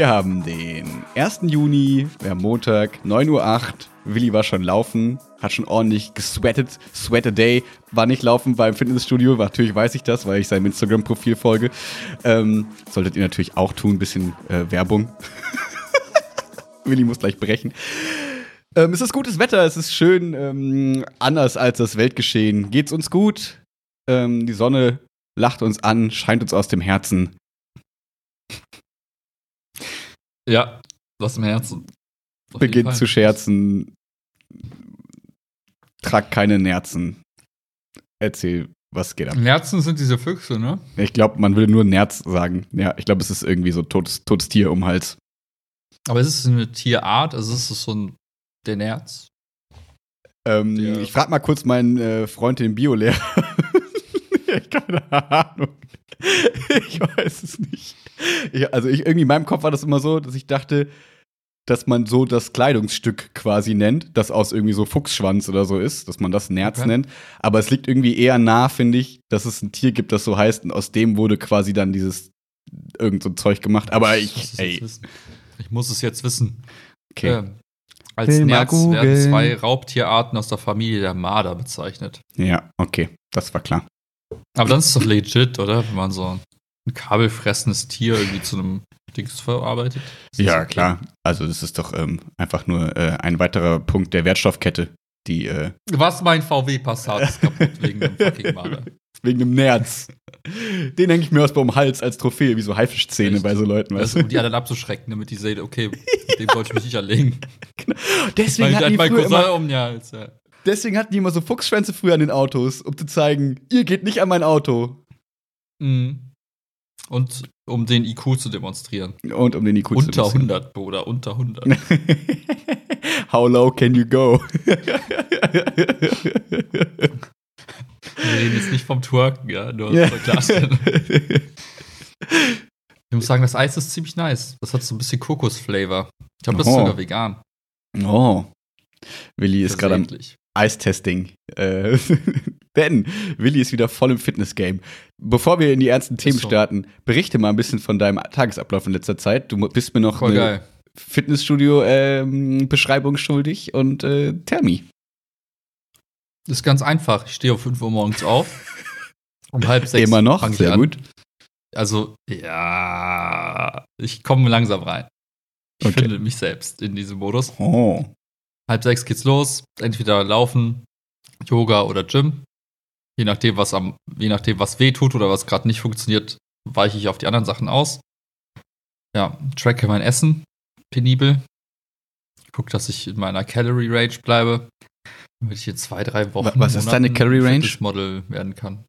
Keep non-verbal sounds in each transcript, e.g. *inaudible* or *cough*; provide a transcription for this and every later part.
Wir haben den 1. Juni, wir haben Montag, 9.08 Uhr. Willi war schon laufen, hat schon ordentlich gesweatet. Sweat a Day war nicht laufen beim Fitnessstudio. Natürlich weiß ich das, weil ich seinem Instagram-Profil folge. Ähm, solltet ihr natürlich auch tun, bisschen äh, Werbung. *laughs* Willi muss gleich brechen. Ähm, es ist gutes Wetter, es ist schön, ähm, anders als das Weltgeschehen. Geht's uns gut? Ähm, die Sonne lacht uns an, scheint uns aus dem Herzen. Ja, aus dem Herzen. Auf Beginnt zu scherzen. Trag keine Nerzen. Erzähl, was geht ab? Nerzen sind diese Füchse, ne? Ich glaube, man will nur Nerz sagen. Ja, ich glaube, es ist irgendwie so totes, totes Tier um Hals. Aber ist es eine Tierart? Also ist es so ein der Nerz? Ähm, der ich frage mal kurz meinen äh, Freund, den Biolehrer. *laughs* keine Ahnung. Ich weiß es nicht. Ich, also ich, irgendwie in meinem Kopf war das immer so, dass ich dachte, dass man so das Kleidungsstück quasi nennt, das aus irgendwie so Fuchsschwanz oder so ist, dass man das Nerz okay. nennt. Aber es liegt irgendwie eher nah, finde ich, dass es ein Tier gibt, das so heißt, und aus dem wurde quasi dann dieses irgend so Zeug gemacht. Aber ich, ey. Ich muss es jetzt wissen. Okay. Ähm, als Will Nerz werden zwei Raubtierarten aus der Familie der Marder bezeichnet. Ja, okay, das war klar. Aber dann ist es doch legit, oder? Wenn man so ein kabelfressendes Tier irgendwie zu einem Dings verarbeitet. Ja, okay? klar. Also das ist doch ähm, einfach nur äh, ein weiterer Punkt der Wertstoffkette, die. Äh Was mein VW Passat ist kaputt wegen dem fucking Marder. *laughs* Wegen dem Nerz. Den hänge ich mir aus beim Hals als Trophäe, wie so Haifischzähne Echt? bei so Leuten. Weißt du? Um die anderen abzuschrecken, damit die sehen, okay, *laughs* dem wollte ich mich nicht erlegen. Genau. Deswegen hatten die früher immer, um Hals, ja. Deswegen hatten die immer so Fuchsschwänze früher an den Autos, um zu zeigen, ihr geht nicht an mein Auto. Mhm. Und um den IQ zu demonstrieren. Und um den IQ unter zu demonstrieren. Unter 100, Bruder, unter 100. *laughs* How low can you go? *laughs* Wir reden jetzt nicht vom Twerken, ja, nur ja. klarstellen. *laughs* Ich muss sagen, das Eis ist ziemlich nice. Das hat so ein bisschen Kokos-Flavor. Ich glaube, das oh. ist sogar vegan. Oh. Willi ist gerade am Eistesting. Äh, denn Willi ist wieder voll im Fitness-Game. Bevor wir in die ernsten Themen so. starten, berichte mal ein bisschen von deinem Tagesablauf in letzter Zeit. Du bist mir noch Voll eine Fitnessstudio-Beschreibung ähm, schuldig und äh, Termi. Das ist ganz einfach. Ich stehe um 5 Uhr morgens auf. *laughs* Um halb sechs. Immer noch, sehr gut. Also, ja, ich komme langsam rein. Ich okay. finde mich selbst in diesem Modus. Oh. Halb sechs geht's los. Entweder laufen, Yoga oder Gym. Je nachdem, was am, je nachdem, was weh tut oder was gerade nicht funktioniert, weiche ich auf die anderen Sachen aus. Ja, tracke mein Essen penibel. Guck, dass ich in meiner Calorie Range bleibe. Damit ich hier zwei, drei Wochen. Was ist deine Calorie Range? Model werden kann.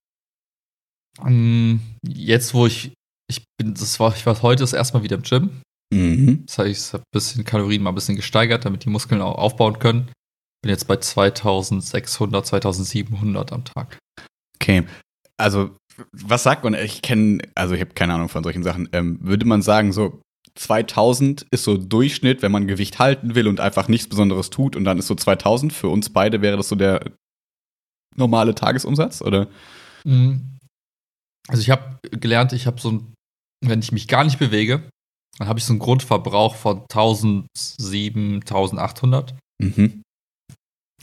Um, jetzt, wo ich, ich bin, das war, ich war heute das erste Mal wieder im Gym. Mhm. Das heißt, ich habe ein bisschen Kalorien mal ein bisschen gesteigert, damit die Muskeln auch aufbauen können. Bin jetzt bei 2600, 2700 am Tag. Okay. Also, was sagt man? Ich kenne, also ich habe keine Ahnung von solchen Sachen. Ähm, würde man sagen, so 2000 ist so Durchschnitt, wenn man Gewicht halten will und einfach nichts Besonderes tut und dann ist so 2000. Für uns beide wäre das so der normale Tagesumsatz, oder? Mhm. Also ich habe gelernt, ich habe so ein, wenn ich mich gar nicht bewege, dann habe ich so einen Grundverbrauch von 1007, 1800. Mhm.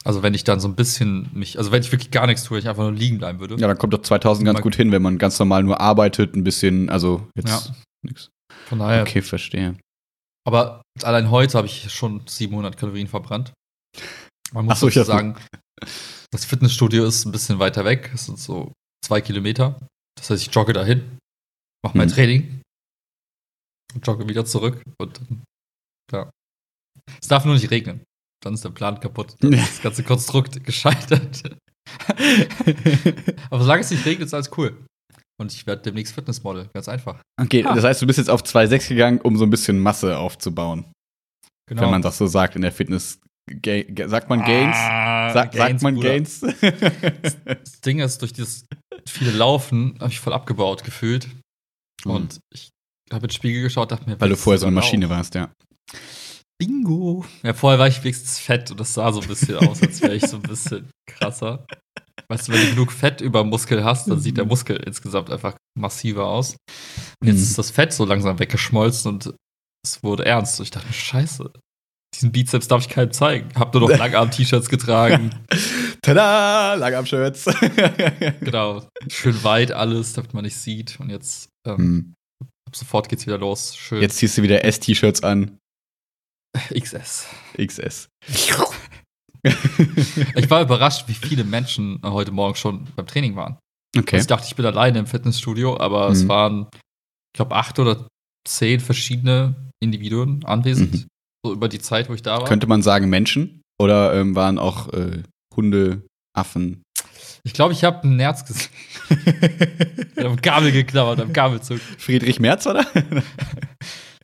Also wenn ich dann so ein bisschen mich, also wenn ich wirklich gar nichts tue, ich einfach nur liegen bleiben würde. Ja, dann kommt doch 2000 ganz gut hin, wenn man ganz normal nur arbeitet, ein bisschen, also jetzt ja. nichts. Von daher. Okay, verstehe. Aber allein heute habe ich schon 700 Kalorien verbrannt. Man muss so, sagen, das Fitnessstudio ist ein bisschen weiter weg. Es sind so zwei Kilometer. Das heißt, ich jogge dahin, mache mein mhm. Training und jogge wieder zurück. Und ja. Es darf nur nicht regnen. Dann ist der Plan kaputt. Dann ist das ganze Konstrukt *laughs* gescheitert. *laughs* Aber solange es nicht regnet, ist alles cool. Und ich werde demnächst Fitnessmodel, ganz einfach. Okay, ha. das heißt, du bist jetzt auf 2,6 gegangen, um so ein bisschen Masse aufzubauen. Genau. Wenn man das so sagt in der Fitness. Sagt man Gains? Ah, Sag, Gains sagt man Bruder. Gains? das Ding ist, durch dieses viele Laufen habe ich voll abgebaut gefühlt. Mhm. Und ich habe ins Spiegel geschaut, dachte mir, weil du vorher so eine Maschine auch. warst, ja. Bingo. Ja, vorher war ich wenigstens fett und das sah so ein bisschen aus, als wäre ich so ein bisschen krasser. Weißt du, wenn du genug Fett über Muskel hast, dann sieht der mhm. Muskel insgesamt einfach massiver aus. Und jetzt mhm. ist das Fett so langsam weggeschmolzen und es wurde ernst. Und ich dachte scheiße, diesen Bizeps darf ich keinem zeigen. Hab nur noch *laughs* Langarm-T-Shirts getragen. Tada! Langarm-Shirts. *laughs* genau. Schön weit alles, damit man nicht sieht. Und jetzt ähm, Hm. ab sofort geht's wieder los. Schön. Jetzt ziehst du wieder S-T-Shirts an. XS. XS. Ich war überrascht, wie viele Menschen heute Morgen schon beim Training waren. Okay. Also ich dachte, ich bin alleine im Fitnessstudio, aber es Mhm. waren, ich glaube, acht oder zehn verschiedene Individuen anwesend. Mhm. So über die Zeit, wo ich da war. Könnte man sagen Menschen? Oder ähm, waren auch äh, Hunde, Affen? ich glaube, ich habe ein Nerz gesehen. *laughs* Ich habe Kabel geklammert, am Kabelzug. Friedrich Merz, oder? *laughs*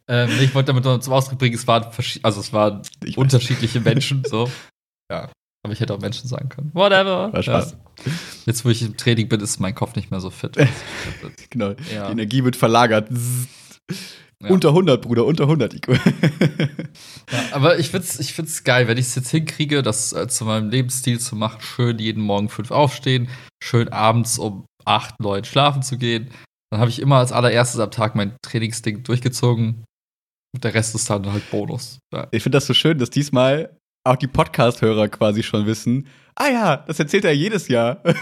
Ähm, ich wollte damit noch zum Ausdruck bringen, es waren, also es waren Ich weiß. unterschiedliche Menschen, so. *laughs* Ja. Aber ich hätte auch Menschen sagen können. Whatever. War Spaß. Ja. Jetzt, wo ich im Training bin, ist mein Kopf nicht mehr so fit. *laughs* Genau. Ja. Die Energie wird verlagert. Ja. Unter 100, Bruder, unter 100 IQ. Ja, aber ich find's, ich find's geil, wenn ich es jetzt hinkriege, das äh, zu meinem Lebensstil zu machen, schön jeden Morgen fünf aufstehen, schön abends um acht, neun schlafen zu gehen. Dann habe ich immer als allererstes am Tag mein Trainingsding durchgezogen. Und der Rest ist dann halt Bonus. Ja. Ich finde das so schön, dass diesmal auch die Podcast-Hörer quasi schon wissen, ah ja, das erzählt er jedes Jahr. *laughs*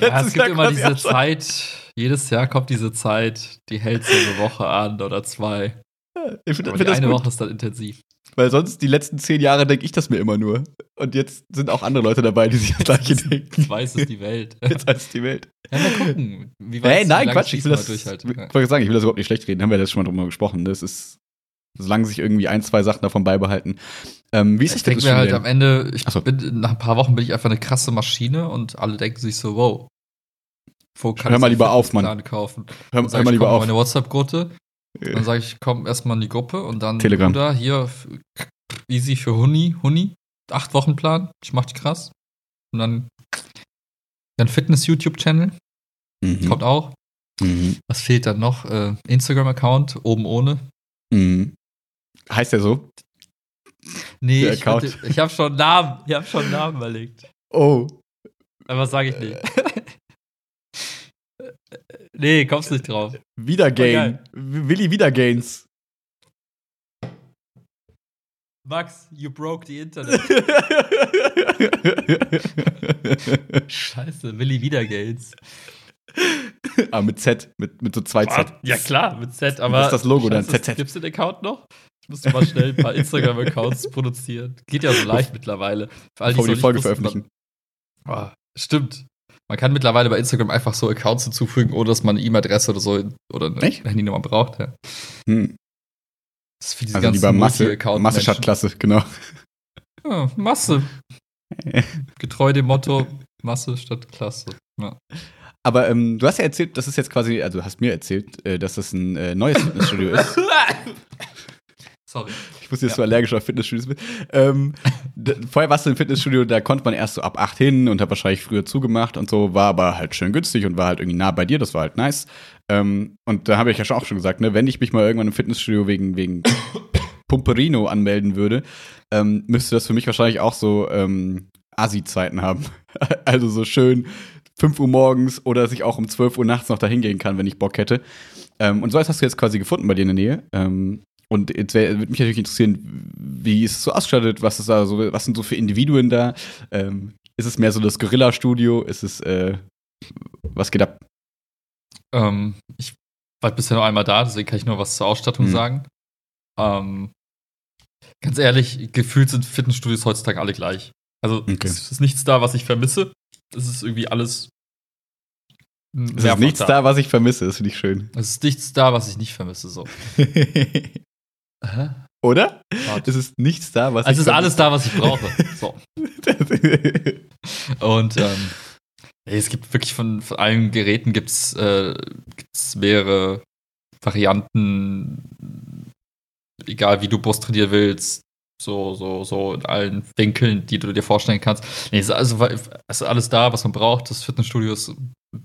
Ja, es gibt Jahr immer diese Zeit, jedes Jahr kommt diese Zeit, die hält so eine Woche an oder zwei. Ich finde Aber find die eine gut, Woche ist dann intensiv. Weil sonst die letzten zehn Jahre denke ich das mir immer nur. Und jetzt sind auch andere Leute dabei, die sich das gleiche denken. Ich weiß, ist die Welt. *laughs* Jetzt als die Welt. Ja, mal gucken. Wie Hey, nein, Quatsch, ich will das, ich wollte sagen, ich will das überhaupt nicht schlecht reden. Haben wir das schon mal drüber gesprochen. Das ist, solange sich irgendwie ein, zwei Sachen davon beibehalten. Ähm, wie ist Ich das denke mir halt am Ende, ich so. bin, nach ein paar Wochen bin ich einfach eine krasse Maschine und alle denken sich so, wow. Wo kann Hör mal lieber auf, Mann. Kaufen? Hör, hör mal lieber auf. meine WhatsApp-Gruppe. Dann sage ich, komm erstmal in die Gruppe und dann Telegram. Bruder, hier easy für Huni, Huni, acht Wochen Plan, ich mach dich krass. Und dann dann Fitness-YouTube-Channel, Mhm. kommt auch. Mhm. Was fehlt dann noch? Äh, Instagram-Account, oben ohne. Mhm. Heißt der so? Nee, Der ich, wollte- ich habe schon Namen, ich habe schon Namen überlegt. Oh. Aber sage ich nicht. Nee, kommst nicht drauf. Wiedergain. Willi Wiedergains. Max, you broke the *laughs* Internet. Scheiße, Willi Wiedergates. ah, mit Z. Mit, mit so zwei Z. Ja klar, mit Z, aber. Das ist das Logo dann, ZZ. Gibt's den Account noch? Ich musste mal schnell ein paar Instagram-Accounts *laughs* produzieren. Geht ja so leicht mittlerweile. Für all Bevor wir es die Folge veröffentlichen. Ah, stimmt. Man kann mittlerweile bei Instagram einfach so Accounts hinzufügen, ohne dass man eine E-Mail-Adresse oder so oder eine Echt? Handynummer braucht. Ja. Hm. Das ist für diese Also ganzen lieber Masse. Masse statt Klasse, genau. Ja, Masse. *laughs* Getreu dem Motto Masse statt Klasse. Ja. Aber ähm, du hast ja erzählt, das ist jetzt quasi, also du hast mir erzählt, äh, dass das ein äh, neues Fitnessstudio ist. *laughs* Sorry. Ich wusste, dass Ja. du allergisch auf Fitnessstudios bist. Ähm, vorher warst du im Fitnessstudio, da konnte man erst so ab 8 hin und hat wahrscheinlich früher zugemacht und so, war aber halt schön günstig und war halt irgendwie nah bei dir, das war halt nice. Ähm, und da habe ich ja schon auch schon gesagt, ne, wenn ich mich mal irgendwann im Fitnessstudio wegen, wegen *coughs* Pumperino anmelden würde, ähm, müsste das für mich wahrscheinlich auch so ähm, Asi-Zeiten haben. *laughs* also so schön 5 Uhr morgens oder dass ich auch um 12 Uhr nachts noch dahin gehen kann, wenn ich Bock hätte. Ähm, und so etwas hast du jetzt quasi gefunden bei dir in der Nähe. Ähm, und jetzt wär, würde mich natürlich interessieren, wie ist es so ausgestattet? Was ist da so, was sind so für Individuen da? Ähm, ist es mehr so das Gorilla-Studio? Ist es, äh, was geht ab? Ähm, ich war bisher nur einmal da, deswegen kann ich nur was zur Ausstattung Hm. sagen. Ähm, ganz ehrlich, gefühlt sind Fitnessstudios heutzutage alle gleich. Also Okay. es ist nichts da, was ich vermisse. Es ist irgendwie alles. Es ist nichts da. was ich vermisse, das finde ich schön. Es ist nichts da, was ich nicht vermisse. So. *laughs* Oder? Warte. Es ist nichts da, was Also ich es ist alles da, was ich brauche. *laughs* So. *laughs* Und ähm, es gibt wirklich von, von allen Geräten gibt's, äh, gibt's mehrere Varianten, egal wie du Brust trainieren willst, so, so, so in allen Winkeln, die du dir vorstellen kannst. Nee, es ist also ist alles da, was man braucht. Das Fitnessstudio ist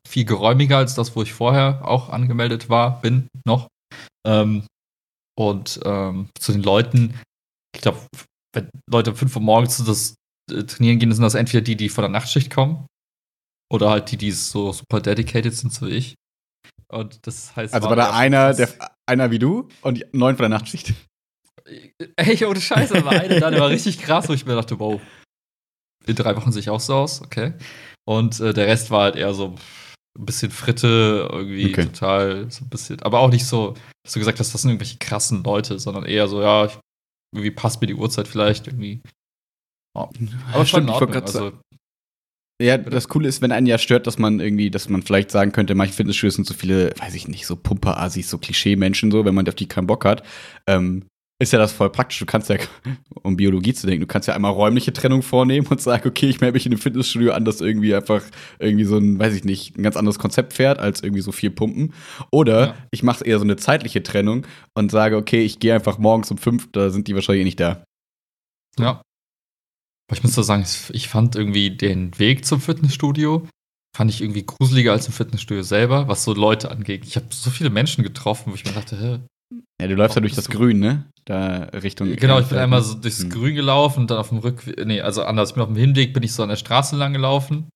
viel geräumiger als das, wo ich vorher auch angemeldet war, bin noch. Ähm, und ähm, zu den Leuten, ich glaube, wenn Leute um 5 Uhr morgens zu das äh, trainieren gehen, sind das entweder die, die von der Nachtschicht kommen oder halt die, die so super dedicated sind, so wie ich. Und das heißt, Also war da einer, der einer wie du und neun von der Nachtschicht. Ey, ohne Scheiße, da war eine da, der war richtig krass, wo ich mir dachte, wow, in drei Wochen sehe ich auch so aus, okay. Und äh, der Rest war halt eher so ein bisschen Fritte, irgendwie Okay. total, so ein bisschen, aber auch nicht so, dass du gesagt hast, das sind irgendwelche krassen Leute, sondern eher so, ja, ich, irgendwie passt mir die Uhrzeit vielleicht irgendwie. Ja. Aber schon in Ordnung, also, Ja, das Coole ist, wenn einen ja stört, dass man irgendwie, dass man vielleicht sagen könnte, manche Fitnessstudios sind so viele, weiß ich nicht, so Pumper-Assis, so Klischee-Menschen, so, wenn man auf die keinen Bock hat. Ähm, ist ja das voll praktisch. Du kannst ja, *laughs* um Biologie zu denken, du kannst ja einmal räumliche Trennung vornehmen und sagen, okay, ich melde mich in einem Fitnessstudio an, das irgendwie einfach irgendwie so ein, weiß ich nicht, ein ganz anderes Konzept fährt, als irgendwie so vier Pumpen. Oder Ja. ich mache eher so eine zeitliche Trennung und sage, okay, ich gehe einfach morgens um fünf, da sind die wahrscheinlich eh nicht da. ja. Aber ich muss da sagen, ich fand irgendwie den Weg zum Fitnessstudio, fand ich irgendwie gruseliger als im Fitnessstudio selber, was so Leute angeht. Ich habe so viele Menschen getroffen, wo ich mir dachte, hä, Ja, du läufst ja durch das Grün, ne? Da Richtung. Genau, ich bin einmal so durchs Hm. Grün gelaufen und dann auf dem Rückweg, nee, also anders, ich bin auf dem Hinweg, bin ich so an der Straße lang gelaufen.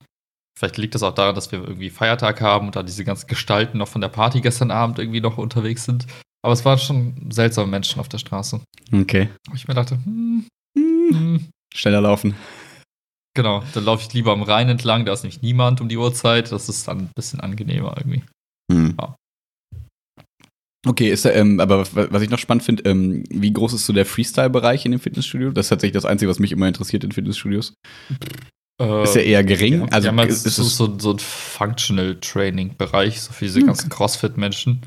Vielleicht liegt das auch daran, dass wir irgendwie Feiertag haben und da diese ganzen Gestalten noch von der Party gestern Abend irgendwie noch unterwegs sind. Aber es waren schon seltsame Menschen auf der Straße. Okay. Wo ich mir dachte, hm, Hm. hm. Schneller laufen. genau, dann laufe ich lieber am Rhein entlang, da ist nämlich niemand um die Uhrzeit. Das ist dann ein bisschen angenehmer irgendwie. Hm. Ja. Okay, ist er, ähm, aber was ich noch spannend finde, ähm, wie groß ist so der Freestyle-Bereich in dem Fitnessstudio? Das ist tatsächlich das Einzige, was mich immer interessiert in Fitnessstudios. Äh, Ist er eher gering? Ja, also ja, man, ist, ist ist so, es, so, so ein Functional Training Bereich, so für diese Okay. ganzen CrossFit-Menschen.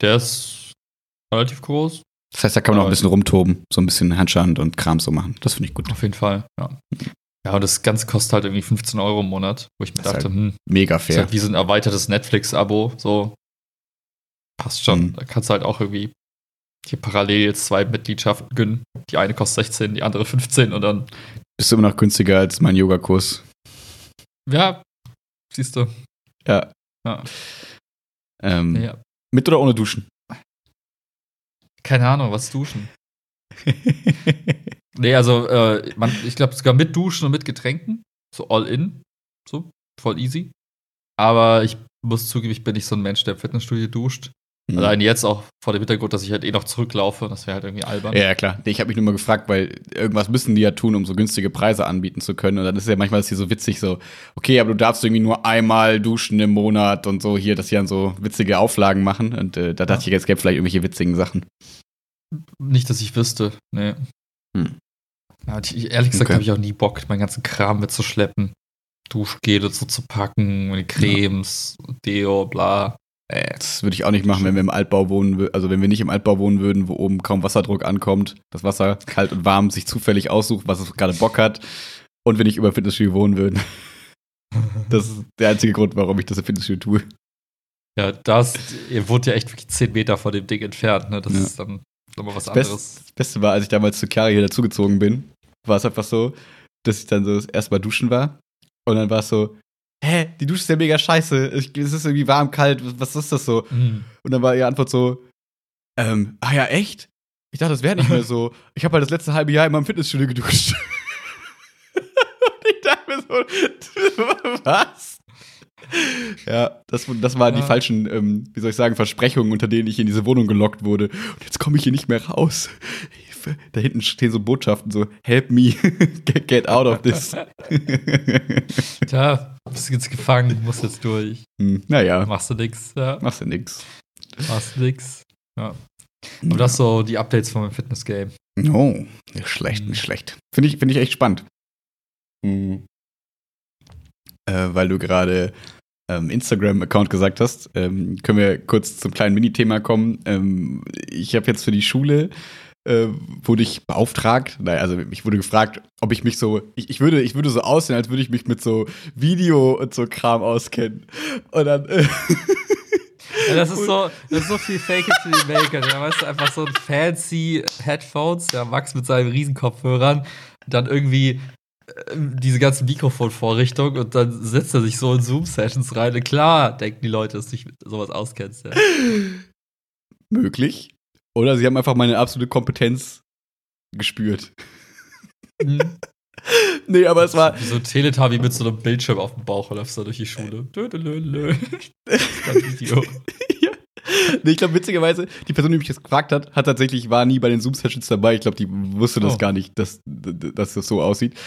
Der ist relativ groß, das heißt, da kann man auch ein bisschen rumtoben, so ein bisschen Handstand und Kram so machen. Das finde ich gut. auf jeden Fall. Ja, ja und das Ganze kostet halt irgendwie 15 Euro im Monat, wo ich mir Das ist dachte, hm, Mega ist fair. halt wie so ein erweitertes Netflix-Abo, so passt schon. Mhm. Da kannst du halt auch irgendwie hier parallel jetzt zwei Mitgliedschaften gönnen. Die eine kostet 16, die andere 15 und dann, Bist du immer noch günstiger als mein Yogakurs? ja, siehst du. Ja. Ja. Ähm, ja. Mit oder ohne Duschen? Keine Ahnung, was duschen. *laughs* Nee, also äh, man, ich glaube sogar mit Duschen und mit Getränken. So all in. So, voll easy. Aber ich muss zugeben, ich bin nicht so ein Mensch, der im Fitnessstudio duscht. Hm. Allein jetzt auch vor dem Hintergrund, dass ich halt eh noch zurücklaufe. Das wäre halt irgendwie albern. Ja, ja, klar. Ich habe mich nur mal gefragt, weil irgendwas müssen die ja tun, um so günstige Preise anbieten zu können. Und dann ist ja manchmal ist hier so witzig, so, okay, aber du darfst irgendwie nur einmal duschen im Monat und so hier, dass sie dann so witzige Auflagen machen. Und äh, da dachte ich, es gäbe vielleicht irgendwelche witzigen Sachen. Nicht, dass ich wüsste. Nee. Hm. Ja, ich, ehrlich gesagt Okay. habe ich auch nie Bock, meinen ganzen Kram mitzuschleppen. Duschgel so zu packen, meine Cremes, Deo, bla. Äh. Das würde ich auch nicht machen, wenn wir im Altbau wohnen würden. Also wenn wir nicht im Altbau wohnen würden, wo oben kaum Wasserdruck ankommt, das Wasser kalt und warm sich zufällig aussucht, was es gerade Bock hat. Und wir nicht über Fitnessstudio wohnen würden. *laughs* Das ist der einzige Grund, warum ich das im Fitnessstudio tue. Ja, das, ihr wohnt ja echt wirklich 10 Meter von dem Ding entfernt, ne? Das Ja. ist dann nochmal was Das Best- anderes. Das Beste war, als ich damals zu Chiara hier dazugezogen bin, war es einfach so, dass ich dann so das erste Mal duschen war. Und dann war es so, hä, die Dusche ist ja mega scheiße. Ich- Es ist irgendwie warm, kalt, was, ist das so? Mhm. Und dann war ihre Antwort so, ähm, ah ja, echt? Ich dachte, das wäre nicht mehr so. *laughs* Ich habe halt das letzte halbe Jahr immer im Fitnessstudio geduscht. *laughs* Und ich dachte mir so, *laughs* was? Ja, das, das waren die Ja. falschen, ähm, wie soll ich sagen, Versprechungen, unter denen ich in diese Wohnung gelockt wurde. Und jetzt komme ich hier nicht mehr raus. Da hinten stehen so Botschaften, so, help me, *laughs* get, get out of this. *laughs* Tja, bist jetzt gefangen, musst jetzt durch. Hm, naja, Machst du nix, ja. machst du nix. Machst du nix. Ja. Aber das so die Updates von meinem Fitness-Game. Oh, nicht schlecht, nicht schlecht. Finde ich, finde ich echt spannend. Mhm. Äh, weil du gerade ähm, Instagram-Account gesagt hast, ähm, können wir kurz zum kleinen Mini-Thema kommen. Ähm, ich habe jetzt für die Schule äh, wurde ich beauftragt, nein, also ich wurde gefragt, ob ich mich so, ich, ich würde, ich würde so aussehen, als würde ich mich mit so Video und so Kram auskennen. Und dann äh, *laughs* Ja, das ist so, das ist so viel Fake it till you make it. Da weißt du, einfach so ein fancy Headphones, der Max mit seinen Riesenkopfhörern, dann irgendwie äh, diese ganzen Mikrofonvorrichtungen und dann setzt er sich so in Zoom-Sessions rein. Und klar denken die Leute, dass du dich mit sowas auskennst. Ja. möglich. Oder sie haben einfach meine absolute Kompetenz gespürt. Mhm. *laughs* Nee, aber es war, Wie so ein Teletubby mit so einem Bildschirm auf dem Bauch und läufst da durch die Schule. Dö, dö, dö, dö. Das ist kein Video. ja. nee, ich glaube, witzigerweise, die Person, die mich jetzt gefragt hat, hat tatsächlich, war nie bei den Zoom-Sessions dabei. Ich glaube, die wusste das Oh. gar nicht, dass, dass das so aussieht.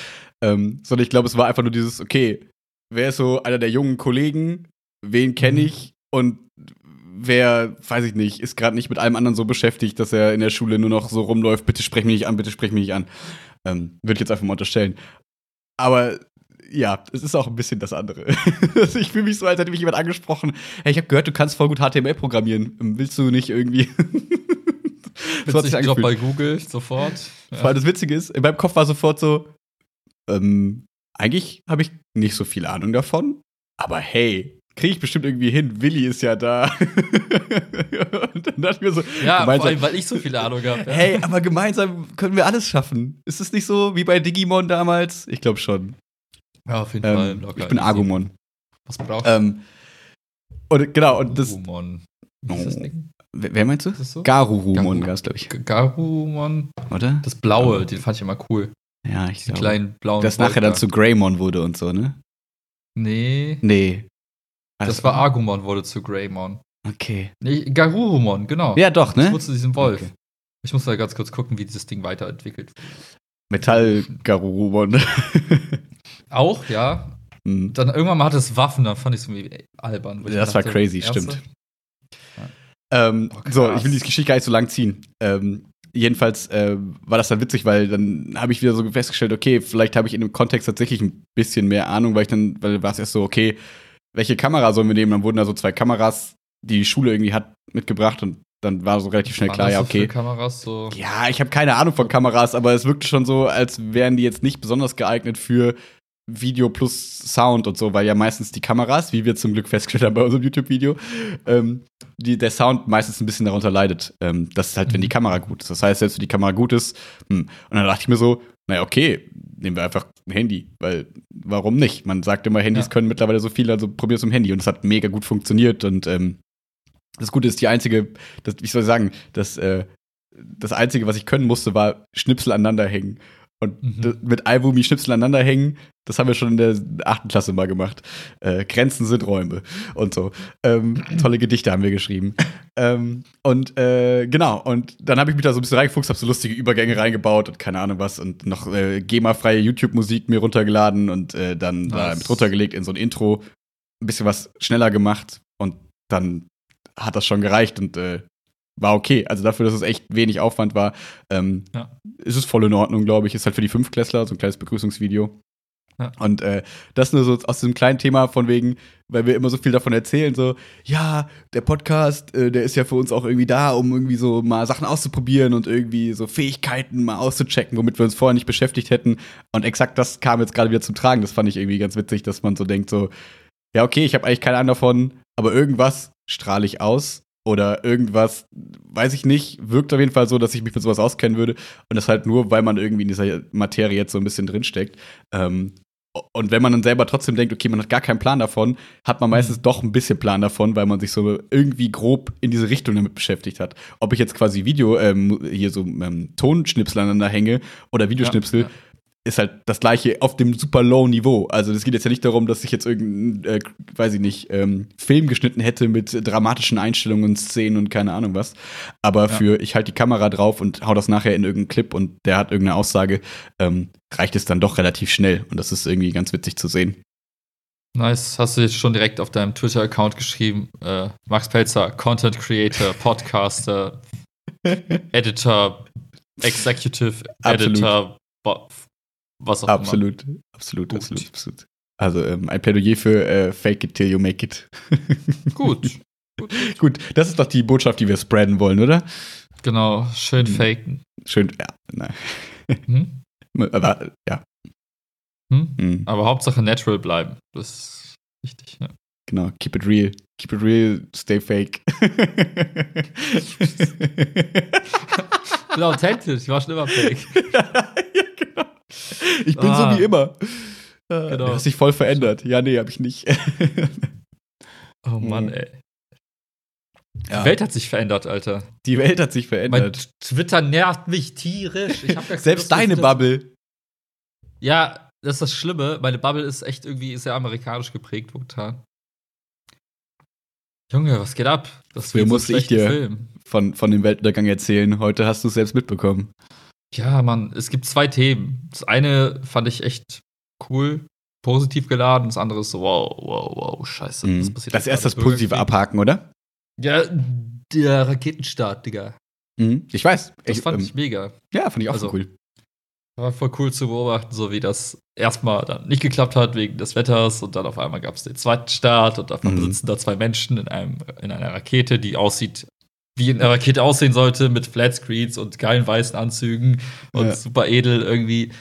Ähm, sondern ich glaube, es war einfach nur dieses, okay, wer ist so einer der jungen Kollegen, wen kenne Mhm. ich und wer, weiß ich nicht, ist gerade nicht mit allem anderen so beschäftigt, dass er in der Schule nur noch so rumläuft, bitte sprech mich nicht an, bitte sprech mich nicht an. Ähm, Würde ich jetzt einfach mal unterstellen. Aber ja, es ist auch ein bisschen das andere. Also *laughs* ich fühle mich so, als hätte mich jemand angesprochen. Hey, ich habe gehört, du kannst voll gut HTML programmieren. Ähm, Willst du nicht irgendwie. *laughs* so hat sich Job bei. Google sofort. Ja. Vor allem das Witzige ist, in meinem Kopf war sofort so, ähm, eigentlich habe ich nicht so viel Ahnung davon, aber hey, kriege ich bestimmt irgendwie hin. Willi ist ja da. *laughs* Und dann dachte ich mir so, Ja, vor allem, weil ich so viel Ahnung habe. Ja. hey, aber gemeinsam können wir alles schaffen. Ist es nicht so wie bei Digimon damals? Ich glaube schon. Ja, auf jeden Fall. Ähm, locker. ich bin. Agumon. Was brauchst Ähm, und genau, und das. Agumon. Wie ist das. Ding? Wer meinst du? So? Garurumon Garu- gab es, glaube ich. G- Garumon. Oder? Das Blaue, Oh. den fand ich immer cool. Ja, ich Die glaube. kleinen blauen. Das nachher dann zu Greymon wurde und so, ne? Nee. Nee. Das war Agumon, wurde zu Greymon. Okay. Nee, Garurumon, genau. Ja, doch, ne? wurde zu diesem Wolf. Okay. Ich muss mal ganz kurz gucken, wie dieses Ding weiterentwickelt. Metall-Garurumon. *laughs* Auch, ja. Hm. Dann irgendwann mal hat es Waffen, dann fand ich es irgendwie albern. ich Das war dachte, crazy, ernsthaft? stimmt. Ähm, Oh, so, ich will die Geschichte gar nicht so lang ziehen. Ähm, jedenfalls äh, war das dann witzig, weil dann habe ich wieder so festgestellt, okay, vielleicht habe ich in dem Kontext tatsächlich ein bisschen mehr Ahnung, weil ich dann, weil war es erst so, okay, welche Kamera sollen wir nehmen? Dann wurden da so zwei Kameras, die die Schule irgendwie hat, mitgebracht und dann war so relativ schnell klar, ja, okay. Kameras so. Ja, ich habe keine Ahnung von Kameras, aber es wirkte schon so, als wären die jetzt nicht besonders geeignet für Video plus Sound und so, weil ja meistens die Kameras, wie wir zum Glück festgestellt haben bei unserem YouTube-Video, ähm, die, der Sound meistens ein bisschen darunter leidet. Ähm, das ist halt, wenn die Mhm. Kamera gut ist. Das heißt, selbst wenn die Kamera gut ist, hm. und dann dachte ich mir so, naja, okay, nehmen wir einfach ein Handy, weil warum nicht? Man sagt immer, Handys Ja. können mittlerweile so viel, also probier's im Handy und es hat mega gut funktioniert und ähm, das Gute ist, die einzige, das, wie soll ich sagen, das, äh, das Einzige, was ich können musste, war Schnipsel aneinander hängen. Und Mhm. mit iWumi Schnipsel aneinander hängen, das haben wir schon in der achten Klasse mal gemacht. Äh, Grenzen sind Räume und so. Ähm, tolle Gedichte haben wir geschrieben. ähm, und äh, genau, und dann habe ich mich da so ein bisschen reingefuchst, habe so lustige Übergänge reingebaut und keine Ahnung was und noch äh, GEMA-freie YouTube-Musik mir runtergeladen und äh, dann da Nice. mit runtergelegt in so ein Intro, ein bisschen was schneller gemacht und dann hat das schon gereicht und äh, war okay. Also dafür, dass es echt wenig Aufwand war, ähm, Ja. ist es voll in Ordnung, glaube ich. Ist halt für die Fünftklässler so ein kleines Begrüßungsvideo. Ja. Und äh, das nur so aus diesem kleinen Thema von wegen, weil wir immer so viel davon erzählen, so, ja, der Podcast, äh, der ist ja für uns auch irgendwie da, um irgendwie so mal Sachen auszuprobieren und irgendwie so Fähigkeiten mal auszuchecken, womit wir uns vorher nicht beschäftigt hätten. Und exakt das kam jetzt gerade wieder zum Tragen. Das fand ich irgendwie ganz witzig, dass man so denkt, so, ja, okay, ich habe eigentlich keine Ahnung davon, aber irgendwas strahle ich aus oder irgendwas, weiß ich nicht, wirkt auf jeden Fall so, dass ich mich mit sowas auskennen würde und das halt nur, weil man irgendwie in dieser Materie jetzt so ein bisschen drinsteckt. Ähm, und wenn man dann selber trotzdem denkt, okay, man hat gar keinen Plan davon, hat man meistens doch ein bisschen Plan davon, weil man sich so irgendwie grob in diese Richtung damit beschäftigt hat. Ob ich jetzt quasi Video, ähm, hier so ähm, Tonschnipsel aneinander hänge oder Videoschnipsel, Ja, ja. Ist halt das gleiche auf dem super low Niveau. Also es geht jetzt ja nicht darum, dass ich jetzt irgendeinen, äh, weiß ich nicht, ähm, Film geschnitten hätte mit dramatischen Einstellungen, Szenen und keine Ahnung was. Aber Ja. für ich halte die Kamera drauf und hau das nachher in irgendeinen Clip und der hat irgendeine Aussage, ähm, reicht es dann doch relativ schnell. Und das ist irgendwie ganz witzig zu sehen. Nice. Hast du jetzt schon direkt auf deinem Twitter-Account geschrieben? Äh, Max Pelzer, Content Creator, *laughs* Podcaster, Editor, Executive Absolut. Editor, bo- was auch absolut, absolut, Gut. absolut, absolut. Also ähm, ein Plädoyer für äh, Fake it till you make it. *laughs* immer. Gut. Gut, das ist doch die Botschaft, die wir spreaden wollen, oder? Genau. Schön Hm. faken. Schön, ja, nein. *laughs* Hm? Aber, ja. Hm? Mhm. Aber Hauptsache natural bleiben. Das ist wichtig. Ja. Genau, keep it real. Keep it real, stay fake. *laughs* Ich bin authentisch. Ich war schon immer fake. ja. *laughs* Ich bin Ah. so wie immer. Äh, Genau. Du hast dich voll verändert. Ja, nee, hab ich nicht. *laughs* Oh Mann, Mhm. ey. Ja, Die Welt hat sich verändert, Alter. die Welt hat sich Mein verändert. Twitter nervt mich tierisch. Selbst deine Bubble. Ja, das ist das Schlimme. Meine Bubble ist echt irgendwie sehr amerikanisch geprägt momentan. Junge, was geht ab? Das Früher musste so ich dir Film. Von, von dem Weltuntergang erzählen. Heute hast du es selbst mitbekommen. Ja, Mann, es gibt zwei Themen. Das eine fand ich echt cool, positiv geladen. Das andere ist so, wow, wow, wow, scheiße. Mhm. Das erste das Positive abhaken, oder? Ja, der Raketenstart, Digga. Mhm. Ich weiß. Das ich, fand ähm, ich mega. Ja, fand ich auch also, so cool. War voll cool zu beobachten, so wie das erstmal dann nicht geklappt hat wegen des Wetters und dann auf einmal gab es den zweiten Start und davon mhm. sitzen da zwei Menschen in, einem, in einer Rakete, die aussieht, wie eine Rakete aussehen sollte, mit Flatscreens und geilen weißen Anzügen und ja. super edel irgendwie.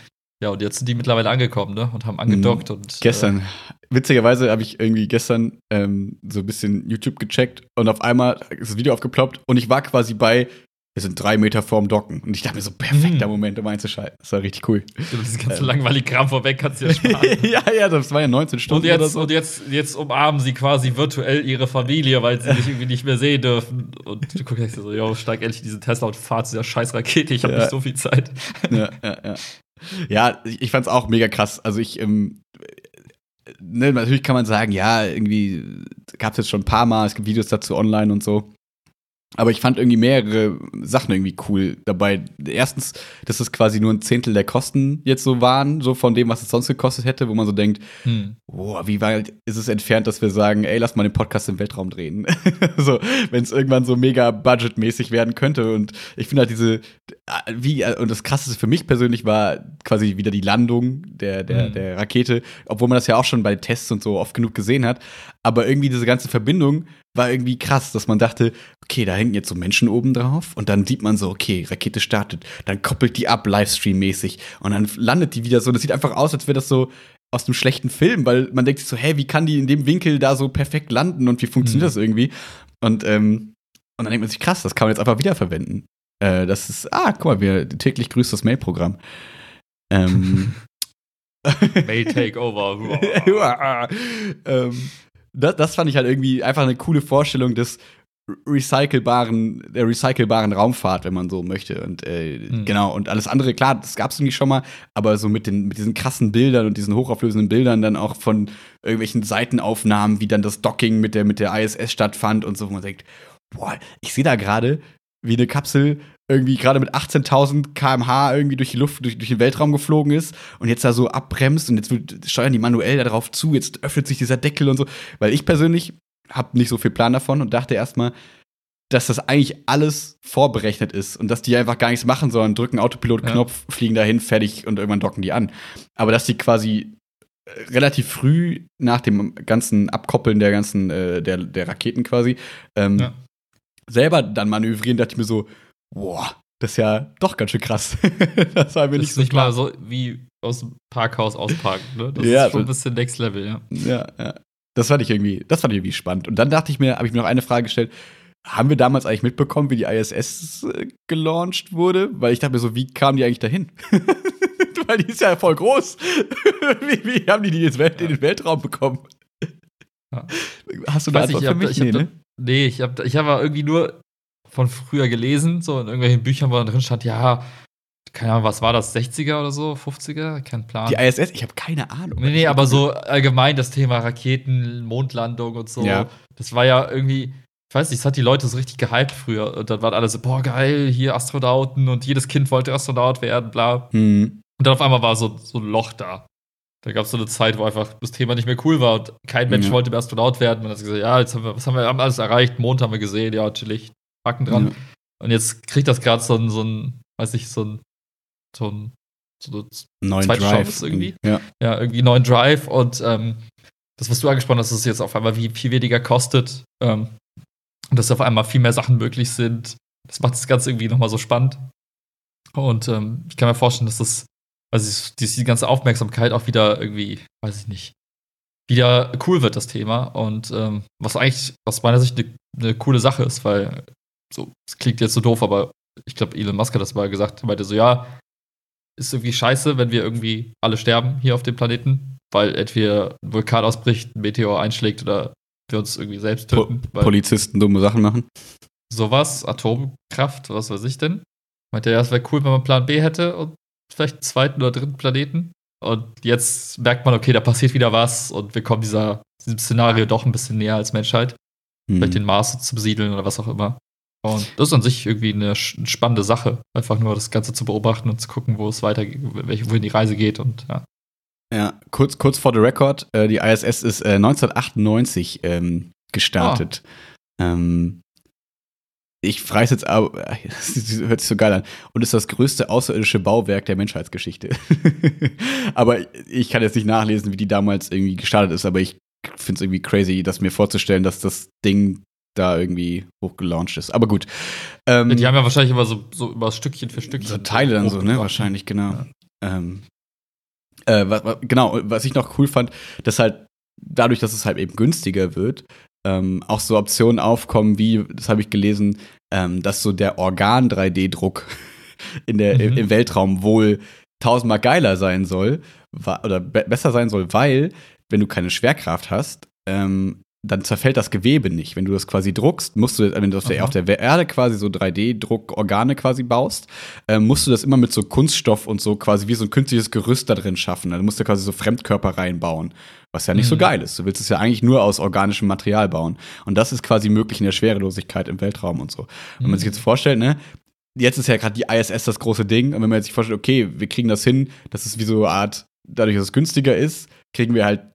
Ja, und jetzt sind die mittlerweile angekommen, ne? Und haben angedockt mhm. und. Gestern. Äh, Witzigerweise habe ich irgendwie gestern ähm, so ein bisschen YouTube gecheckt und auf einmal ist das Video aufgeploppt und ich war quasi bei wir sind drei Meter vorm Docken. Und ich dachte mir so, perfekter mhm. Moment, um einzuschalten. Das war richtig cool. Du bist ganz ähm. langweilig Kram vorweg, kannst du ja sparen. *laughs* ja, ja, das war ja 19 Stunden. Und jetzt, so. und jetzt, jetzt umarmen sie quasi virtuell ihre Familie, weil sie sich irgendwie nicht mehr sehen dürfen. Und du guckst so, yo, steig endlich diesen Tesla und fahr zu dieser scheiß Rakete, ich habe ja. nicht so viel Zeit. ja, ja, ja. Ja, ich fand's auch mega krass. Also ich, ähm, ne, natürlich kann man sagen, ja, irgendwie gab's jetzt schon ein paar Mal, es gibt Videos dazu online und so. Aber ich fand irgendwie mehrere Sachen irgendwie cool dabei. Erstens, dass es quasi nur ein Zehntel der Kosten jetzt so waren, so von dem, was es sonst gekostet hätte, wo man so denkt, hm. boah, wie weit ist es entfernt, dass wir sagen, ey, lass mal den Podcast im Weltraum drehen. *laughs* so, wenn es irgendwann so mega budgetmäßig werden könnte. Und ich finde halt diese, wie, und das krasseste für mich persönlich war quasi wieder die Landung der, der, hm. der Rakete, obwohl man das ja auch schon bei Tests und so oft genug gesehen hat. Aber irgendwie diese ganze Verbindung war irgendwie krass, dass man dachte, okay, da hängen jetzt so Menschen oben drauf und dann sieht man so, okay, Rakete startet, dann koppelt die ab, Livestream-mäßig und dann landet die wieder so. Das sieht einfach aus, als wäre das so aus einem schlechten Film, weil man denkt sich so, hä, wie kann die in dem Winkel da so perfekt landen und wie funktioniert mhm. das irgendwie? Und, ähm, und dann denkt man sich, krass, das kann man jetzt einfach wiederverwenden. Äh, das ist, ah, guck mal, wir täglich grüßt das Mail-Programm. Ähm. *laughs* Mail Takeover. *laughs* ähm, das, das fand ich halt irgendwie einfach eine coole Vorstellung des recycelbaren, der recycelbaren Raumfahrt, wenn man so möchte. Und äh, mhm. genau, und alles andere, klar, das gab es irgendwie schon mal, aber so mit, den, mit diesen krassen Bildern und diesen hochauflösenden Bildern dann auch von irgendwelchen Seitenaufnahmen, wie dann das Docking mit der, mit der ISS stattfand und so, wo man denkt, boah, ich sehe da gerade, wie eine Kapsel irgendwie gerade mit 18.000 km/h irgendwie durch die Luft, durch, durch, den Weltraum geflogen ist und jetzt da so abbremst und jetzt steuern die manuell darauf zu, jetzt öffnet sich dieser Deckel und so. Weil ich persönlich habe nicht so viel Plan davon und dachte erstmal, dass das eigentlich alles vorberechnet ist und dass die einfach gar nichts machen, sondern drücken Autopilot-Knopf, ja. fliegen dahin, fertig und irgendwann docken die an. Aber dass die quasi äh, relativ früh nach dem ganzen Abkoppeln der ganzen, äh, der, der Raketen quasi, ähm, ja. selber dann manövrieren, dachte ich mir so, boah, das ist ja doch ganz schön krass. *laughs* das war mir das nicht so nicht klar. mal so wie aus dem Parkhaus ausparken, ne? Das ja, ist schon ein bisschen Next Level, ja. Ja, ja. Das fand ich irgendwie, das fand ich irgendwie spannend. Und dann dachte ich mir, habe ich mir noch eine Frage gestellt. Haben wir damals eigentlich mitbekommen, wie die ISS äh, gelauncht wurde? Weil ich dachte mir so, wie kamen die eigentlich dahin? *laughs* Weil die ist ja voll groß. *laughs* wie, wie, haben die die jetzt Welt, ja. in den Weltraum bekommen? Ja. Hast du da Antwort für mich? Ich nee, ne? nee, ich habe ich hab irgendwie nur von früher gelesen, so in irgendwelchen Büchern, wo drin stand, ja, keine Ahnung, was war das, 60er oder so, 50er? Kein Plan. Die ISS, ich habe keine Ahnung. Nee, nee, aber so allgemein das Thema Raketen, Mondlandung und so. Ja. Das war ja irgendwie, ich weiß nicht, das hat die Leute so richtig gehypt früher. Und dann waren alle so, boah, geil, hier Astronauten und jedes Kind wollte Astronaut werden, bla. Mhm. Und dann auf einmal war so, so ein Loch da. Da gab es so eine Zeit, wo einfach das Thema nicht mehr cool war und kein Mensch ja. wollte mehr Astronaut werden. Man hat gesagt, ja, jetzt haben wir, was haben wir haben alles erreicht? Mond haben wir gesehen, ja, chillig, Haken dran. Ja. Und jetzt kriegt das gerade so ein, so ein, weiß ich, so ein so ein so neuen Drive irgendwie. Ja. ja, irgendwie neuen Drive und ähm, das, was du angesprochen hast, es jetzt auf einmal wie viel weniger kostet ähm, und dass auf einmal viel mehr Sachen möglich sind. Das macht das Ganze irgendwie nochmal so spannend. Und ähm, ich kann mir vorstellen, dass das, also die ganze Aufmerksamkeit auch wieder irgendwie, weiß ich nicht, wieder cool wird, das Thema. Und ähm, was eigentlich aus meiner Sicht eine ne coole Sache ist, weil so, es klingt jetzt so doof, aber ich glaube, Elon Musk hat das mal gesagt, er meinte so, ja, ist irgendwie scheiße, wenn wir irgendwie alle sterben hier auf dem Planeten, weil entweder ein Vulkan ausbricht, ein Meteor einschlägt oder wir uns irgendwie selbst töten. Po Polizisten dumme Sachen machen. Sowas, Atomkraft, was weiß ich denn. Meinte ja, es wäre cool, wenn man Plan B hätte und vielleicht einen zweiten oder dritten Planeten. Und jetzt merkt man, okay, da passiert wieder was und wir kommen dieser, diesem Szenario doch ein bisschen näher als Menschheit. mhm. vielleicht den Mars zu besiedeln oder was auch immer. Und das ist an sich irgendwie eine spannende Sache, einfach nur das Ganze zu beobachten und zu gucken, wo es weiter, wohin die Reise geht und ja. Ja, kurz, kurz vor the record, äh, die ISS ist äh, 1998 ähm, gestartet. Oh. Ähm, ich frage jetzt aber, *laughs* hört sich so geil an, und ist das größte außerirdische Bauwerk der Menschheitsgeschichte. *laughs* aber ich kann jetzt nicht nachlesen, wie die damals irgendwie gestartet ist, aber ich finde es irgendwie crazy, das mir vorzustellen, dass das Ding da irgendwie hochgelauncht ist. Aber gut. Ähm, die haben ja wahrscheinlich immer so, so über Stückchen für Stückchen. So Teile dann so, ne? Wahrscheinlich, genau. Ja. Ähm, äh, was, was, genau, was ich noch cool fand, dass halt dadurch, dass es halt eben günstiger wird, ähm, auch so Optionen aufkommen, wie, das habe ich gelesen, ähm, dass so der Organ-3D-Druck *laughs* in der, mhm. im Weltraum wohl tausendmal geiler sein soll oder be besser sein soll, weil, wenn du keine Schwerkraft hast, ähm, dann zerfällt das Gewebe nicht. Wenn du das quasi druckst, musst du, wenn du auf der, auf der Erde quasi so 3D-Druckorgane quasi baust, äh, musst du das immer mit so Kunststoff und so quasi wie so ein künstliches Gerüst da drin schaffen. Also musst du quasi so Fremdkörper reinbauen, was ja nicht mhm. so geil ist. Du willst es ja eigentlich nur aus organischem Material bauen. Und das ist quasi möglich in der Schwerelosigkeit im Weltraum und so. Mhm. Wenn man sich jetzt vorstellt, ne, jetzt ist ja gerade die ISS das große Ding. Und wenn man sich vorstellt, okay, wir kriegen das hin, das ist wie so eine Art, dadurch, dass es günstiger ist, kriegen wir halt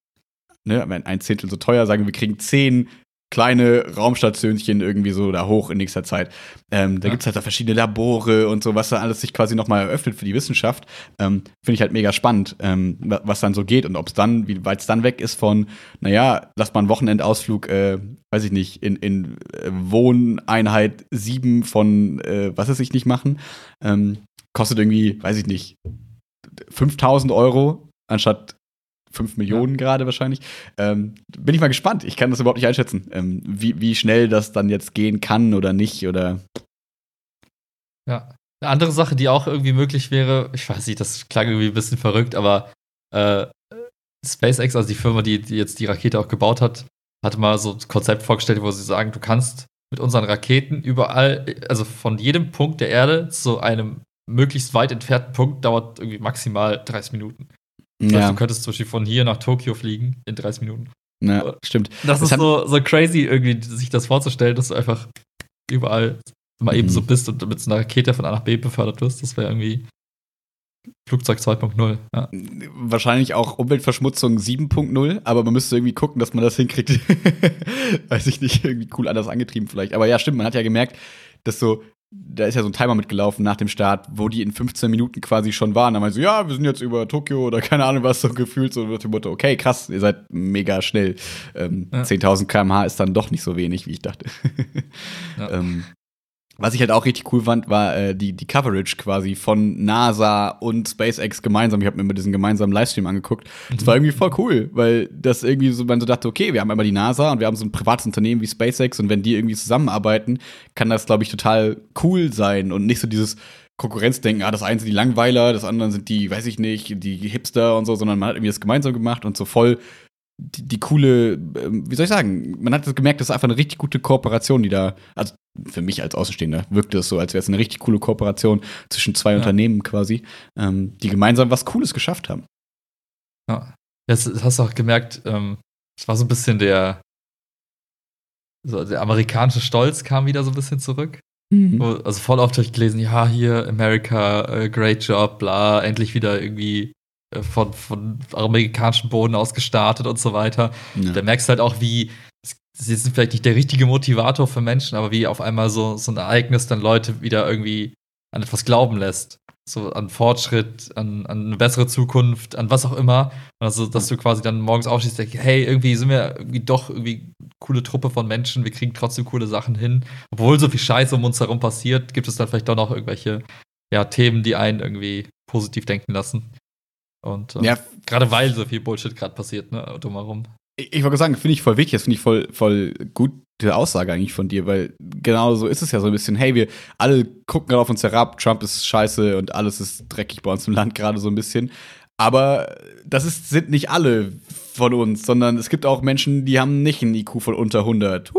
ne, ein Zehntel so teuer, sagen wir kriegen zehn kleine Raumstationchen irgendwie so da hoch in nächster Zeit. Ähm, da ja. gibt es halt da verschiedene Labore und so, was da alles sich quasi nochmal eröffnet für die Wissenschaft. Ähm, Finde ich halt mega spannend, ähm, was dann so geht und ob es dann, wie weit es dann weg ist von, naja, lass mal einen Wochenendausflug, äh, weiß ich nicht, in, in äh, Wohneinheit 7 von, äh, was weiß ich nicht machen. Ähm, kostet irgendwie, weiß ich nicht, 5000 Euro anstatt 5 Millionen ja. gerade wahrscheinlich. Ähm, bin ich mal gespannt. Ich kann das überhaupt nicht einschätzen, ähm, wie, wie schnell das dann jetzt gehen kann oder nicht oder. Ja. Eine andere Sache, die auch irgendwie möglich wäre, ich weiß nicht, das klang irgendwie ein bisschen verrückt, aber äh, SpaceX, also die Firma, die, die jetzt die Rakete auch gebaut hat, hatte mal so ein Konzept vorgestellt, wo sie sagen, du kannst mit unseren Raketen überall, also von jedem Punkt der Erde zu einem möglichst weit entfernten Punkt dauert irgendwie maximal 30 Minuten. Das ja. heißt, du könntest zum Beispiel von hier nach Tokio fliegen in 30 Minuten. Ja, stimmt. Das, das ist so, so crazy, irgendwie sich das vorzustellen, dass du einfach überall mal mhm. eben so bist und mit so einer Rakete von A nach B befördert wirst. Das wäre irgendwie Flugzeug 2.0. Ja. Wahrscheinlich auch Umweltverschmutzung 7.0, aber man müsste irgendwie gucken, dass man das hinkriegt. *laughs* Weiß ich nicht, irgendwie cool anders angetrieben vielleicht. Aber ja, stimmt, man hat ja gemerkt, dass so da ist ja so ein Timer mitgelaufen nach dem Start, wo die in 15 Minuten quasi schon waren. Da meinte so, ja, wir sind jetzt über Tokio oder keine Ahnung was, so gefühlt so mit dem Motto, okay, krass, ihr seid mega schnell. Ähm, ja. 10.000 km/h ist dann doch nicht so wenig, wie ich dachte. Ja. *laughs* ähm, was ich halt auch richtig cool fand, war äh, die, die Coverage quasi von NASA und SpaceX gemeinsam. Ich habe mir immer diesen gemeinsamen Livestream angeguckt. Mhm. Das war irgendwie voll cool, weil das irgendwie so, man so dachte, okay, wir haben einmal die NASA und wir haben so ein privates Unternehmen wie SpaceX und wenn die irgendwie zusammenarbeiten, kann das, glaube ich, total cool sein und nicht so dieses Konkurrenzdenken, ah, das eine sind die Langweiler, das andere sind die, weiß ich nicht, die Hipster und so, sondern man hat irgendwie das gemeinsam gemacht und so voll die, die coole, ähm, wie soll ich sagen, man hat gemerkt, das ist einfach eine richtig gute Kooperation, die da, also für mich als Außenstehender wirkte es so, als wäre es eine richtig coole Kooperation zwischen zwei ja. Unternehmen quasi, ähm, die gemeinsam was Cooles geschafft haben. Ja, jetzt hast du auch gemerkt, ähm, es war so ein bisschen der, so der amerikanische Stolz kam wieder so ein bisschen zurück. Mhm. Also voll oft habe ich gelesen, ja, hier America, uh, great job, bla, endlich wieder irgendwie äh, von, von amerikanischem Boden aus gestartet und so weiter. Ja. Da merkst du halt auch, wie sie sind vielleicht nicht der richtige Motivator für Menschen, aber wie auf einmal so, so ein Ereignis dann Leute wieder irgendwie an etwas glauben lässt. So an Fortschritt, an, an eine bessere Zukunft, an was auch immer. Also, dass du quasi dann morgens aufstehst und denkst, hey, irgendwie sind wir irgendwie doch irgendwie coole Truppe von Menschen, wir kriegen trotzdem coole Sachen hin. Obwohl so viel Scheiße um uns herum passiert, gibt es dann vielleicht doch noch irgendwelche ja, Themen, die einen irgendwie positiv denken lassen. Und äh, ja. gerade weil so viel Bullshit gerade passiert, ne, drumherum. Ich, ich wollte sagen, finde ich voll wichtig, das finde ich voll, voll gut, diese Aussage eigentlich von dir, weil genau so ist es ja so ein bisschen, hey, wir alle gucken gerade auf uns herab, Trump ist scheiße und alles ist dreckig bei uns im Land gerade so ein bisschen. Aber das ist, sind nicht alle von uns, sondern es gibt auch Menschen, die haben nicht einen IQ von unter 100.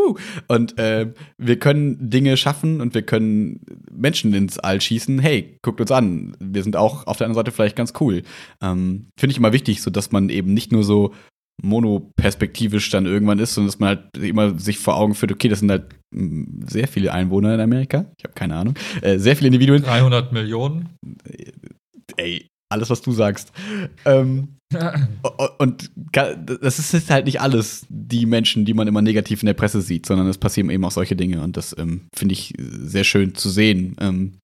Und äh, wir können Dinge schaffen und wir können Menschen ins All schießen. Hey, guckt uns an. Wir sind auch auf der anderen Seite vielleicht ganz cool. Ähm, Finde ich immer wichtig, so dass man eben nicht nur so monoperspektivisch dann irgendwann ist und dass man halt immer sich vor Augen führt, okay, das sind halt mm, sehr viele Einwohner in Amerika. Ich habe keine Ahnung. Äh, sehr viele Individuen. 300 Millionen. Ey, alles, was du sagst. Ähm, und das ist halt nicht alles die Menschen, die man immer negativ in der Presse sieht, sondern es passieren eben auch solche Dinge und das ähm, finde ich sehr schön zu sehen. Ähm,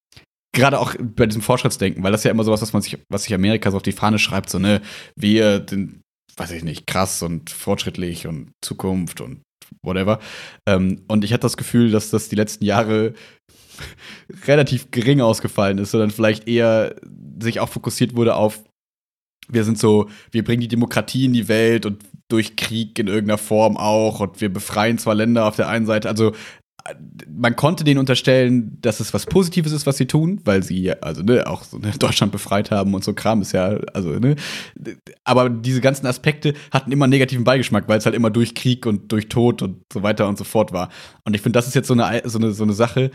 Gerade auch bei diesem Fortschrittsdenken, weil das ja immer sowas, was man sich, was sich Amerika so auf die Fahne schreibt, so, ne, wir sind, weiß ich nicht, krass und fortschrittlich und Zukunft und whatever. Ähm, und ich hatte das Gefühl, dass das die letzten Jahre *laughs* relativ gering ausgefallen ist, sondern vielleicht eher sich auch fokussiert wurde auf, wir sind so, wir bringen die Demokratie in die Welt und durch Krieg in irgendeiner Form auch und wir befreien zwar Länder auf der einen Seite, also man konnte denen unterstellen, dass es was Positives ist, was sie tun, weil sie also ne, auch so, ne, Deutschland befreit haben und so Kram ist ja also ne, aber diese ganzen Aspekte hatten immer einen negativen Beigeschmack, weil es halt immer durch Krieg und durch Tod und so weiter und so fort war. Und ich finde, das ist jetzt so eine so eine so eine Sache,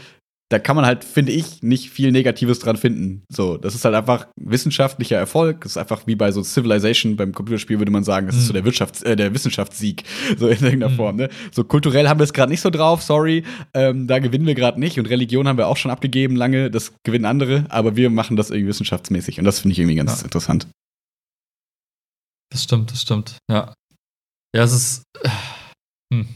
da kann man halt, finde ich, nicht viel Negatives dran finden. So, das ist halt einfach wissenschaftlicher Erfolg. Das ist einfach wie bei so Civilization beim Computerspiel würde man sagen, das ist so der mhm. Wirtschafts-, äh, der Wissenschaftssieg, *laughs* so in irgendeiner mhm. Form. Ne? So kulturell haben wir es gerade nicht so drauf, sorry, ähm, da gewinnen wir gerade nicht. Und Religion haben wir auch schon abgegeben lange, das gewinnen andere, aber wir machen das irgendwie wissenschaftsmäßig und das finde ich irgendwie ganz ja. interessant. Das stimmt, das stimmt, ja. Ja, es ist. Äh, hm.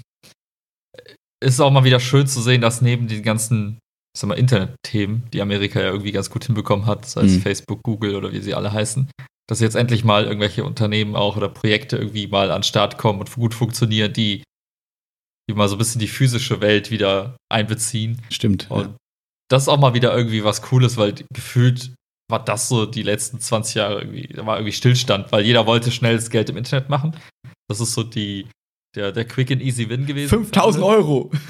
Es ist auch mal wieder schön zu sehen, dass neben den ganzen ich sag mal, Internetthemen, die Amerika ja irgendwie ganz gut hinbekommen hat, sei es mhm. Facebook, Google oder wie sie alle heißen, dass jetzt endlich mal irgendwelche Unternehmen auch oder Projekte irgendwie mal an den Start kommen und gut funktionieren, die, die mal so ein bisschen die physische Welt wieder einbeziehen. Stimmt. Und ja. das ist auch mal wieder irgendwie was Cooles, weil gefühlt war das so die letzten 20 Jahre irgendwie, da war irgendwie Stillstand, weil jeder wollte schnelles Geld im Internet machen. Das ist so die, der, der Quick and Easy Win gewesen. 5000 Euro! *laughs*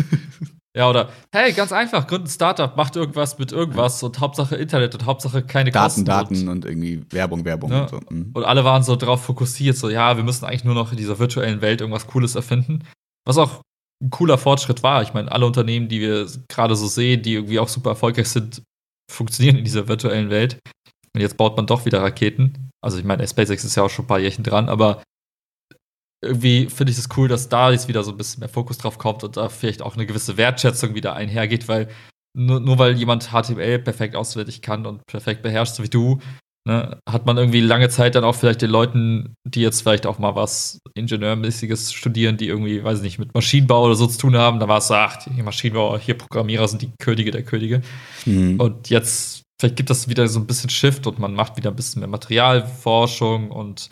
Ja, oder hey, ganz einfach, gründet ein Startup, macht irgendwas mit irgendwas und Hauptsache Internet und Hauptsache keine Daten, Kosten. Daten und, und irgendwie Werbung, Werbung ja. und so. Mhm. Und alle waren so drauf fokussiert, so ja, wir müssen eigentlich nur noch in dieser virtuellen Welt irgendwas Cooles erfinden. Was auch ein cooler Fortschritt war. Ich meine, alle Unternehmen, die wir gerade so sehen, die irgendwie auch super erfolgreich sind, funktionieren in dieser virtuellen Welt. Und jetzt baut man doch wieder Raketen. Also ich meine, SpaceX ist ja auch schon ein paar Jährchen dran, aber irgendwie finde ich es cool, dass da jetzt wieder so ein bisschen mehr Fokus drauf kommt und da vielleicht auch eine gewisse Wertschätzung wieder einhergeht, weil nur, nur weil jemand HTML perfekt auswendig kann und perfekt beherrscht, so wie du, ne, hat man irgendwie lange Zeit dann auch vielleicht den Leuten, die jetzt vielleicht auch mal was Ingenieurmäßiges studieren, die irgendwie, weiß ich nicht, mit Maschinenbau oder so zu tun haben, da war es so, ach, die Maschinenbauer, hier Programmierer sind die Könige der Könige. Mhm. Und jetzt, vielleicht gibt das wieder so ein bisschen Shift und man macht wieder ein bisschen mehr Materialforschung und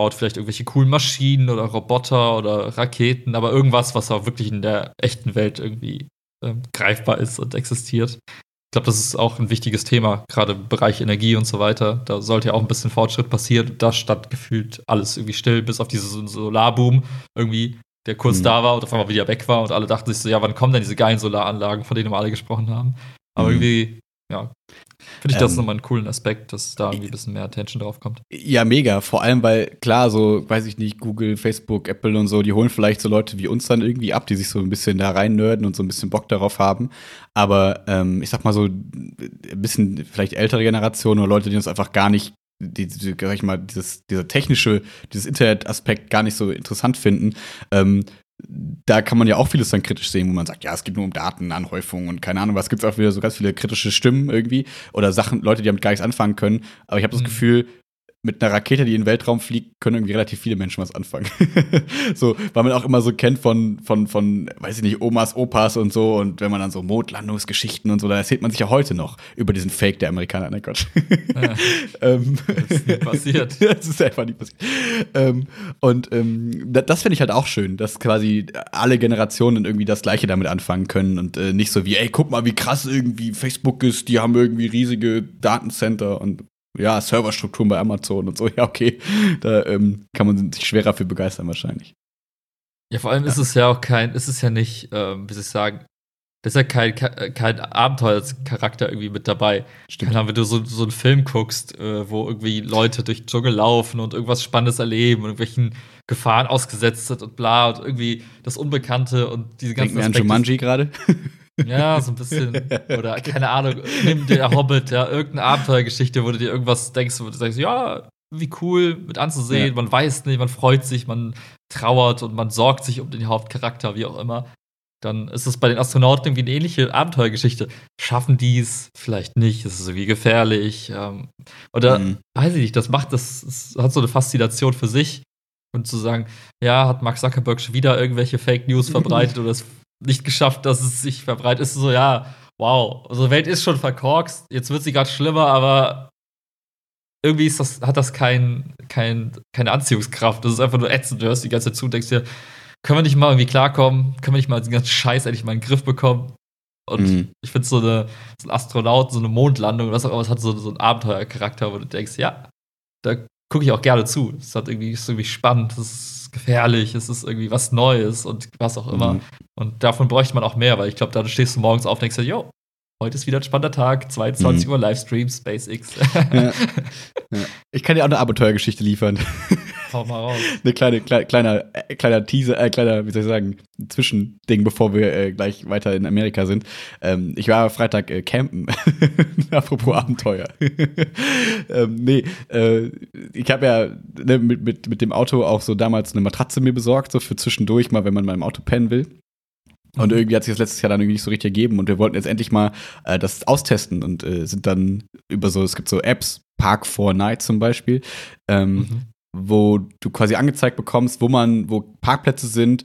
baut vielleicht irgendwelche coolen Maschinen oder Roboter oder Raketen, aber irgendwas, was auch wirklich in der echten Welt irgendwie ähm, greifbar ist und existiert. Ich glaube, das ist auch ein wichtiges Thema, gerade im Bereich Energie und so weiter. Da sollte ja auch ein bisschen Fortschritt passieren. Da stand gefühlt alles irgendwie still, bis auf diesen Solarboom irgendwie, der kurz mhm. da war und auf einmal wieder weg war und alle dachten sich so, ja, wann kommen denn diese geilen Solaranlagen, von denen wir alle gesprochen haben? Aber mhm. irgendwie, ja, Finde ich das ähm, nochmal einen coolen Aspekt, dass da irgendwie ein bisschen mehr Attention drauf kommt. Ja, mega. Vor allem, weil klar, so, weiß ich nicht, Google, Facebook, Apple und so, die holen vielleicht so Leute wie uns dann irgendwie ab, die sich so ein bisschen da rein nerden und so ein bisschen Bock darauf haben. Aber ähm, ich sag mal so, ein bisschen vielleicht ältere Generationen oder Leute, die uns einfach gar nicht die, die, sag ich mal, dieses, dieser technische, dieses Internet-Aspekt gar nicht so interessant finden, ähm, da kann man ja auch vieles dann kritisch sehen, wo man sagt, ja, es geht nur um Datenanhäufung und keine Ahnung, was gibt es auch wieder so ganz viele kritische Stimmen irgendwie oder Sachen, Leute, die damit gar nichts anfangen können. Aber ich habe das mhm. Gefühl, mit einer Rakete, die in den Weltraum fliegt, können irgendwie relativ viele Menschen was anfangen. *laughs* so, weil man auch immer so kennt von, von, von, weiß ich nicht, Omas, Opas und so. Und wenn man dann so Mondlandungsgeschichten und so, da erzählt man sich ja heute noch über diesen Fake der Amerikaner. Nein, Gott. Ja, *laughs* ähm, das ist nicht passiert. *laughs* das ist einfach nicht passiert. Ähm, und ähm, das, das finde ich halt auch schön, dass quasi alle Generationen irgendwie das Gleiche damit anfangen können und äh, nicht so wie, ey, guck mal, wie krass irgendwie Facebook ist, die haben irgendwie riesige Datencenter und ja, Serverstrukturen bei Amazon und so, ja, okay. Da ähm, kann man sich schwerer für begeistern wahrscheinlich. Ja, vor allem ja. ist es ja auch kein, ist es ja nicht, ähm, wie soll ich sagen, das ist ja kein, kein Abenteuercharakter irgendwie mit dabei. Stimmt. Keine wenn du so, so einen Film guckst, äh, wo irgendwie Leute durch den Dschungel laufen und irgendwas Spannendes erleben und irgendwelchen Gefahren ausgesetzt sind und bla und irgendwie das Unbekannte und diese ganzen Denk mir an Jumanji gerade. *laughs* Ja, so ein bisschen. Oder keine Ahnung, nimm der Hobbit, ja, irgendeine Abenteuergeschichte, wo du dir irgendwas denkst, wo du sagst, ja, wie cool mit anzusehen. Ja. Man weiß nicht, man freut sich, man trauert und man sorgt sich um den Hauptcharakter, wie auch immer. Dann ist es bei den Astronauten irgendwie eine ähnliche Abenteuergeschichte. Schaffen die es? Vielleicht nicht. Es ist irgendwie gefährlich. Ähm, oder mhm. weiß ich nicht, das macht, das, das hat so eine Faszination für sich. Und zu sagen, ja, hat Mark Zuckerberg schon wieder irgendwelche Fake News verbreitet *laughs* oder es nicht geschafft, dass es sich verbreitet, ist so, ja, wow, unsere also Welt ist schon verkorkst, jetzt wird sie gerade schlimmer, aber irgendwie ist das, hat das kein, kein, keine Anziehungskraft. Das ist einfach nur ätzend. Du hörst die ganze Zeit zu und denkst dir, können wir nicht mal irgendwie klarkommen? Können wir nicht mal den ganzen Scheiß endlich mal in den Griff bekommen? Und mhm. ich finde so, eine, so ein Astronaut, so eine Mondlandung, was auch immer, es hat so, so einen Abenteuercharakter, wo du denkst, ja, da gucke ich auch gerne zu. Es hat irgendwie, ist irgendwie spannend, es ist gefährlich, es ist irgendwie was Neues und was auch immer. Mhm. Und davon bräuchte man auch mehr, weil ich glaube, da stehst du morgens auf und denkst dir, yo, heute ist wieder ein spannender Tag, 22 mhm. Uhr Livestream, SpaceX. Ja. *laughs* Ja. Ich kann dir auch eine Abenteuergeschichte liefern. Hau mal raus. *laughs* Eine kleine, kleine, kleiner, äh, kleiner Teaser, äh, kleiner, wie soll ich sagen, Zwischending, bevor wir äh, gleich weiter in Amerika sind. Ähm, ich war Freitag äh, campen. *laughs* Apropos Abenteuer. *laughs* ähm, nee, äh, ich habe ja ne, mit, mit, mit dem Auto auch so damals eine Matratze mir besorgt, so für zwischendurch mal, wenn man mal im Auto pennen will. Und irgendwie hat sich das letztes Jahr dann irgendwie nicht so richtig ergeben und wir wollten jetzt endlich mal äh, das austesten und äh, sind dann über so, es gibt so Apps, Park 4 Night zum Beispiel, ähm, mhm. Wo du quasi angezeigt bekommst, wo man, wo Parkplätze sind,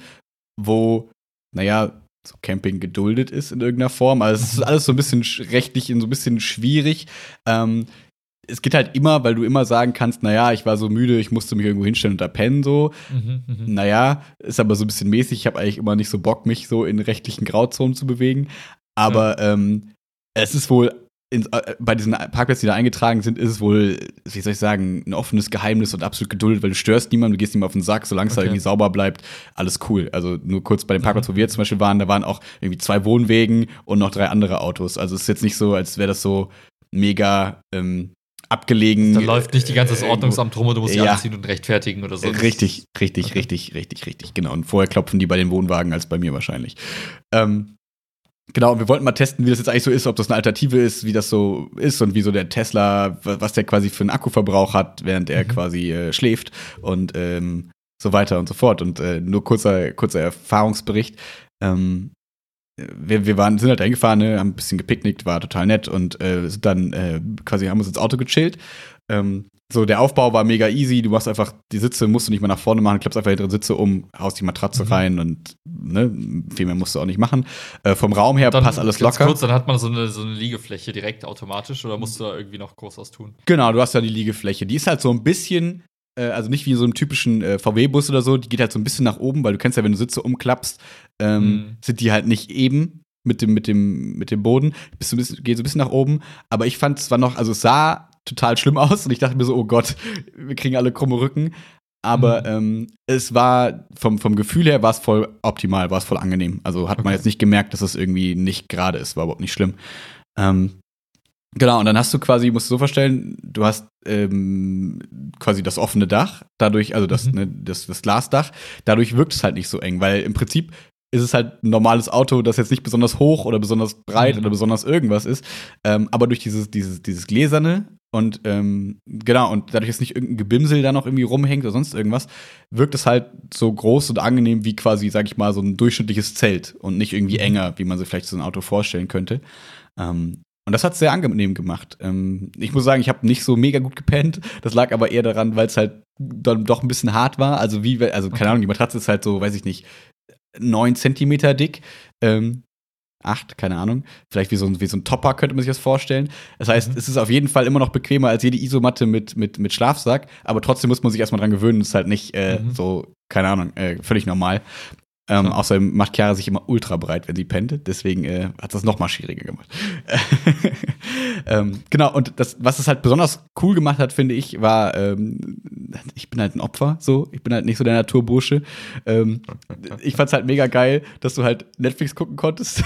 wo, naja, so Camping geduldet ist in irgendeiner Form. Also es ist mhm. alles so ein bisschen rechtlich so ein bisschen schwierig. Ähm, es geht halt immer, weil du immer sagen kannst, naja, ich war so müde, ich musste mich irgendwo hinstellen und da pennen so. Mhm, mh. Naja, ist aber so ein bisschen mäßig. Ich habe eigentlich immer nicht so Bock, mich so in rechtlichen Grauzonen zu bewegen. Aber ja. ähm, es ist wohl in, äh, bei diesen Parkplätzen, die da eingetragen sind, ist es wohl, wie soll ich sagen, ein offenes Geheimnis und absolut geduldet, weil du störst niemanden, du gehst ihm auf den Sack, solange es okay. da irgendwie sauber bleibt, alles cool. Also nur kurz bei dem Parkplatz, mhm. wo wir zum Beispiel waren, da waren auch irgendwie zwei Wohnwegen und noch drei andere Autos. Also es ist jetzt nicht so, als wäre das so mega ähm, abgelegen. Da läuft nicht die ganze äh, Ordnungsamt rum und du musst ja. anziehen und rechtfertigen oder so. Richtig, richtig, okay. richtig, richtig, richtig, genau. Und vorher klopfen die bei den Wohnwagen als bei mir wahrscheinlich. Ähm, genau, und wir wollten mal testen, wie das jetzt eigentlich so ist, ob das eine Alternative ist, wie das so ist und wie so der Tesla, was der quasi für einen Akkuverbrauch hat, während er mhm. quasi äh, schläft und ähm, so weiter und so fort. Und äh, nur kurzer, kurzer Erfahrungsbericht. Ähm, wir, wir waren, sind halt eingefahren, ne, haben ein bisschen gepicknickt, war total nett und äh, sind dann äh, quasi haben uns ins Auto gechillt. Ähm, so, der Aufbau war mega easy. Du machst einfach die Sitze, musst du nicht mal nach vorne machen, klappst einfach hintere Sitze um, haust die Matratze mhm. rein und ne, viel mehr musst du auch nicht machen. Äh, vom Raum her dann, passt alles locker. Kurz, dann hat man so eine, so eine Liegefläche direkt automatisch oder musst du da irgendwie noch groß was tun? Genau, du hast ja die Liegefläche. Die ist halt so ein bisschen äh, also nicht wie so einem typischen äh, VW-Bus oder so, die geht halt so ein bisschen nach oben, weil du kennst ja, wenn du Sitze umklappst, ähm, mhm. sind die halt nicht eben mit dem, mit dem, mit dem Boden. Bist du, geht so ein bisschen nach oben. Aber ich fand es war noch, also es sah total schlimm *laughs* aus und ich dachte mir so, oh Gott, wir kriegen alle krumme Rücken. Aber mhm. ähm, es war vom, vom Gefühl her war es voll optimal, war es voll angenehm. Also hat okay. man jetzt nicht gemerkt, dass es irgendwie nicht gerade ist, war überhaupt nicht schlimm. Ähm, Genau, und dann hast du quasi, musst du so vorstellen, du hast ähm, quasi das offene Dach, dadurch, also das, mhm. ne, das, das Glasdach, dadurch wirkt es halt nicht so eng, weil im Prinzip ist es halt ein normales Auto, das jetzt nicht besonders hoch oder besonders breit mhm. oder besonders irgendwas ist, ähm, aber durch dieses, dieses, dieses Gläserne und ähm, genau, und dadurch, dass nicht irgendein Gebimsel da noch irgendwie rumhängt oder sonst irgendwas, wirkt es halt so groß und angenehm wie quasi, sag ich mal, so ein durchschnittliches Zelt und nicht irgendwie enger, wie man sich vielleicht so ein Auto vorstellen könnte. Ähm, und das hat es sehr angenehm gemacht. Ähm, ich muss sagen, ich habe nicht so mega gut gepennt. Das lag aber eher daran, weil es halt dann doch ein bisschen hart war. Also wie, also keine Ahnung, die Matratze ist halt so, weiß ich nicht, neun Zentimeter dick. Ähm, acht, keine Ahnung. Vielleicht wie so, ein, wie so ein Topper könnte man sich das vorstellen. Das heißt, mhm. es ist auf jeden Fall immer noch bequemer als jede Isomatte mit, mit, mit Schlafsack, aber trotzdem muss man sich erstmal dran gewöhnen. Das ist halt nicht äh, mhm. so, keine Ahnung, äh, völlig normal. Ähm, außerdem macht Chiara sich immer ultra breit, wenn sie pennt. Deswegen äh, hat das noch mal schwieriger gemacht. *laughs* ähm, genau, und das, was es halt besonders cool gemacht hat, finde ich, war, ähm, ich bin halt ein Opfer, so. Ich bin halt nicht so der Naturbursche. Ähm, ich fand's halt mega geil, dass du halt Netflix gucken konntest.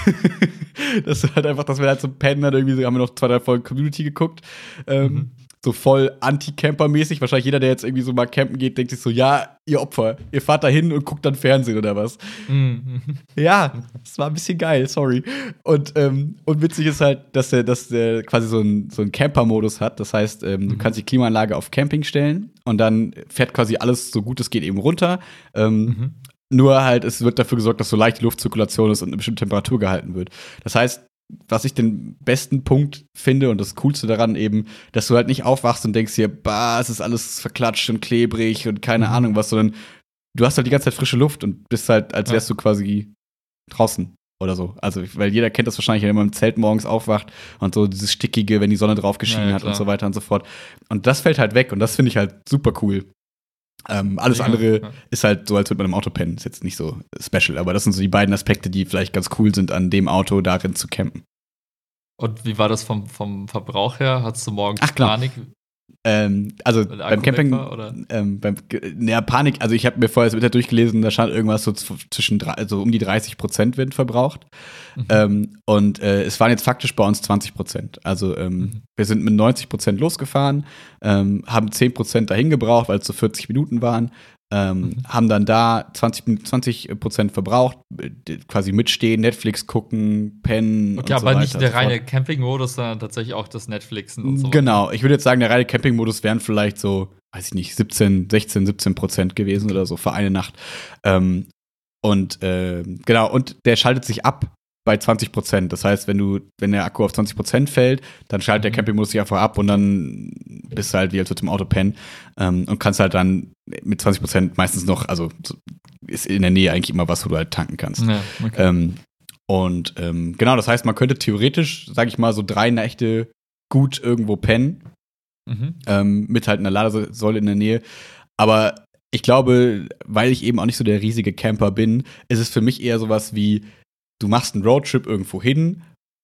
*laughs* dass du halt einfach, dass wir halt so pennen, dann irgendwie so, haben wir noch zwei, drei Folgen Community geguckt. Ähm, mhm so voll anti-Camper-mäßig. Wahrscheinlich jeder, der jetzt irgendwie so mal campen geht, denkt sich so, ja, ihr Opfer, ihr fahrt da hin und guckt dann Fernsehen oder was. Mhm. Ja, es war ein bisschen geil, sorry. Und, ähm, und witzig ist halt, dass der, dass der quasi so einen so Camper-Modus hat. Das heißt, ähm, du kannst die Klimaanlage auf Camping stellen und dann fährt quasi alles so gut es geht eben runter. Ähm, Mhm. Nur halt, es wird dafür gesorgt, dass so leichte Luftzirkulation ist und eine bestimmte Temperatur gehalten wird. Das heißt, was ich den besten Punkt finde und das Coolste daran eben, dass du halt nicht aufwachst und denkst hier, bah, es ist alles verklatscht und klebrig und keine Mhm. Ahnung was, sondern du hast halt die ganze Zeit frische Luft und bist halt, als Ja. wärst du quasi draußen oder so. Also, weil jeder kennt das wahrscheinlich, wenn man im Zelt morgens aufwacht und so dieses Stickige, wenn die Sonne drauf geschienen Ja, ja, hat und so weiter und so fort. Und das fällt halt weg und das finde ich halt super cool. Ähm, alles Ja, andere ja. ist halt so, als würde man im Auto pennen. Ist jetzt nicht so special, aber das sind so die beiden Aspekte, die vielleicht ganz cool sind, an dem Auto darin zu campen. Und wie war das vom, vom Verbrauch her? Hattest du morgens Ach, klar. Panik? Ähm, also beim Camping, war, oder? ähm, beim, naja, Panik, also ich habe mir vorher das Wetter durchgelesen, da stand irgendwas so zwischen, also um die 30 Prozent Wind verbraucht. Mhm. Ähm, und äh, es waren jetzt faktisch bei uns 20 Prozent. Also ähm, Mhm. wir sind mit 90 Prozent losgefahren, ähm, haben 10 Prozent dahin gebraucht, weil es so 40 Minuten waren. Ähm, Mhm. Haben dann da 20, Min- 20 Prozent verbraucht, äh, quasi mitstehen, Netflix gucken, pennen. Okay, und so aber weiter nicht der reine Camping-Modus, sondern tatsächlich auch das Netflixen und so. Genau, ich würde jetzt sagen, der reine Campingmodus wären vielleicht so, weiß ich nicht, 17, 16, 17 Prozent gewesen oder so für eine Nacht. Ähm, und ähm, genau, und der schaltet sich ab bei 20 Prozent. Das heißt, wenn du, wenn der Akku auf 20 Prozent fällt, dann schaltet der Mhm. Campingmodus sich einfach ab und dann bist du halt wie als würdest du im Auto pennen ähm, und kannst halt dann mit 20 Prozent meistens noch, also so- ist in der Nähe eigentlich immer was, wo du halt tanken kannst. Ja, okay. Ähm, und ähm, genau, das heißt, man könnte theoretisch, sag ich mal, so drei Nächte gut irgendwo pennen, mhm. ähm, mit halt einer Ladesäule in der Nähe. Aber ich glaube, weil ich eben auch nicht so der riesige Camper bin, ist es für mich eher sowas wie, du machst einen Roadtrip irgendwo hin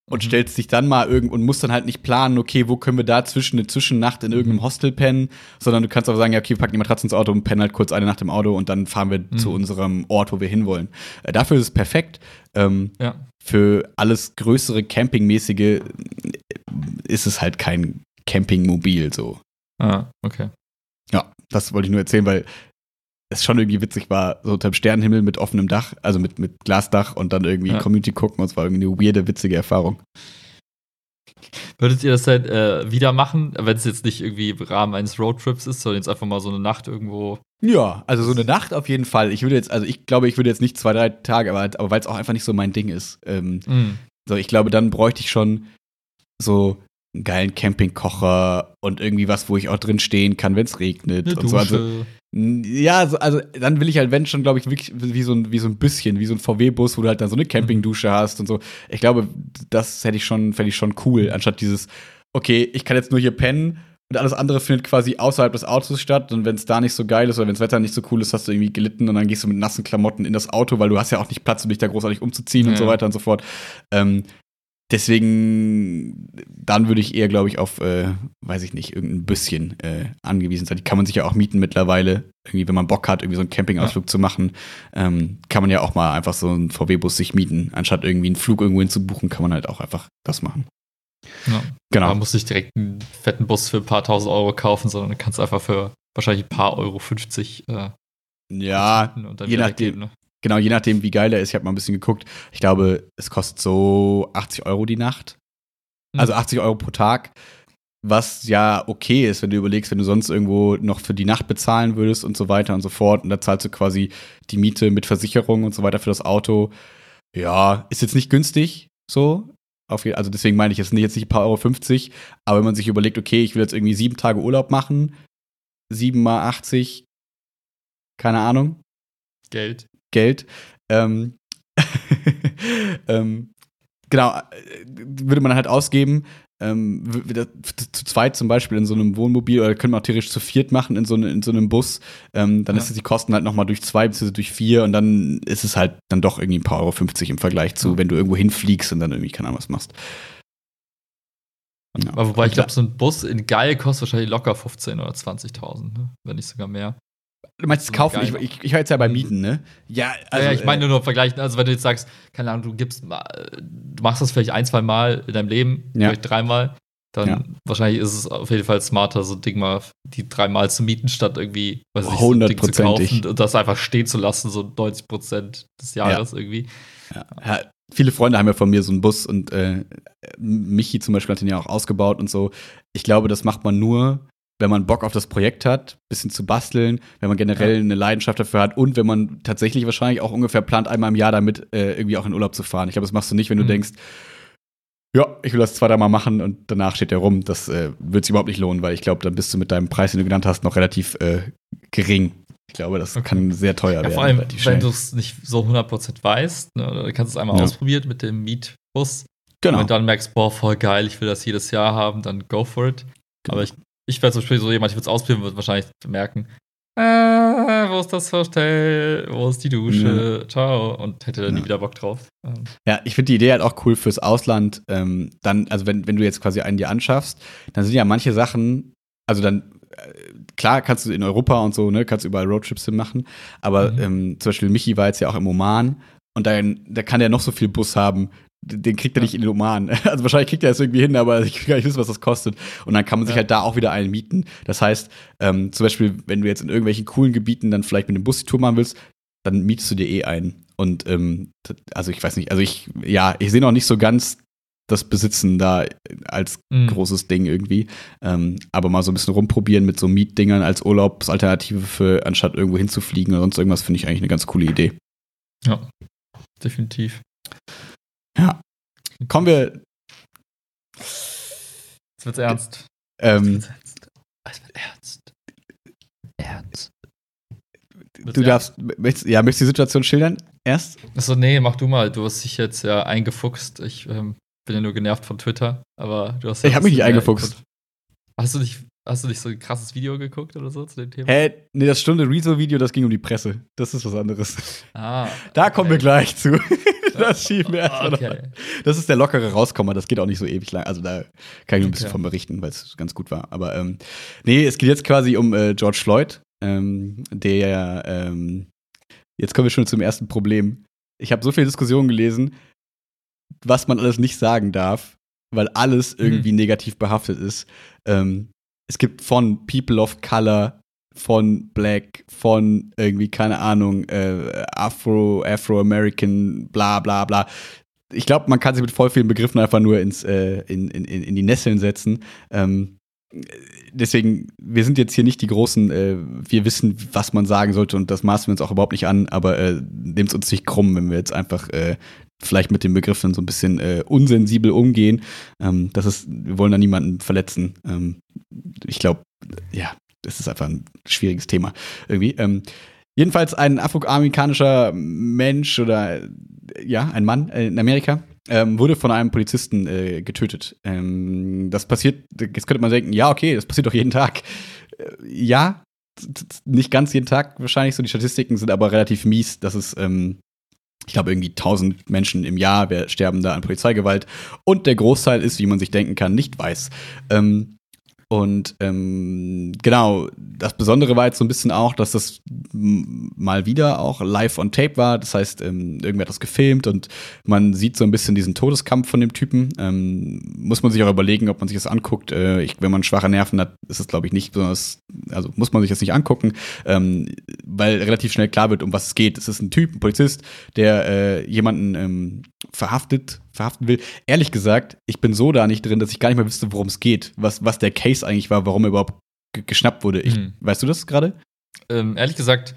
und Mhm. stellst dich dann mal irgend und musst dann halt nicht planen, okay, wo können wir da zwischen eine Zwischennacht in irgendeinem Mhm. Hostel pennen, sondern du kannst aber sagen, ja, okay, wir packen die Matratze ins Auto und pennen halt kurz eine Nacht im Auto und dann fahren wir Mhm. zu unserem Ort, wo wir hinwollen. Äh, dafür ist es perfekt. Ähm, Ja. für alles größere Campingmäßige äh, ist es halt kein Campingmobil so. Ah, okay. Ja, das wollte ich nur erzählen, weil es schon irgendwie witzig war, so unterm Sternenhimmel mit offenem Dach, also mit, mit Glasdach und dann irgendwie Ja. Community gucken und es war irgendwie eine weirde, witzige Erfahrung. Würdet ihr das denn äh, wieder machen, wenn es jetzt nicht irgendwie im Rahmen eines Roadtrips ist, sondern jetzt einfach mal so eine Nacht irgendwo? Ja, also so eine Nacht auf jeden Fall. Ich würde jetzt, also ich glaube, ich würde jetzt nicht zwei, drei Tage, aber, aber weil es auch einfach nicht so mein Ding ist. Ähm, Mhm. So, ich glaube, dann bräuchte ich schon so einen geilen Campingkocher und irgendwie was, wo ich auch drin stehen kann, wenn es regnet Eine und so. Also, Dusche. Ja, so, also dann will ich halt, wenn schon, glaube ich, wirklich wie so ein, wie so ein bisschen, wie so ein VW-Bus, wo du halt dann so eine Campingdusche hast und so. Ich glaube, das hätte ich schon, fände ich schon cool, anstatt dieses, okay, ich kann jetzt nur hier pennen und alles andere findet quasi außerhalb des Autos statt. Und wenn es da nicht so geil ist oder wenn das Wetter nicht so cool ist, hast du irgendwie gelitten und dann gehst du mit nassen Klamotten in das Auto, weil du hast ja auch nicht Platz, um dich da großartig umzuziehen und Ja. so weiter und so fort. Ähm, deswegen, dann würde ich eher, glaube ich, auf, äh, weiß ich nicht, irgendein bisschen äh, angewiesen sein. Die kann man sich ja auch mieten mittlerweile. Irgendwie, wenn man Bock hat, irgendwie so einen Campingausflug zu machen, ähm, kann man ja auch mal einfach so einen VW-Bus sich mieten. Anstatt irgendwie einen Flug irgendwo hin zu buchen, kann man halt auch einfach das machen. Ja. Genau. Man muss nicht direkt einen fetten Bus für ein paar tausend Euro kaufen, sondern kannst einfach für wahrscheinlich ein paar Euro 50 äh, Ja, mieten und dann je nachdem. weggeben, ne? Genau, je nachdem, wie geil der ist. Ich habe mal ein bisschen geguckt. Ich glaube, es kostet so 80 Euro die Nacht. Mhm. Also 80 Euro pro Tag. Was ja okay ist, wenn du überlegst, wenn du sonst irgendwo noch für die Nacht bezahlen würdest und so weiter und so fort. Und da zahlst du quasi die Miete mit Versicherung und so weiter für das Auto. Ja, ist jetzt nicht günstig so. Also deswegen meine ich jetzt nicht, jetzt nicht ein paar Euro 50, aber wenn man sich überlegt, okay, ich will jetzt irgendwie sieben Tage Urlaub machen, sieben mal 80, keine Ahnung, Geld. Geld. Ähm, *laughs* ähm, genau, äh, würde man halt ausgeben. Ähm, zu zweit zum Beispiel in so einem Wohnmobil oder können wir auch theoretisch zu viert machen in so, ne, in so einem Bus. Ähm, dann Ja. ist es die Kosten halt nochmal durch zwei bzw. durch vier und dann ist es halt dann doch irgendwie ein paar Euro 50 im Vergleich zu, Ja. wenn du irgendwo hinfliegst und dann irgendwie keine Ahnung was machst. Ja. Aber wobei ich glaube, so ein Bus in geil kostet wahrscheinlich locker 15.000 oder 20.000, ne? wenn nicht sogar mehr. Du meinst kaufen? Ich, ich, ich höre jetzt ja bei Mhm. Mieten, ne? Ja, Also, ja, ich meine äh, nur vergleichen, also wenn du jetzt sagst, keine Ahnung, du gibst du machst das vielleicht ein, zwei Mal in deinem Leben, Ja. vielleicht dreimal, dann Ja. wahrscheinlich ist es auf jeden Fall smarter, so ein Ding mal die dreimal zu mieten, statt irgendwie, weiß ich, so ein Ding zu kaufen und das einfach stehen zu lassen, so 90 Prozent des Jahres irgendwie. Ja. Ja, viele Freunde haben ja von mir so einen Bus und äh, Michi zum Beispiel hat den ja auch ausgebaut und so. Ich glaube, das macht man nur, wenn man Bock auf das Projekt hat, bisschen zu basteln, wenn man generell Ja. eine Leidenschaft dafür hat und wenn man tatsächlich wahrscheinlich auch ungefähr plant, einmal im Jahr damit äh, irgendwie auch in Urlaub zu fahren. Ich glaube, das machst du nicht, wenn du Mhm. denkst, ja, ich will das zwei, dreimal machen und danach steht der rum. Das äh, wird sich überhaupt nicht lohnen, weil ich glaube, dann bist du mit deinem Preis, den du genannt hast, noch relativ äh, gering. Ich glaube, das Okay. kann sehr teuer Ja, werden. vor allem, wenn du es nicht so 100% weißt, ne, oder du kannst es einmal Ja. ausprobiert mit dem Mietbus. genau. Und du dann merkst, boah, voll geil, ich will das jedes Jahr haben, dann go for it. Aber ich, ich wäre zum Beispiel so jemand, ich würde es ausprobieren, würde wahrscheinlich merken, äh, wo ist das Hotel, wo ist die Dusche, ciao, und hätte dann nie Ja. wieder Bock drauf. Ähm, Ja, ich finde die Idee halt auch cool fürs Ausland. Ähm, dann, also wenn, wenn du jetzt quasi einen dir anschaffst, dann sind ja manche Sachen, also dann, äh, klar kannst du in Europa und so, ne, kannst du überall Roadtrips hin machen, aber Mhm. ähm, zum Beispiel Michi war jetzt ja auch im Oman und dann, da kann der noch so viel Bus haben, den kriegt er nicht in den Oman. *laughs* Also wahrscheinlich kriegt er das irgendwie hin, aber *laughs* ich will gar nicht wissen, was das kostet. Und dann kann man sich Ja. halt da auch wieder einen mieten. Das heißt, ähm, zum Beispiel, wenn du jetzt in irgendwelchen coolen Gebieten dann vielleicht mit dem Bus die Tour machen willst, dann mietest du dir eh einen. Und ähm, also ich weiß nicht, also ich, ja, ich sehe noch nicht so ganz das Besitzen da als Mhm. großes Ding irgendwie. Ähm, aber mal so ein bisschen rumprobieren mit so Mietdingern als Urlaubsalternative für, anstatt irgendwo hinzufliegen oder sonst irgendwas, finde ich eigentlich eine ganz coole Idee. Ja, definitiv. Ja. Kommen wir, Jetzt wird's ernst. ähm, Jetzt wird's ernst. Es wird ernst. Ernst. du darfst, möchtest, ja, möchtest du die Situation schildern erst? Achso, nee, mach du mal. Du hast dich jetzt ja eingefuchst. Ich ähm, bin ja nur genervt von Twitter, aber du hast ja Ich hab mich nicht eingefuchst. Hast du nicht, hast du nicht so ein krasses Video geguckt oder so zu dem Thema? Hä, nee, das Stunde Rezo-Video, das ging um die Presse. Das ist was anderes. Ah, Da kommen wir okay. gleich zu. *laughs* Das schieben wir erstmal noch. Okay. Das ist der lockere Rauskommer, das geht auch nicht so ewig lang. Also da kann ich nur ein bisschen Okay. von berichten, weil es ganz gut war. Aber ähm, nee, es geht jetzt quasi um äh, George Floyd, ähm, der ähm, jetzt kommen wir schon zum ersten Problem. Ich habe so viele Diskussionen gelesen, was man alles nicht sagen darf, weil alles irgendwie negativ behaftet ist. Ähm, es gibt von People of Color, von Black, von irgendwie, keine Ahnung, äh, Afro, Afro-American, bla bla bla. Ich glaube, man kann sich mit voll vielen Begriffen einfach nur ins, äh, in, in, in die Nesseln setzen. Ähm, deswegen, wir sind jetzt hier nicht die großen, äh, wir wissen, was man sagen sollte und das maßen wir uns auch überhaupt nicht an, aber äh, nehmt uns nicht krumm, wenn wir jetzt einfach äh, vielleicht mit den Begriffen so ein bisschen äh, unsensibel umgehen. Ähm, das ist, wir wollen da niemanden verletzen. Ähm, ich glaube, ja, das ist einfach ein schwieriges Thema irgendwie. Ähm, jedenfalls ein afroamerikanischer Mensch oder ja, ein Mann in Amerika ähm, wurde von einem Polizisten äh, getötet. Ähm, das passiert, jetzt könnte man denken, ja, okay, das passiert doch jeden Tag. Äh, ja, nicht ganz jeden Tag wahrscheinlich so. Die Statistiken sind aber relativ mies. Das ist, ähm, ich glaube, irgendwie 1000 Menschen im Jahr sterben da an Polizeigewalt. Und der Großteil ist, wie man sich denken kann, nicht weiß. Ähm, und ähm, genau, das Besondere war jetzt so ein bisschen auch, dass das mal wieder auch live on tape war. Das heißt, ähm, irgendwer hat das gefilmt und man sieht so ein bisschen diesen Todeskampf von dem Typen. Ähm, muss man sich auch überlegen, ob man sich das anguckt. Äh, ich, wenn man schwache Nerven hat, ist es, glaube ich, nicht besonders, also muss man sich das nicht angucken, ähm, weil relativ schnell klar wird, um was es geht. Es ist ein Typ, ein Polizist, der äh, jemanden ähm, verhaftet, verhaften will. Ehrlich gesagt, ich bin so da nicht drin, dass ich gar nicht mehr wüsste, worum es geht, was, was der Case eigentlich war, warum er überhaupt ge- geschnappt wurde. Ich, Hm. Weißt du das gerade? Ähm, ehrlich gesagt,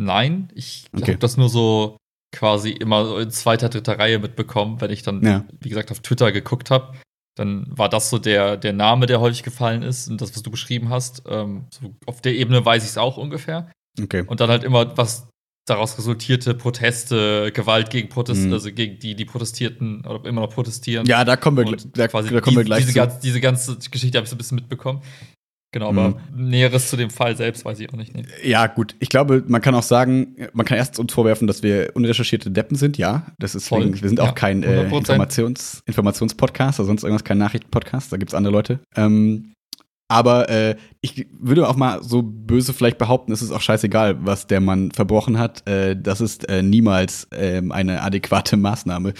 nein. Ich Okay. habe das nur so quasi immer in zweiter, dritter Reihe mitbekommen, wenn ich dann, Ja. wie gesagt, auf Twitter geguckt habe. Dann war das so der, der Name, der häufig gefallen ist und das, was du beschrieben hast. Ähm, so auf der Ebene weiß ich es auch ungefähr. Okay. Und dann halt immer, was daraus resultierte, Proteste, Gewalt gegen Protest, Mhm. also gegen die, die protestierten oder immer noch protestieren. Ja, da kommen wir, da, quasi da kommen wir gleich diese, zu. ganz, diese ganze Geschichte habe ich so ein bisschen mitbekommen. Genau, Mhm. aber Näheres zu dem Fall selbst weiß ich auch nicht. Ja, gut. Ich glaube, man kann auch sagen, man kann erst uns vorwerfen, dass wir unrecherchierte Deppen sind. Ja, das ist Voll. wir sind auch Ja, kein äh, 100%. Informations, Informationspodcast oder sonst irgendwas, kein Nachrichtenpodcast. Da gibt's andere Leute. Ähm, Aber äh, ich würde auch mal so böse vielleicht behaupten, es ist auch scheißegal, was der Mann verbrochen hat. Äh, das ist äh, niemals ähm, eine adäquate Maßnahme,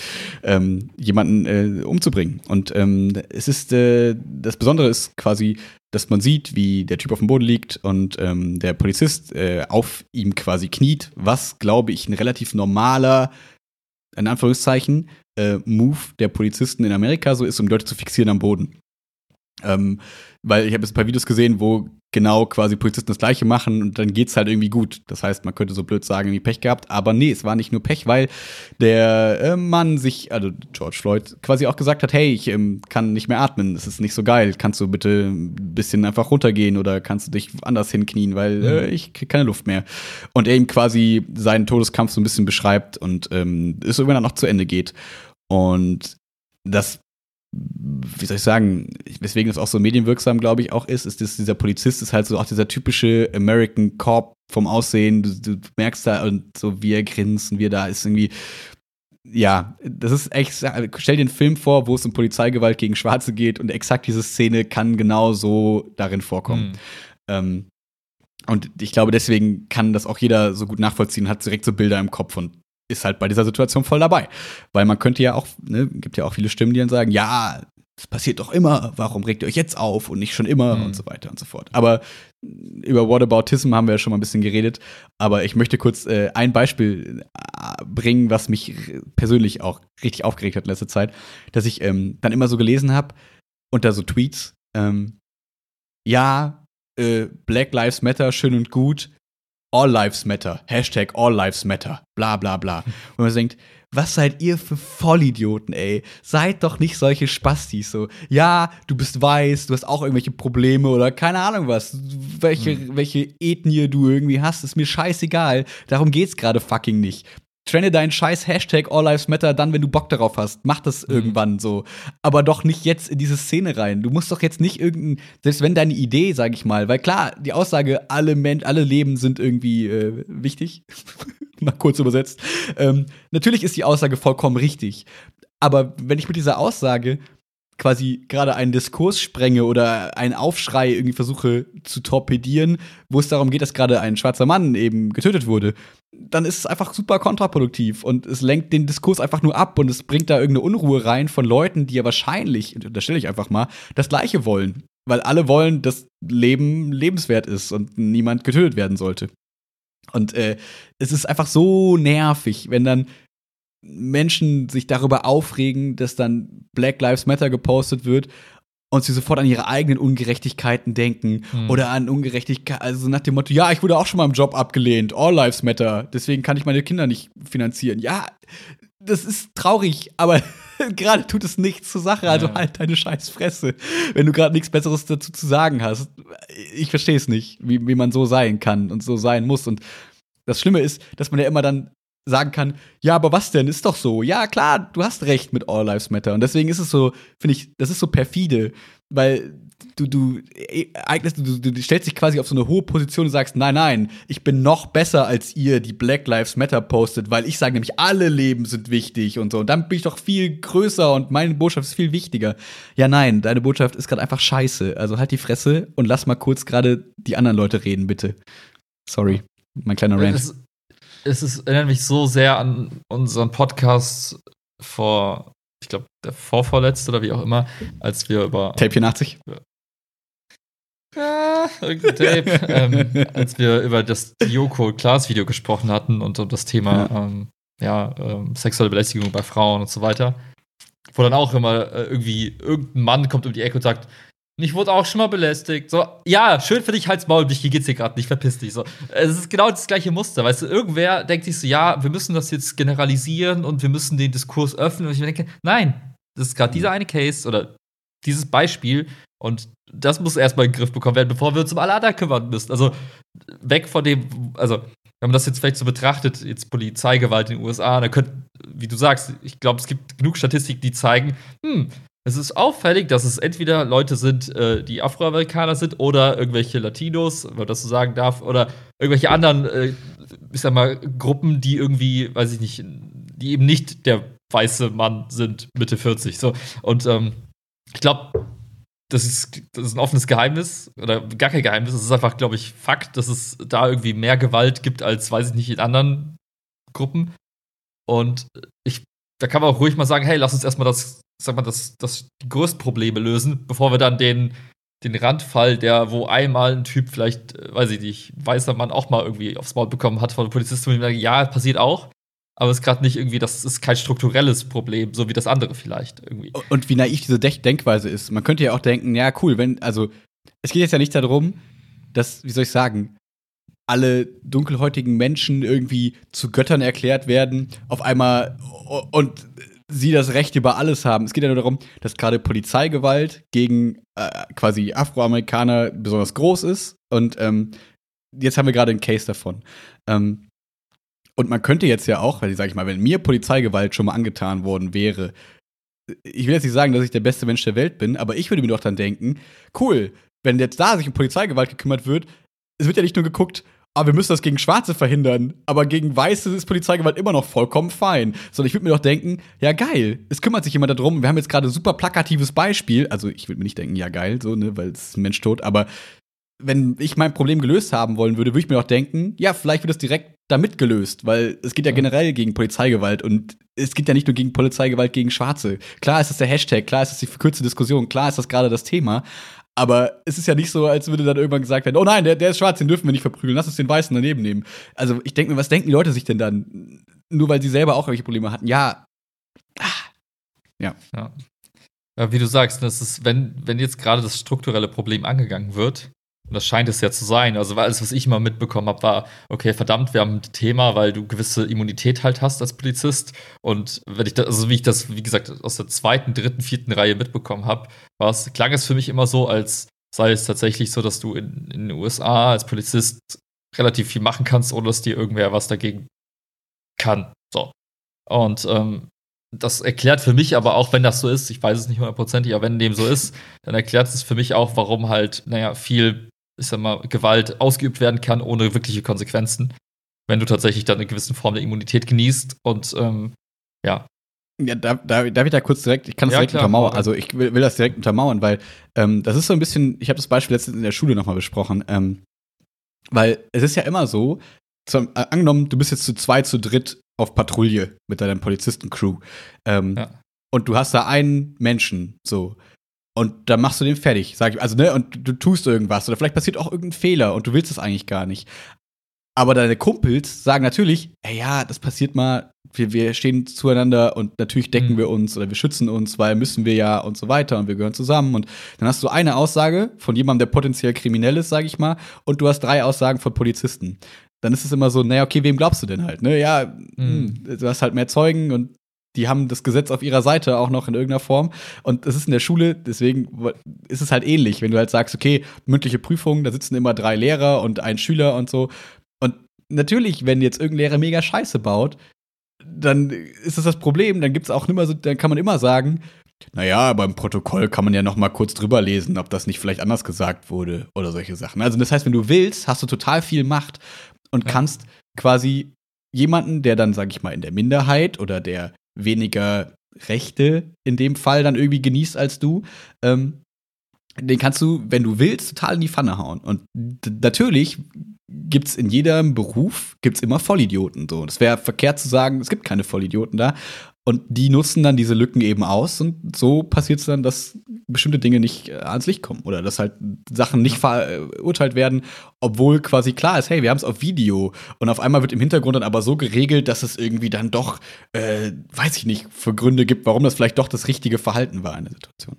ähm, jemanden äh, umzubringen. Und ähm, es ist, äh, das Besondere ist quasi, dass man sieht, wie der Typ auf dem Boden liegt und ähm, der Polizist äh, auf ihm quasi kniet, was, glaube ich, ein relativ normaler, in Anführungszeichen, Move der Polizisten in Amerika so ist, um Leute zu fixieren am Boden. Ähm, weil ich habe jetzt ein paar Videos gesehen, wo genau quasi Polizisten das Gleiche machen und dann geht's halt irgendwie gut. Das heißt, man könnte so blöd sagen, irgendwie Pech gehabt, aber nee, es war nicht nur Pech, weil der äh, Mann sich, also George Floyd, quasi auch gesagt hat, hey, ich ähm, kann nicht mehr atmen, das ist nicht so geil, kannst du bitte ein bisschen einfach runtergehen oder kannst du dich anders hinknien, weil äh, mhm. ich krieg keine Luft mehr. Und er ihm quasi seinen Todeskampf so ein bisschen beschreibt und ähm, es irgendwann dann noch zu Ende geht. Und das wie soll ich sagen, weswegen das auch so medienwirksam, glaube ich, auch ist, ist, dass dieser Polizist ist halt so auch dieser typische American Cop vom Aussehen. Du, du merkst da und so, wie er grinst und wie er da ist irgendwie. Ja, das ist echt. Stell dir einen Film vor, wo es um Polizeigewalt gegen Schwarze geht und exakt diese Szene kann genau so darin vorkommen. Mhm. Ähm, und ich glaube, deswegen kann das auch jeder so gut nachvollziehen, hat direkt so Bilder im Kopf und ist halt bei dieser Situation voll dabei. Weil man könnte ja auch, ne, gibt ja auch viele Stimmen, die dann sagen, ja, das passiert doch immer, warum regt ihr euch jetzt auf und nicht schon immer mhm. und so weiter und so fort. Aber über Whataboutism haben wir ja schon mal ein bisschen geredet, aber ich möchte kurz äh, ein Beispiel äh, bringen, was mich persönlich auch richtig aufgeregt hat in letzter Zeit, dass ich ähm, dann immer so gelesen habe unter so Tweets, ähm, ja, äh, Black Lives Matter, schön und gut, All Lives Matter, Hashtag All Lives Matter, bla bla bla. Und man denkt, was seid ihr für Vollidioten, ey? Seid doch nicht solche Spastis so. Ja, du bist weiß, du hast auch irgendwelche Probleme oder keine Ahnung was. Welche, mhm. welche Ethnie du irgendwie hast, ist mir scheißegal. Darum geht's gerade fucking nicht trenne deinen scheiß Hashtag All Lives Matter dann, wenn du Bock darauf hast. Mach das mhm. irgendwann so. Aber doch nicht jetzt in diese Szene rein. Du musst doch jetzt nicht irgendein, selbst wenn deine Idee, sag ich mal, weil klar, die Aussage, alle, Men alle Leben sind irgendwie äh, wichtig, *laughs* mal kurz übersetzt. Ähm, natürlich ist die Aussage vollkommen richtig. Aber wenn ich mit dieser Aussage quasi gerade einen Diskurs sprenge oder einen Aufschrei irgendwie versuche zu torpedieren, wo es darum geht, dass gerade ein schwarzer Mann eben getötet wurde, dann ist es einfach super kontraproduktiv und es lenkt den Diskurs einfach nur ab und es bringt da irgendeine Unruhe rein von Leuten, die ja wahrscheinlich, da stelle ich einfach mal, das Gleiche wollen. Weil alle wollen, dass Leben lebenswert ist und niemand getötet werden sollte. Und äh, es ist einfach so nervig, wenn dann Menschen sich darüber aufregen, dass dann Black Lives Matter gepostet wird und sie sofort an ihre eigenen Ungerechtigkeiten denken mhm. oder an Ungerechtigkeit, also nach dem Motto, ja, ich wurde auch schon mal im Job abgelehnt, All Lives Matter, deswegen kann ich meine Kinder nicht finanzieren. Ja, das ist traurig, aber *laughs* gerade tut es nichts zur Sache, also ja. halt deine scheiß Fresse, wenn du gerade nichts Besseres dazu zu sagen hast. Ich verstehe es nicht, wie, wie man so sein kann und so sein muss und das Schlimme ist, dass man ja immer dann sagen kann, ja, aber was denn? Ist doch so. Ja, klar, du hast recht mit All Lives Matter. Und deswegen ist es so, finde ich, das ist so perfide, weil du, du eignest, du, du stellst dich quasi auf so eine hohe Position und sagst, nein, nein, ich bin noch besser als ihr, die Black Lives Matter postet, weil ich sage nämlich, alle Leben sind wichtig und so. Und dann bin ich doch viel größer und meine Botschaft ist viel wichtiger. Ja, nein, deine Botschaft ist gerade einfach scheiße. Also halt die Fresse und lass mal kurz gerade die anderen Leute reden, bitte. Sorry, mein kleiner Rant. Es, es ist, erinnert mich so sehr an unseren Podcast vor, ich glaube, der vorvorletzte oder wie auch immer, als wir über. Tape 84? Ja, irgendein Tape. *laughs* ähm, als wir über das Yoko Class Video gesprochen hatten und um das Thema ja, ähm, ja ähm, sexuelle Belästigung bei Frauen und so weiter. Wo dann auch immer äh, irgendwie irgendein Mann kommt um die Ecke und sagt, ich wurde auch schon mal belästigt. So, ja, schön für dich, halt's Maul, dich, geht's dir gerade nicht, verpiss dich. So, es ist genau das gleiche Muster, weißt du, irgendwer denkt sich so, ja, wir müssen das jetzt generalisieren und wir müssen den Diskurs öffnen. Und ich denke, nein, das ist gerade dieser eine Case oder dieses Beispiel und das muss erstmal in den Griff bekommen werden, bevor wir uns um alle anderen kümmern müssen. Also, weg von dem, also, wenn man das jetzt vielleicht so betrachtet, jetzt Polizeigewalt in den USA, da könnte, wie du sagst, ich glaube, es gibt genug Statistiken, die zeigen, hm, es ist auffällig, dass es entweder Leute sind, äh, die Afroamerikaner sind oder irgendwelche Latinos, wenn man das so sagen darf, oder irgendwelche anderen, äh, ich sag mal, Gruppen, die irgendwie, weiß ich nicht, die eben nicht der weiße Mann sind, Mitte 40. So. Und ähm, ich glaube, das ist, das ist ein offenes Geheimnis oder gar kein Geheimnis. Es ist einfach, glaube ich, Fakt, dass es da irgendwie mehr Gewalt gibt als, weiß ich nicht, in anderen Gruppen. Und ich, da kann man auch ruhig mal sagen, hey, lass uns erstmal das, sag mal, das, das die größten Probleme lösen, bevor wir dann den, den Randfall, der, wo einmal ein Typ vielleicht, äh, weiß ich nicht, weißer Mann auch mal irgendwie aufs Maul bekommen hat von der Polizistin, und ja, passiert auch aber es ist gerade nicht irgendwie, das ist kein strukturelles Problem, so wie das andere vielleicht irgendwie. Und wie naiv diese Denkweise ist. Man könnte ja auch denken, ja, cool, wenn, also, es geht jetzt ja nicht darum, dass, wie soll ich sagen, alle dunkelhäutigen Menschen irgendwie zu Göttern erklärt werden, auf einmal und sie das Recht über alles haben. Es geht ja nur darum, dass gerade Polizeigewalt gegen äh, quasi Afroamerikaner besonders groß ist. Und ähm, jetzt haben wir gerade einen Case davon. Ähm, und man könnte jetzt ja auch, weil sag ich mal, wenn mir Polizeigewalt schon mal angetan worden wäre, ich will jetzt nicht sagen, dass ich der beste Mensch der Welt bin, aber ich würde mir doch dann denken, cool, wenn jetzt da sich um Polizeigewalt gekümmert wird, es wird ja nicht nur geguckt, aber ah, wir müssen das gegen Schwarze verhindern, aber gegen Weiße ist Polizeigewalt immer noch vollkommen fein. Sondern ich würde mir doch denken, ja geil, es kümmert sich jemand darum. Wir haben jetzt gerade ein super plakatives Beispiel. Also ich würde mir nicht denken, ja geil, so, ne, weil es ist ein Mensch tot, aber wenn ich mein Problem gelöst haben wollen würde, würde ich mir auch denken, ja, vielleicht wird es direkt damit gelöst, weil es geht ja generell gegen Polizeigewalt und es geht ja nicht nur gegen Polizeigewalt gegen Schwarze. Klar ist das der Hashtag, klar ist das die verkürzte Diskussion, klar ist das gerade das Thema, aber es ist ja nicht so, als würde dann irgendwann gesagt werden, oh nein, der, der ist schwarz, den dürfen wir nicht verprügeln, lass uns den Weißen daneben nehmen. Also ich denke mir, was denken die Leute sich denn dann? Nur weil sie selber auch irgendwelche Probleme hatten. Ja. Ah. Ja. ja. ja. Wie du sagst, das ist, wenn, wenn jetzt gerade das strukturelle Problem angegangen wird, und das scheint es ja zu sein. Also alles, was ich immer mitbekommen habe, war, okay, verdammt, wir haben ein Thema, weil du gewisse Immunität halt hast als Polizist. Und wenn ich das, also wie ich das, wie gesagt, aus der zweiten, dritten, vierten Reihe mitbekommen habe, klang es für mich immer so, als sei es tatsächlich so, dass du in, in den USA als Polizist relativ viel machen kannst, ohne dass dir irgendwer was dagegen kann. So. Und ähm, das erklärt für mich aber auch, wenn das so ist, ich weiß es nicht hundertprozentig, aber wenn dem so ist, dann erklärt es für mich auch, warum halt, naja, viel ich sag mal, Gewalt ausgeübt werden kann, ohne wirkliche Konsequenzen. Wenn du tatsächlich dann eine gewisse Form der Immunität genießt und ähm, ja. Ja, da, da, darf ich da kurz direkt, ich kann das ja, direkt klar, untermauern, also ich will, will, das direkt untermauern, weil ähm, das ist so ein bisschen, ich habe das Beispiel letztens in der Schule nochmal besprochen, ähm, weil es ist ja immer so, zum, äh, angenommen, du bist jetzt zu zwei, zu dritt auf Patrouille mit deiner Polizistencrew ähm, ja. und du hast da einen Menschen, so, und dann machst du den fertig, sag ich, also ne, und du tust irgendwas oder vielleicht passiert auch irgendein Fehler und du willst es eigentlich gar nicht. Aber deine Kumpels sagen natürlich, ey, ja, das passiert mal, wir, wir stehen zueinander und natürlich decken mhm. wir uns oder wir schützen uns, weil müssen wir ja und so weiter und wir gehören zusammen. Und dann hast du eine Aussage von jemandem, der potenziell kriminell ist, sag ich mal, und du hast drei Aussagen von Polizisten. Dann ist es immer so, naja, okay, wem glaubst du denn halt? Ne? Ja, mhm. Hm, du hast halt mehr Zeugen und die haben das Gesetz auf ihrer Seite auch noch in irgendeiner Form. Und es ist in der Schule, deswegen ist es halt ähnlich, wenn du halt sagst, okay, mündliche Prüfung, da sitzen immer drei Lehrer und ein Schüler und so. Und natürlich, wenn jetzt irgendein Lehrer mega Scheiße baut, dann ist das das Problem. Dann gibt's auch immer so, dann kann man immer sagen, naja, beim Protokoll kann man ja noch mal kurz drüber lesen, ob das nicht vielleicht anders gesagt wurde oder solche Sachen. Also das heißt, wenn du willst, hast du total viel Macht und ja. kannst quasi jemanden, der dann, sag ich mal, in der Minderheit oder der weniger Rechte in dem Fall dann irgendwie genießt als du, ähm, den kannst du, wenn du willst, total in die Pfanne hauen. Und natürlich gibt's in jedem Beruf gibt's immer Vollidioten. So, es wäre verkehrt zu sagen, es gibt keine Vollidioten da. Und die nutzen dann diese Lücken eben aus und so passiert es dann, dass bestimmte Dinge nicht äh, ans Licht kommen oder dass halt Sachen nicht verurteilt werden, obwohl quasi klar ist, hey, wir haben es auf Video. Und auf einmal wird im Hintergrund dann aber so geregelt, dass es irgendwie dann doch, äh, weiß ich nicht, für Gründe gibt, warum das vielleicht doch das richtige Verhalten war in der Situation.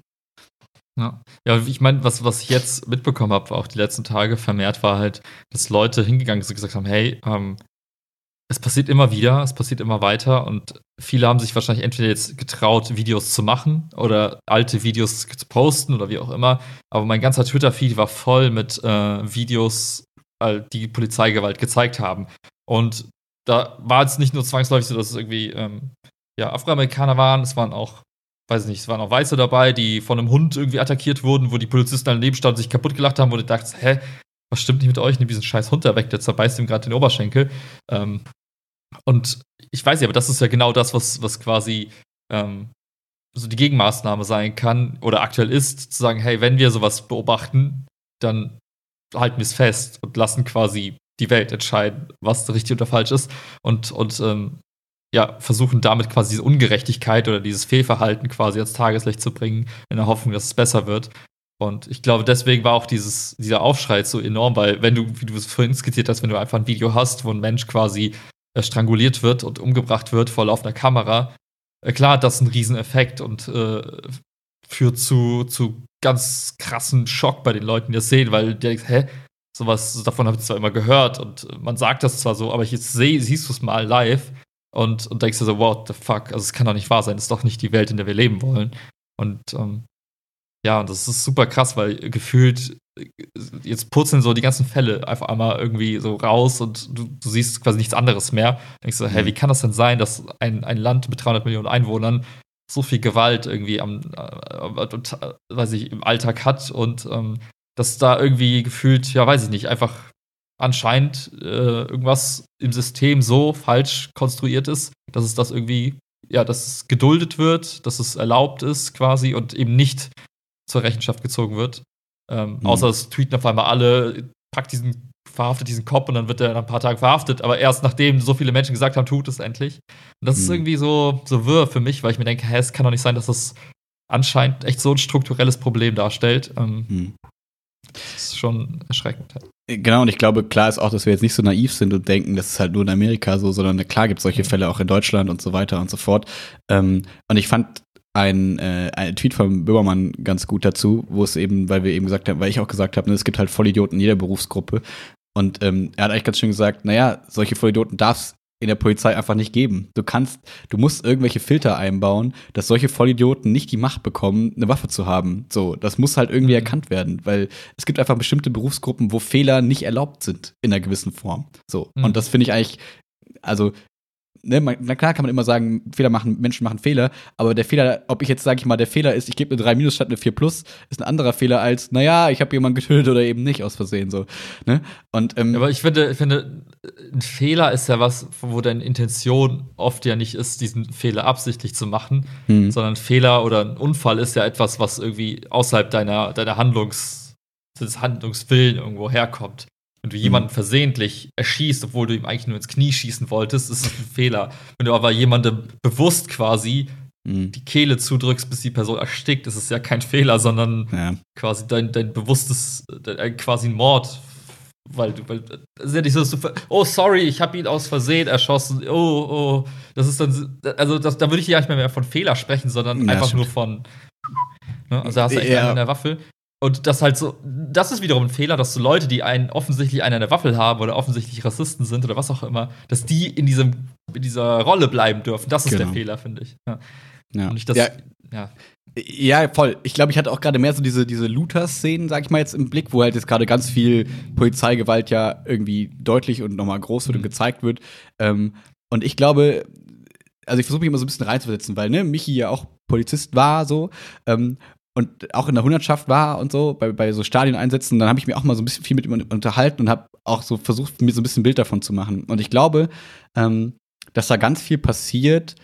Ja, ja ich meine, was, was ich jetzt mitbekommen habe, auch die letzten Tage vermehrt, war halt, dass Leute hingegangen sind und gesagt haben, hey, ähm, es passiert immer wieder, es passiert immer weiter und viele haben sich wahrscheinlich entweder jetzt getraut, Videos zu machen oder alte Videos zu posten oder wie auch immer. Aber mein ganzer Twitter-Feed war voll mit äh, Videos, äh, die Polizeigewalt gezeigt haben. Und da war es nicht nur zwangsläufig so, dass es irgendwie ähm, ja, Afroamerikaner waren, es waren auch, weiß ich nicht, es waren auch Weiße dabei, die von einem Hund irgendwie attackiert wurden, wo die Polizisten daneben standen, sich kaputt gelacht haben, wo du dachtest, hä, was stimmt nicht mit euch? Nimm diesen scheiß Hund da weg, der zerbeißt ihm gerade den Oberschenkel. Ähm, und ich weiß ja, aber das ist ja genau das, was, was quasi ähm, so die Gegenmaßnahme sein kann oder aktuell ist, zu sagen, hey, wenn wir sowas beobachten, dann halten wir es fest und lassen quasi die Welt entscheiden, was richtig oder falsch ist und, und ähm, ja, versuchen damit quasi diese Ungerechtigkeit oder dieses Fehlverhalten quasi ans Tageslicht zu bringen, in der Hoffnung, dass es besser wird. Und ich glaube, deswegen war auch dieses, dieser Aufschrei so enorm, weil wenn du, wie du es vorhin skizziert hast, wenn du einfach ein Video hast, wo ein Mensch quasi äh, stranguliert wird und umgebracht wird vor laufender Kamera, äh, klar das einen Rieseneffekt und äh, führt zu, zu ganz krassen Schock bei den Leuten, die das sehen, weil die denken, hä, sowas, davon habe ich zwar immer gehört und man sagt das zwar so, aber jetzt seh, siehst du es mal live und, und denkst dir so, what the fuck, also es kann doch nicht wahr sein, das ist doch nicht die Welt, in der wir leben wollen. Und ähm, ja, und das ist super krass, weil gefühlt jetzt purzeln so die ganzen Fälle einfach einmal irgendwie so raus und du, du siehst quasi nichts anderes mehr. Denkst du, hä, mhm. wie kann das denn sein, dass ein, ein Land mit 300 Millionen Einwohnern so viel Gewalt irgendwie am, äh, äh, weiß ich, im Alltag hat und ähm, dass da irgendwie gefühlt, ja, weiß ich nicht, einfach anscheinend äh, irgendwas im System so falsch konstruiert ist, dass es das irgendwie, ja, dass es geduldet wird, dass es erlaubt ist quasi und eben nicht zur Rechenschaft gezogen wird. Ähm, mhm. Außer es tweeten auf einmal alle, packt diesen, verhaftet diesen Kopf und dann wird er nach ein paar Tagen verhaftet. Aber erst nachdem so viele Menschen gesagt haben, tut es endlich. Und das mhm. ist irgendwie so, so wirr für mich, weil ich mir denke, hä, es kann doch nicht sein, dass das anscheinend echt so ein strukturelles Problem darstellt. Ähm, mhm. Das ist schon erschreckend. Genau, und ich glaube, klar ist auch, dass wir jetzt nicht so naiv sind und denken, das ist halt nur in Amerika so, sondern klar gibt es solche mhm. Fälle auch in Deutschland und so weiter und so fort. Ähm, und ich fand ein, äh, ein Tweet von Böhmermann ganz gut dazu, wo es eben, weil wir eben gesagt haben, weil ich auch gesagt habe, ne, es gibt halt Vollidioten in jeder Berufsgruppe. Und ähm, er hat eigentlich ganz schön gesagt, naja, solche Vollidioten darf es in der Polizei einfach nicht geben. Du kannst, du musst irgendwelche Filter einbauen, dass solche Vollidioten nicht die Macht bekommen, eine Waffe zu haben. So, das muss halt irgendwie mhm. erkannt werden, weil es gibt einfach bestimmte Berufsgruppen, wo Fehler nicht erlaubt sind in einer gewissen Form. So, mhm. und das finde ich eigentlich, also ne, man, na klar kann man immer sagen, Fehler machen, Menschen machen Fehler, aber der Fehler, ob ich jetzt sage ich mal, der Fehler ist, ich gebe eine 3 minus statt eine 4 plus, ist ein anderer Fehler als, naja, ich habe jemanden getötet oder eben nicht aus Versehen so. Ne? Und, ähm, aber ich finde, ich finde, ein Fehler ist ja was, wo deine Intention oft ja nicht ist, diesen Fehler absichtlich zu machen, hm. sondern ein Fehler oder ein Unfall ist ja etwas, was irgendwie außerhalb deiner, deiner Handlungs, des Handlungswillen irgendwo herkommt. Wenn du jemanden mhm. versehentlich erschießt, obwohl du ihm eigentlich nur ins Knie schießen wolltest, ist das ein Fehler. Wenn du aber jemandem bewusst quasi mhm. die Kehle zudrückst, bis die Person erstickt, ist es ja kein Fehler, sondern ja. quasi dein, dein bewusstes, dein, quasi ein Mord. Weil du, weil, das ist ja nicht so, dass du, oh, sorry, ich habe ihn aus Versehen erschossen. Oh, oh, das ist dann, also das, da würde ich ja nicht mehr von Fehler sprechen, sondern ja, einfach stimmt. nur von, ne? also hast du echt ja. einen in der Waffe. Und das halt so, das ist wiederum ein Fehler, dass so Leute, die einen offensichtlich eine an der Waffel haben oder offensichtlich Rassisten sind oder was auch immer, dass die in diesem, in dieser Rolle bleiben dürfen. Das ist genau. der Fehler, finde ich. Ja. ja. Das, ja. ja. Ja, voll. Ich glaube, ich hatte auch gerade mehr so diese, diese Looter-Szenen, sag ich mal jetzt im Blick, wo halt jetzt gerade ganz viel Polizeigewalt ja irgendwie deutlich und nochmal groß wird mhm. und gezeigt wird. Ähm, und ich glaube, also ich versuche mich immer so ein bisschen reinzuversetzen, weil, ne, Michi ja auch Polizist war so. Ähm, und auch in der Hundertschaft war und so, bei, bei so Stadioneinsätzen, dann habe ich mir auch mal so ein bisschen viel mit ihm unterhalten und habe auch so versucht, mir so ein bisschen ein Bild davon zu machen. Und ich glaube, ähm, dass da ganz viel passiert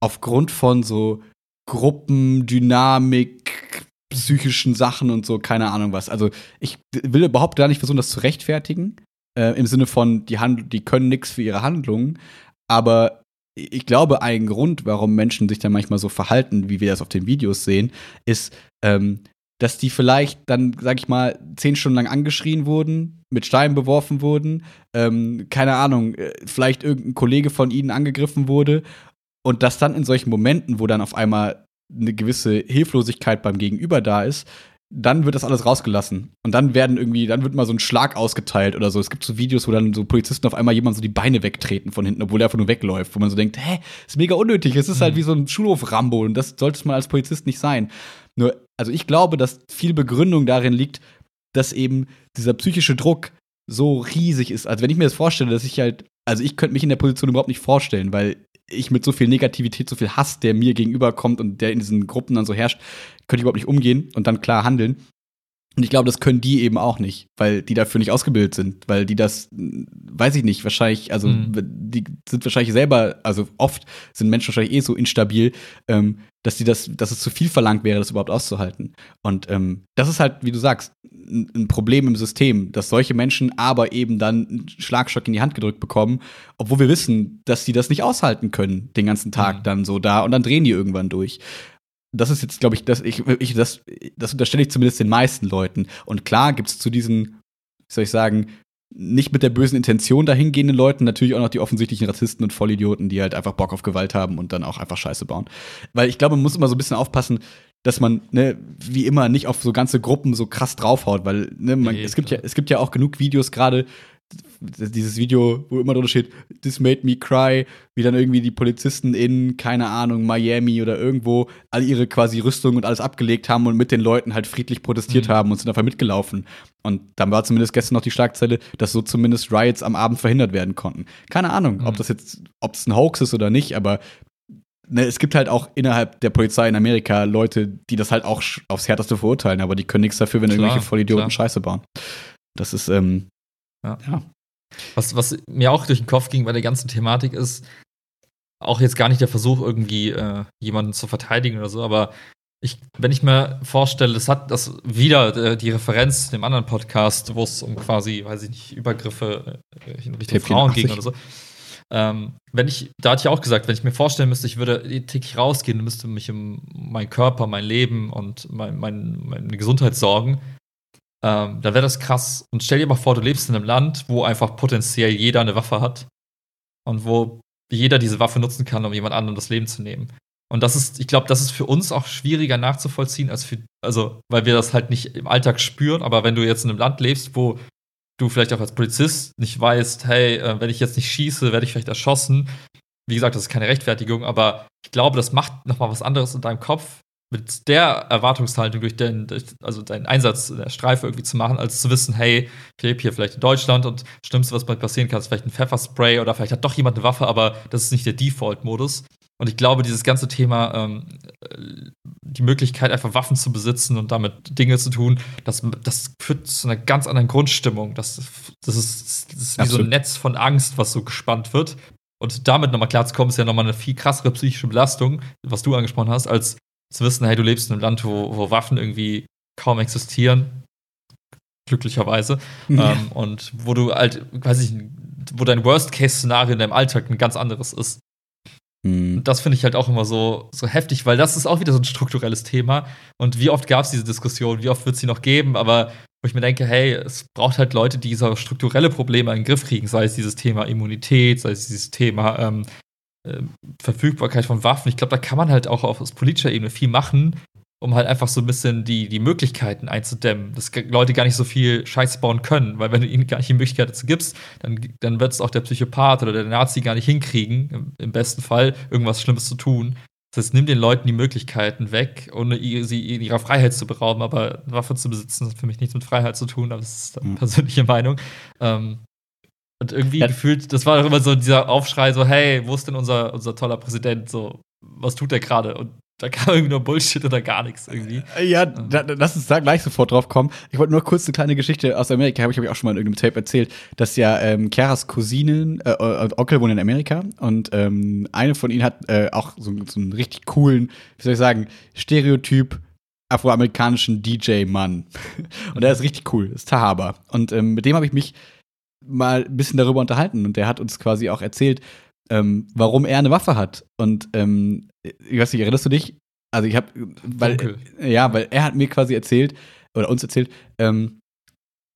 aufgrund von so Gruppendynamik, psychischen Sachen und so, keine Ahnung was. Also ich will überhaupt gar nicht versuchen, das zu rechtfertigen, äh, im Sinne von, die, Hand die können nichts für ihre Handlungen, aber ich glaube, ein Grund, warum Menschen sich dann manchmal so verhalten, wie wir das auf den Videos sehen, ist, ähm, dass die vielleicht dann, sag ich mal, zehn Stunden lang angeschrien wurden, mit Steinen beworfen wurden, ähm, keine Ahnung, äh, vielleicht irgendein Kollege von ihnen angegriffen wurde und dass dann in solchen Momenten, wo dann auf einmal eine gewisse Hilflosigkeit beim Gegenüber da ist, dann wird das alles rausgelassen. Und dann werden irgendwie, dann wird mal so ein Schlag ausgeteilt oder so. Es gibt so Videos, wo dann so Polizisten auf einmal jemand so die Beine wegtreten von hinten, obwohl er einfach nur wegläuft, wo man so denkt, hä, ist mega unnötig. Es ist halt mhm. wie so ein Schulhof-Rambo und das sollte man als Polizist nicht sein. Nur, also ich glaube, dass viel Begründung darin liegt, dass eben dieser psychische Druck so riesig ist. Also wenn ich mir das vorstelle, dass ich halt, also ich könnte mich in der Position überhaupt nicht vorstellen, weil ich mit so viel Negativität, so viel Hass, der mir gegenüberkommt und der in diesen Gruppen dann so herrscht, könnte ich überhaupt nicht umgehen und dann klar handeln. Und ich glaube, das können die eben auch nicht, weil die dafür nicht ausgebildet sind, weil die das, weiß ich nicht, wahrscheinlich, also mhm. die sind wahrscheinlich selber, also oft sind Menschen wahrscheinlich eh so instabil, ähm, dass die das, dass es zu viel verlangt wäre, das überhaupt auszuhalten. Und ähm, das ist halt, wie du sagst, ein, ein Problem im System, dass solche Menschen aber eben dann einen Schlagstock in die Hand gedrückt bekommen, obwohl wir wissen, dass sie das nicht aushalten können, den ganzen Tag mhm. dann so da und dann drehen die irgendwann durch das ist jetzt, glaube ich, das, ich, ich, das, das unterstelle ich zumindest den meisten Leuten. Und klar gibt es zu diesen, wie soll ich sagen, nicht mit der bösen Intention dahingehenden Leuten natürlich auch noch die offensichtlichen Rassisten und Vollidioten, die halt einfach Bock auf Gewalt haben und dann auch einfach Scheiße bauen. Weil ich glaube, man muss immer so ein bisschen aufpassen, dass man, ne, wie immer, nicht auf so ganze Gruppen so krass draufhaut, weil, ne, man, nee, es gibt ja, es gibt ja auch genug Videos gerade, dieses Video, wo immer drunter steht, this made me cry, wie dann irgendwie die Polizisten in, keine Ahnung, Miami oder irgendwo all ihre quasi Rüstung und alles abgelegt haben und mit den Leuten halt friedlich protestiert mhm. haben und sind einfach mitgelaufen. Und dann war zumindest gestern noch die Schlagzeile, dass so zumindest Riots am Abend verhindert werden konnten. Keine Ahnung, mhm. ob das jetzt, ob es ein Hoax ist oder nicht, aber ne, es gibt halt auch innerhalb der Polizei in Amerika Leute, die das halt auch aufs Härteste verurteilen, aber die können nichts dafür, wenn klar, irgendwelche Vollidioten klar. Scheiße bauen. Das ist, ähm, ja. ja. Was, was mir auch durch den Kopf ging bei der ganzen Thematik ist, auch jetzt gar nicht der Versuch, irgendwie äh, jemanden zu verteidigen oder so, aber ich, wenn ich mir vorstelle, das hat das wieder äh, die Referenz zu dem anderen Podcast, wo es um quasi, weiß ich nicht, Übergriffe äh, in Richtung Frauen ging oder so. Ähm, wenn ich, da hatte ich auch gesagt, wenn ich mir vorstellen müsste, ich würde täglich rausgehen, müsste mich um meinen Körper, mein Leben und mein, mein, meine Gesundheit sorgen, ähm, dann wäre das krass. Und stell dir mal vor, du lebst in einem Land, wo einfach potenziell jeder eine Waffe hat und wo jeder diese Waffe nutzen kann, um jemand anderem das Leben zu nehmen. Und das ist, ich glaube, das ist für uns auch schwieriger nachzuvollziehen als für, also, weil wir das halt nicht im Alltag spüren, aber wenn du jetzt in einem Land lebst, wo du vielleicht auch als Polizist nicht weißt, hey, äh, wenn ich jetzt nicht schieße, werde ich vielleicht erschossen. Wie gesagt, das ist keine Rechtfertigung, aber ich glaube, das macht nochmal was anderes in deinem Kopf, mit der Erwartungshaltung durch den, also deinen Einsatz der Streife irgendwie zu machen, als zu wissen, hey, ich lebe hier vielleicht in Deutschland und das Schlimmste, was passieren kann, ist vielleicht ein Pfefferspray oder vielleicht hat doch jemand eine Waffe, aber das ist nicht der Default-Modus. Und ich glaube, dieses ganze Thema, ähm, die Möglichkeit, einfach Waffen zu besitzen und damit Dinge zu tun, das, das führt zu einer ganz anderen Grundstimmung. Das, das, ist, das ist wie so ein Netz von Angst, was so gespannt wird. Und damit nochmal klarzukommen, ist ja nochmal eine viel krassere psychische Belastung, was du angesprochen hast, als zu wissen, hey, du lebst in einem Land, wo, wo Waffen irgendwie kaum existieren. Glücklicherweise. Ja. Ähm, und wo du halt, weiß ich, wo dein Worst-Case-Szenario in deinem Alltag ein ganz anderes ist. Mhm. Das finde ich halt auch immer so, so heftig, weil das ist auch wieder so ein strukturelles Thema. Und wie oft gab es diese Diskussion, wie oft wird es sie noch geben, aber wo ich mir denke, hey, es braucht halt Leute, die so strukturelle Probleme in den Griff kriegen, sei es dieses Thema Immunität, sei es dieses Thema ähm, äh, Verfügbarkeit von Waffen. Ich glaube, da kann man halt auch auf politischer Ebene viel machen, um halt einfach so ein bisschen die, die Möglichkeiten einzudämmen, dass Leute gar nicht so viel Scheiß bauen können, weil wenn du ihnen gar nicht die Möglichkeit dazu gibst, dann, dann wird es auch der Psychopath oder der Nazi gar nicht hinkriegen, im, im, besten Fall, irgendwas Schlimmes zu tun. Das heißt, nimm den Leuten die Möglichkeiten weg, ohne sie in ihrer Freiheit zu berauben, aber eine Waffe zu besitzen, hat für mich nichts mit Freiheit zu tun, aber das ist eine mhm. persönliche Meinung. Ähm, und irgendwie ja. gefühlt, das war doch immer so dieser Aufschrei, so, hey, wo ist denn unser, unser toller Präsident? So, was tut der gerade? Und da kam irgendwie nur Bullshit oder gar nichts irgendwie. Ja, da, lass uns da gleich sofort drauf kommen. Ich wollte nur kurz eine kleine Geschichte aus Amerika, habe ich, hab ich auch schon mal in irgendeinem Tape erzählt, dass ja ähm, Chiaras Cousinen, äh, äh, Onkel wohnen in Amerika und ähm, eine von ihnen hat äh, auch so, so einen richtig coolen, wie soll ich sagen, Stereotyp afroamerikanischen DJ-Mann. *laughs* und der ist richtig cool, ist Tahaba. Und ähm, mit dem habe ich mich mal ein bisschen darüber unterhalten und der hat uns quasi auch erzählt, ähm, warum er eine Waffe hat. Und ähm, ich weiß nicht, erinnerst du dich? Also ich habe, weil Dunkel. ja, weil er hat mir quasi erzählt oder uns erzählt, ähm,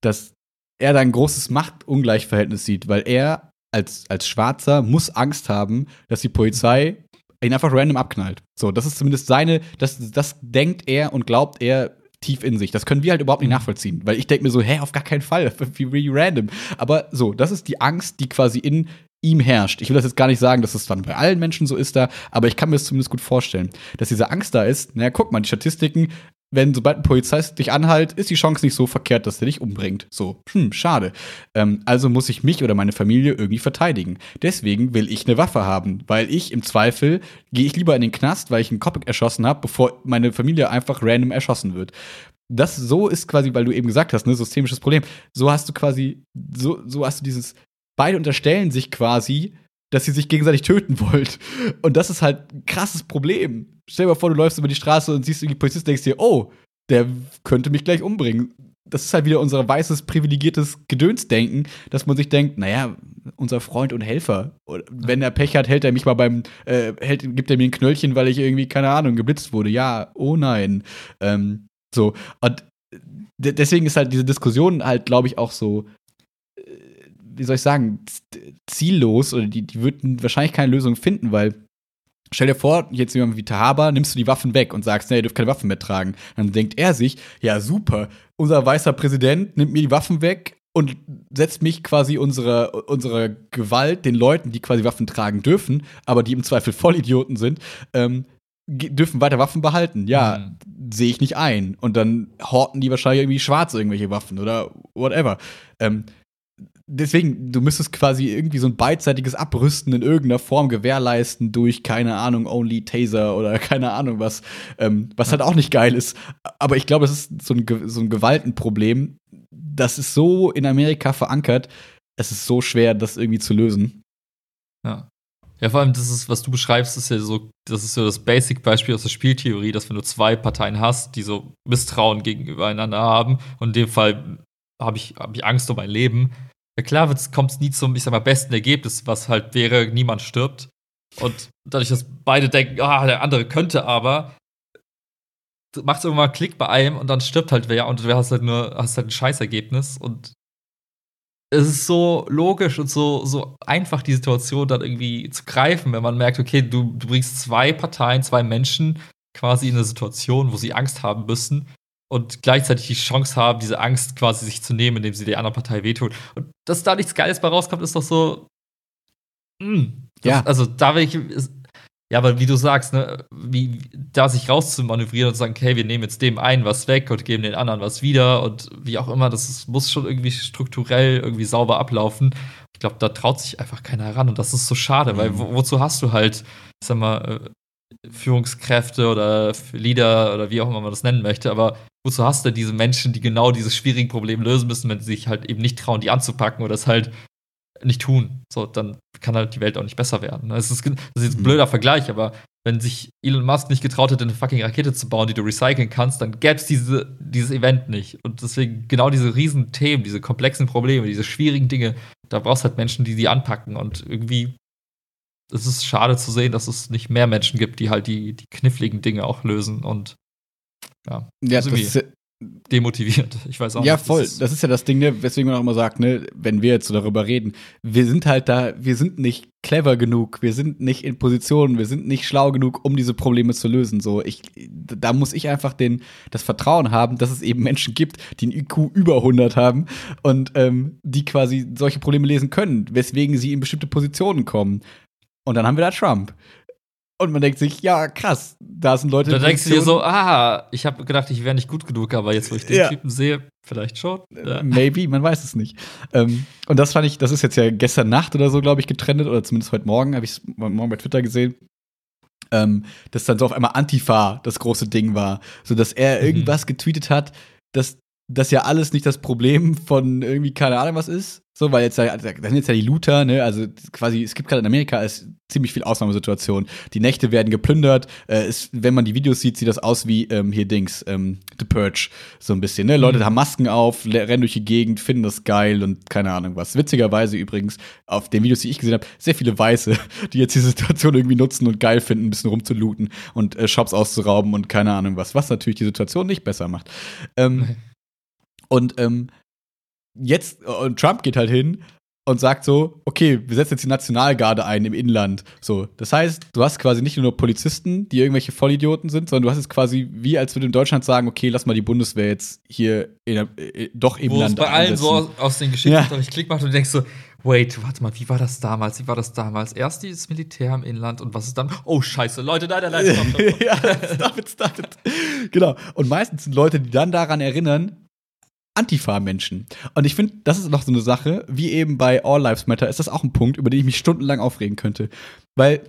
dass er da ein großes Machtungleichverhältnis sieht, weil er als, als Schwarzer muss Angst haben, dass die Polizei ihn einfach random abknallt. So, das ist zumindest seine, das, das denkt er und glaubt er tief in sich. Das können wir halt überhaupt nicht mhm. nachvollziehen, weil ich denke mir so, hä, auf gar keinen Fall, *laughs* wie really random. Aber so, das ist die Angst, die quasi in ihm herrscht. Ich will das jetzt gar nicht sagen, dass es dann bei allen Menschen so ist da, aber ich kann mir das zumindest gut vorstellen, dass diese Angst da ist. Naja, guck mal, die Statistiken, wenn sobald ein Polizist dich anhalt, ist die Chance nicht so verkehrt, dass er dich umbringt. So, hm, schade. Ähm, also muss ich mich oder meine Familie irgendwie verteidigen. Deswegen will ich eine Waffe haben, weil ich im Zweifel gehe ich lieber in den Knast, weil ich einen Kopf erschossen habe, bevor meine Familie einfach random erschossen wird. das so ist quasi, weil du eben gesagt hast, ne, systemisches Problem. So hast du quasi, so, so hast du dieses, beide unterstellen sich quasi, dass sie sich gegenseitig töten wollt. Und das ist halt ein krasses Problem. Stell dir mal vor, du läufst über die Straße und siehst irgendwie Polizisten denkst dir, oh, der könnte mich gleich umbringen. Das ist halt wieder unser weißes, privilegiertes Gedönsdenken, dass man sich denkt, naja, unser Freund und Helfer. wenn er Pech hat, hält er mich mal beim, äh, hält, gibt er mir ein Knöllchen, weil ich irgendwie, keine Ahnung, geblitzt wurde. Ja, oh nein. Ähm, so. Und deswegen ist halt diese Diskussion halt, glaube ich, auch so, äh, wie soll ich sagen, ziellos oder die, die würden wahrscheinlich keine Lösung finden, weil Stell dir vor, jetzt jemand wie Tahaba, nimmst du die Waffen weg und sagst, nee, ihr dürft keine Waffen mehr tragen. Dann denkt er sich, ja, super, unser weißer Präsident nimmt mir die Waffen weg und setzt mich quasi unsere, unsere Gewalt den Leuten, die quasi Waffen tragen dürfen, aber die im Zweifel Vollidioten sind, ähm, dürfen weiter Waffen behalten. Ja, mhm. sehe ich nicht ein. Und dann horten die wahrscheinlich irgendwie schwarz irgendwelche Waffen oder whatever. Ähm, deswegen, du müsstest quasi irgendwie so ein beidseitiges Abrüsten in irgendeiner Form gewährleisten durch, keine Ahnung, Only Taser oder *laughs* keine Ahnung was, ähm, was halt auch nicht geil ist. Aber ich glaube, es ist so ein, so ein Gewaltenproblem. Das ist so in Amerika verankert, es ist so schwer, das irgendwie zu lösen. Ja. Ja, vor allem, das ist, was du beschreibst, ist ja so, das ist so das Basic-Beispiel aus der Spieltheorie, dass wenn du zwei Parteien hast, die so Misstrauen gegenübereinander haben, und in dem Fall habe ich, hab ich Angst um mein Leben, ja klar kommt es nie zum, ich sag mal, besten Ergebnis, was halt wäre, niemand stirbt. Und dadurch, dass beide denken, ah, der andere könnte aber, macht es irgendwann mal Klick bei einem und dann stirbt halt wer und du hast halt nur, hast halt ein Scheißergebnis und es ist so logisch und so, so einfach, die Situation dann irgendwie zu greifen, wenn man merkt, okay, du, du bringst zwei Parteien, zwei Menschen quasi in eine Situation, wo sie Angst haben müssen und gleichzeitig die Chance haben, diese Angst quasi sich zu nehmen, indem sie der anderen Partei wehtun. Und dass da nichts Geiles bei rauskommt, ist doch so. Mh, hm, das, ja. Also da will ich. Ja, aber wie du sagst, ne, wie da sich rauszumanövrieren und zu sagen, okay, wir nehmen jetzt dem einen was weg und geben den anderen was wieder und wie auch immer, das ist, muss schon irgendwie strukturell irgendwie sauber ablaufen. Ich glaube, da traut sich einfach keiner heran und das ist so schade, mhm. weil wo, wozu hast du halt, ich sag mal, äh, Führungskräfte oder Leader oder wie auch immer man das nennen möchte, aber wozu hast du diese Menschen, die genau dieses schwierige Problem lösen müssen, wenn sie sich halt eben nicht trauen, die anzupacken oder es halt nicht tun? So, dann kann halt die Welt auch nicht besser werden. Das ist, das ist jetzt ein mhm. blöder Vergleich, aber wenn sich Elon Musk nicht getraut hätte, eine fucking Rakete zu bauen, die du recyceln kannst, dann gäbe es diese, dieses Event nicht. Und deswegen genau diese riesen Themen, diese komplexen Probleme, diese schwierigen Dinge, da brauchst du halt Menschen, die sie anpacken. Und irgendwie es ist schade zu sehen, dass es nicht mehr Menschen gibt, die halt die, die kniffligen Dinge auch lösen und ja, ja das ist demotiviert. Ich weiß auch ja, nicht. Ja, voll. Das ist, das ist, ja das Ding, ne, weswegen man auch immer sagt, ne, wenn wir jetzt so darüber reden, wir sind halt da, wir sind nicht clever genug, wir sind nicht in Position, wir sind nicht schlau genug, um diese Probleme zu lösen. So, ich, da muss ich einfach den, das Vertrauen haben, dass es eben Menschen gibt, die ein IQ über 100 haben und ähm, die quasi solche Probleme lesen können, weswegen sie in bestimmte Positionen kommen. Und dann haben wir da Trump. Und man denkt sich, ja, krass, da sind Leute. Da denkst du dir so, ah, ich habe gedacht, ich wäre nicht gut genug, aber jetzt, wo ich den ja. Typen sehe, vielleicht schon. Ja. Maybe, man weiß es nicht. Ähm, und das fand ich, das ist jetzt ja gestern Nacht oder so, glaube ich, getrennt, oder zumindest heute Morgen, habe ich es morgen bei Twitter gesehen. Ähm, dass dann so auf einmal Antifa das große Ding war. So dass er mhm. irgendwas getweetet hat, dass das ja alles nicht das Problem von irgendwie keine Ahnung was ist. So, weil jetzt, da sind jetzt ja die Looter, ne, also quasi, es gibt gerade in Amerika ist ziemlich viel Ausnahmesituation. Die Nächte werden geplündert. Äh, ist, wenn man die Videos sieht, sieht das aus wie ähm, hier Dings, ähm, The Purge, so ein bisschen, ne? Leute mhm. haben Masken auf, rennen durch die Gegend, finden das geil und keine Ahnung was. Witzigerweise übrigens, auf den Videos, die ich gesehen habe, sehr viele Weiße, *laughs* die jetzt die Situation irgendwie nutzen und geil finden, ein bisschen rumzulooten und äh, Shops auszurauben und keine Ahnung was, was natürlich die Situation nicht besser macht. Ähm, *laughs* Und ähm, jetzt, und Trump geht halt hin und sagt so, okay, wir setzen jetzt die Nationalgarde ein im Inland. So, das heißt, du hast quasi nicht nur Polizisten, die irgendwelche Vollidioten sind, sondern du hast es quasi wie, als würde in Deutschland sagen, okay, lass mal die Bundeswehr jetzt hier in, äh, doch im Wo Land bei allen so aus den Geschichten, ja. ich Klick macht und du denkst so, wait, warte mal, wie war das damals? Wie war das damals? Erst dieses Militär im Inland und was ist dann? Oh, scheiße, Leute, nein, nein, nein, *laughs* ja, stop it, stop it. Genau. Und meistens sind Leute, die dann daran erinnern, Antifa-Menschen. Und ich finde, das ist noch so eine Sache, wie eben bei All Lives Matter, ist das auch ein Punkt, über den ich mich stundenlang aufregen könnte. Weil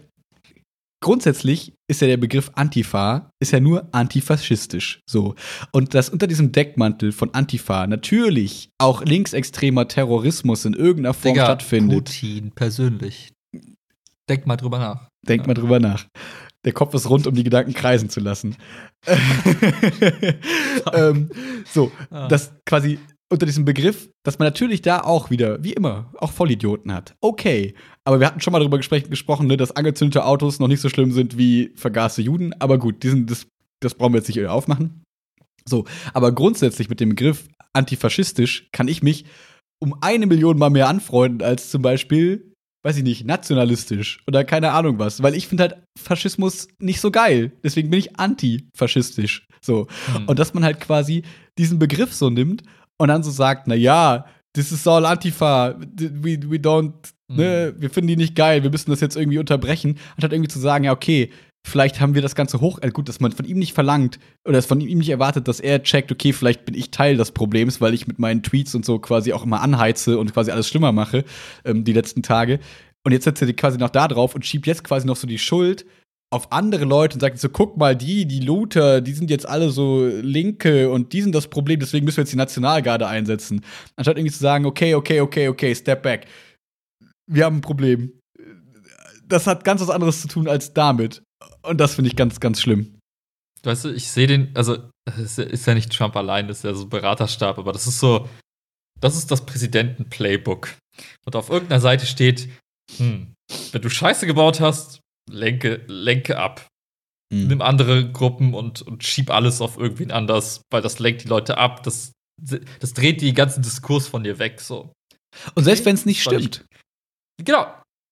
grundsätzlich ist ja der Begriff Antifa, ist ja nur antifaschistisch. So. Und dass unter diesem Deckmantel von Antifa natürlich auch linksextremer Terrorismus in irgendeiner Form Digga, stattfindet. Putin persönlich. Denk mal drüber nach. Denk mal drüber nach. Der Kopf ist rund, um die Gedanken kreisen zu lassen. *laughs* ähm, so, Ah. dass quasi unter diesem Begriff, dass man natürlich da auch wieder, wie immer, auch Vollidioten hat. Okay. Aber wir hatten schon mal darüber gesprochen, ne, dass angezündete Autos noch nicht so schlimm sind wie vergaßte Juden. Aber gut, diesen, das, das brauchen wir jetzt nicht aufmachen. So, aber grundsätzlich mit dem Begriff antifaschistisch kann ich mich um eine Million mal mehr anfreunden als zum Beispiel, weiß ich nicht, nationalistisch oder keine Ahnung was. Weil ich finde halt Faschismus nicht so geil. Deswegen bin ich antifaschistisch. So. Hm. Und dass man halt quasi diesen Begriff so nimmt und dann so sagt, na ja, this is all Antifa, we, we don't, ne, wir finden die nicht geil, wir müssen das jetzt irgendwie unterbrechen, anstatt irgendwie zu sagen, ja, okay, vielleicht haben wir das Ganze hoch, äh, gut, dass man von ihm nicht verlangt oder es von ihm nicht erwartet, dass er checkt, okay, vielleicht bin ich Teil des Problems, weil ich mit meinen Tweets und so quasi auch immer anheize und quasi alles schlimmer mache, ähm, die letzten Tage. Und jetzt setzt er quasi noch da drauf und schiebt jetzt quasi noch so die Schuld auf andere Leute und sagt so, guck mal, die, die Looter, die sind jetzt alle so Linke und die sind das Problem, deswegen müssen wir jetzt die Nationalgarde einsetzen. Anstatt irgendwie zu sagen, okay, okay, okay, okay, step back. Wir haben ein Problem. Das hat ganz was anderes zu tun als damit. Und das finde ich ganz, ganz schlimm. Weißt du, ich sehe den, also es ist ja nicht Trump allein, das ist ja so ein Beraterstab, aber das ist so, das ist das Präsidenten-Playbook. Und auf irgendeiner Seite steht, hm, wenn du Scheiße gebaut hast, lenke, lenke ab. Nimm andere Gruppen und, und schieb alles auf irgendwen anders, weil das lenkt die Leute ab, das, das dreht die ganzen Diskurs von dir weg, so. Und selbst wenn es nicht Weil ich- stimmt. Genau,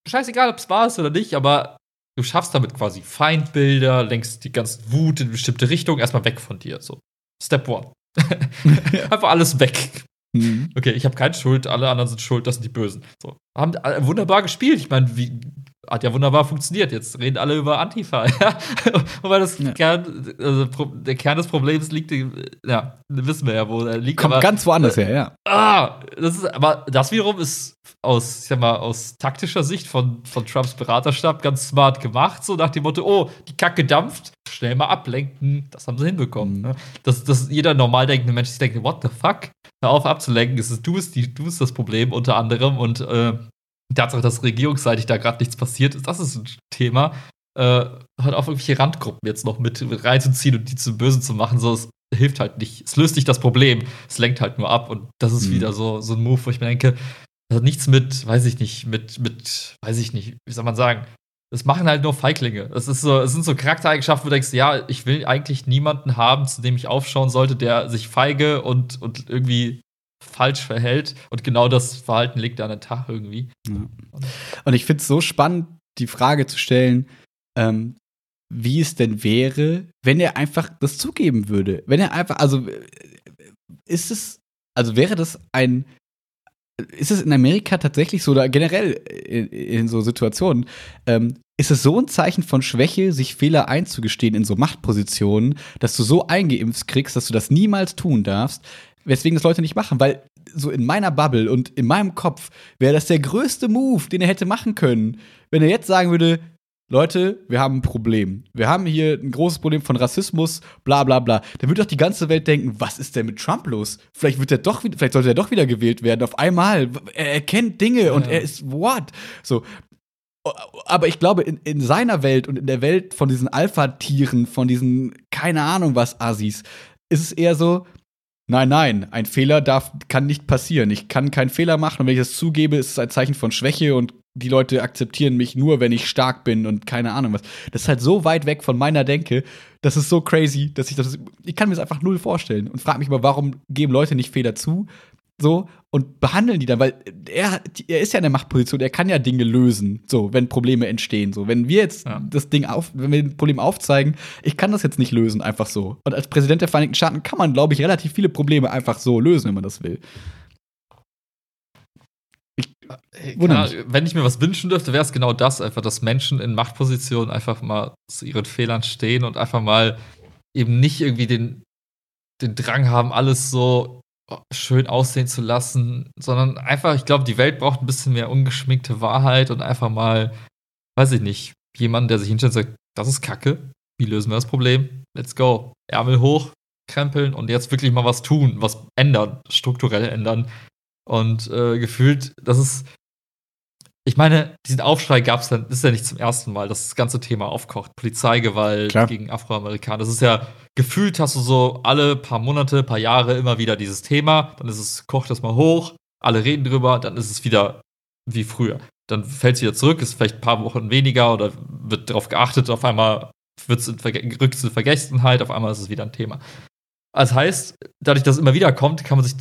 scheißegal, ob es wahr ist oder nicht, aber du schaffst damit quasi Feindbilder, lenkst die ganze Wut in eine bestimmte Richtung, erstmal weg von dir. So. Step one. *laughs* Einfach alles weg. Mhm. Okay, ich habe keine Schuld, alle anderen sind schuld, das sind die Bösen. So. Haben äh, wunderbar gespielt. Ich meine, wie hat ja wunderbar funktioniert. Jetzt reden alle über Antifa. *laughs* Ja? Weil das Ja. Kern, also, der Kern des Problems liegt, äh, ja, wissen wir ja, wo er liegt. Kommt aber- ganz woanders her, ja. Ah, das ist, aber das wiederum ist aus, ich sag mal, aus taktischer Sicht von, von Trumps Beraterstab ganz smart gemacht, so nach dem Motto, oh, die Kacke dampft, schnell mal ablenken. Das haben sie hinbekommen. Mhm. Ne? Dass, dass jeder normal denkende Mensch sich denkt, what the fuck? Hör auf abzulenken, es ist, du, bist die, du bist das Problem unter anderem und äh, die Tatsache, dass regierungsseitig da gerade nichts passiert ist, das ist ein Thema. Äh, halt auf irgendwelche Randgruppen jetzt noch mit, reinzuziehen und die zu Bösen zu machen, so, es hilft halt nicht. Es löst nicht das Problem, es lenkt halt nur ab und das ist Mhm. wieder so, so ein Move, wo ich mir denke, das hat nichts mit, weiß ich nicht, mit, mit, weiß ich nicht, wie soll man sagen, das machen halt nur Feiglinge. Es ist so, es sind so Charaktereigenschaften, wo du denkst, ja, ich will eigentlich niemanden haben, zu dem ich aufschauen sollte, der sich feige und, und irgendwie falsch verhält. Und genau das Verhalten legt er an den Tag irgendwie. Und ich finde es so spannend, die Frage zu stellen, ähm, wie es denn wäre, wenn er einfach das zugeben würde. Wenn er einfach, also äh, ist es, also wäre das ein, ist es in Amerika tatsächlich so oder generell in, in so Situationen, ähm, ist es so ein Zeichen von Schwäche, sich Fehler einzugestehen in so Machtpositionen, dass du so eingeimpft kriegst, dass du das niemals tun darfst, weswegen das Leute nicht machen, weil so in meiner Bubble und in meinem Kopf wäre das der größte Move, den er hätte machen können, wenn er jetzt sagen würde, Leute, wir haben ein Problem. Wir haben hier ein großes Problem von Rassismus, bla bla bla. Dann würde doch die ganze Welt denken, was ist denn mit Trump los? Vielleicht wird er doch wieder, vielleicht sollte er doch wieder gewählt werden. Auf einmal. Er erkennt Dinge und Ja. er ist what? So. Aber ich glaube, in, in seiner Welt und in der Welt von diesen Alpha-Tieren, von diesen, keine Ahnung was, Assis, ist es eher so, Nein, nein, ein Fehler darf, kann nicht passieren. Ich kann keinen Fehler machen und wenn ich das zugebe, ist es ein Zeichen von Schwäche und die Leute akzeptieren mich nur, wenn ich stark bin und keine Ahnung was. Das ist halt so weit weg von meiner Denke, das ist so crazy, dass ich das, ich kann mir das einfach null vorstellen und frage mich mal, warum geben Leute nicht Fehler zu, so, und behandeln die dann, weil er, er ist ja in der Machtposition, er kann ja Dinge lösen, so, wenn Probleme entstehen, so. Wenn wir jetzt Ja. das Ding auf, wenn wir ein Problem aufzeigen, ich kann das jetzt nicht lösen, einfach so. Und als Präsident der Vereinigten Staaten kann man, glaube ich, relativ viele Probleme einfach so lösen, wenn man das will. Wundert klar, wenn ich mir was wünschen dürfte, wäre es genau das, einfach, dass Menschen in Machtpositionen einfach mal zu ihren Fehlern stehen und einfach mal eben nicht irgendwie den, den Drang haben, alles so schön aussehen zu lassen, sondern einfach, ich glaube, die Welt braucht ein bisschen mehr ungeschminkte Wahrheit und einfach mal, weiß ich nicht, jemanden, der sich hinstellt und sagt, das ist Kacke. Wie lösen wir das Problem? Let's go. Ärmel hoch, krempeln und jetzt wirklich mal was tun, was ändern, strukturell ändern. Und äh, gefühlt, das ist. Ich meine, diesen Aufschrei gab es dann, ist ja nicht zum ersten Mal, dass das ganze Thema aufkocht. Polizeigewalt Klar. gegen Afroamerikaner. Das ist ja, gefühlt hast du so alle paar Monate, paar Jahre immer wieder dieses Thema. Dann ist es, kocht das mal hoch, alle reden drüber, dann ist es wieder wie früher. Dann fällt es wieder zurück, ist vielleicht ein paar Wochen weniger oder wird darauf geachtet, auf einmal wird's in Verge- rückt es in Vergessenheit, auf einmal ist es wieder ein Thema. Das heißt, dadurch, dass es immer wieder kommt, kann man sich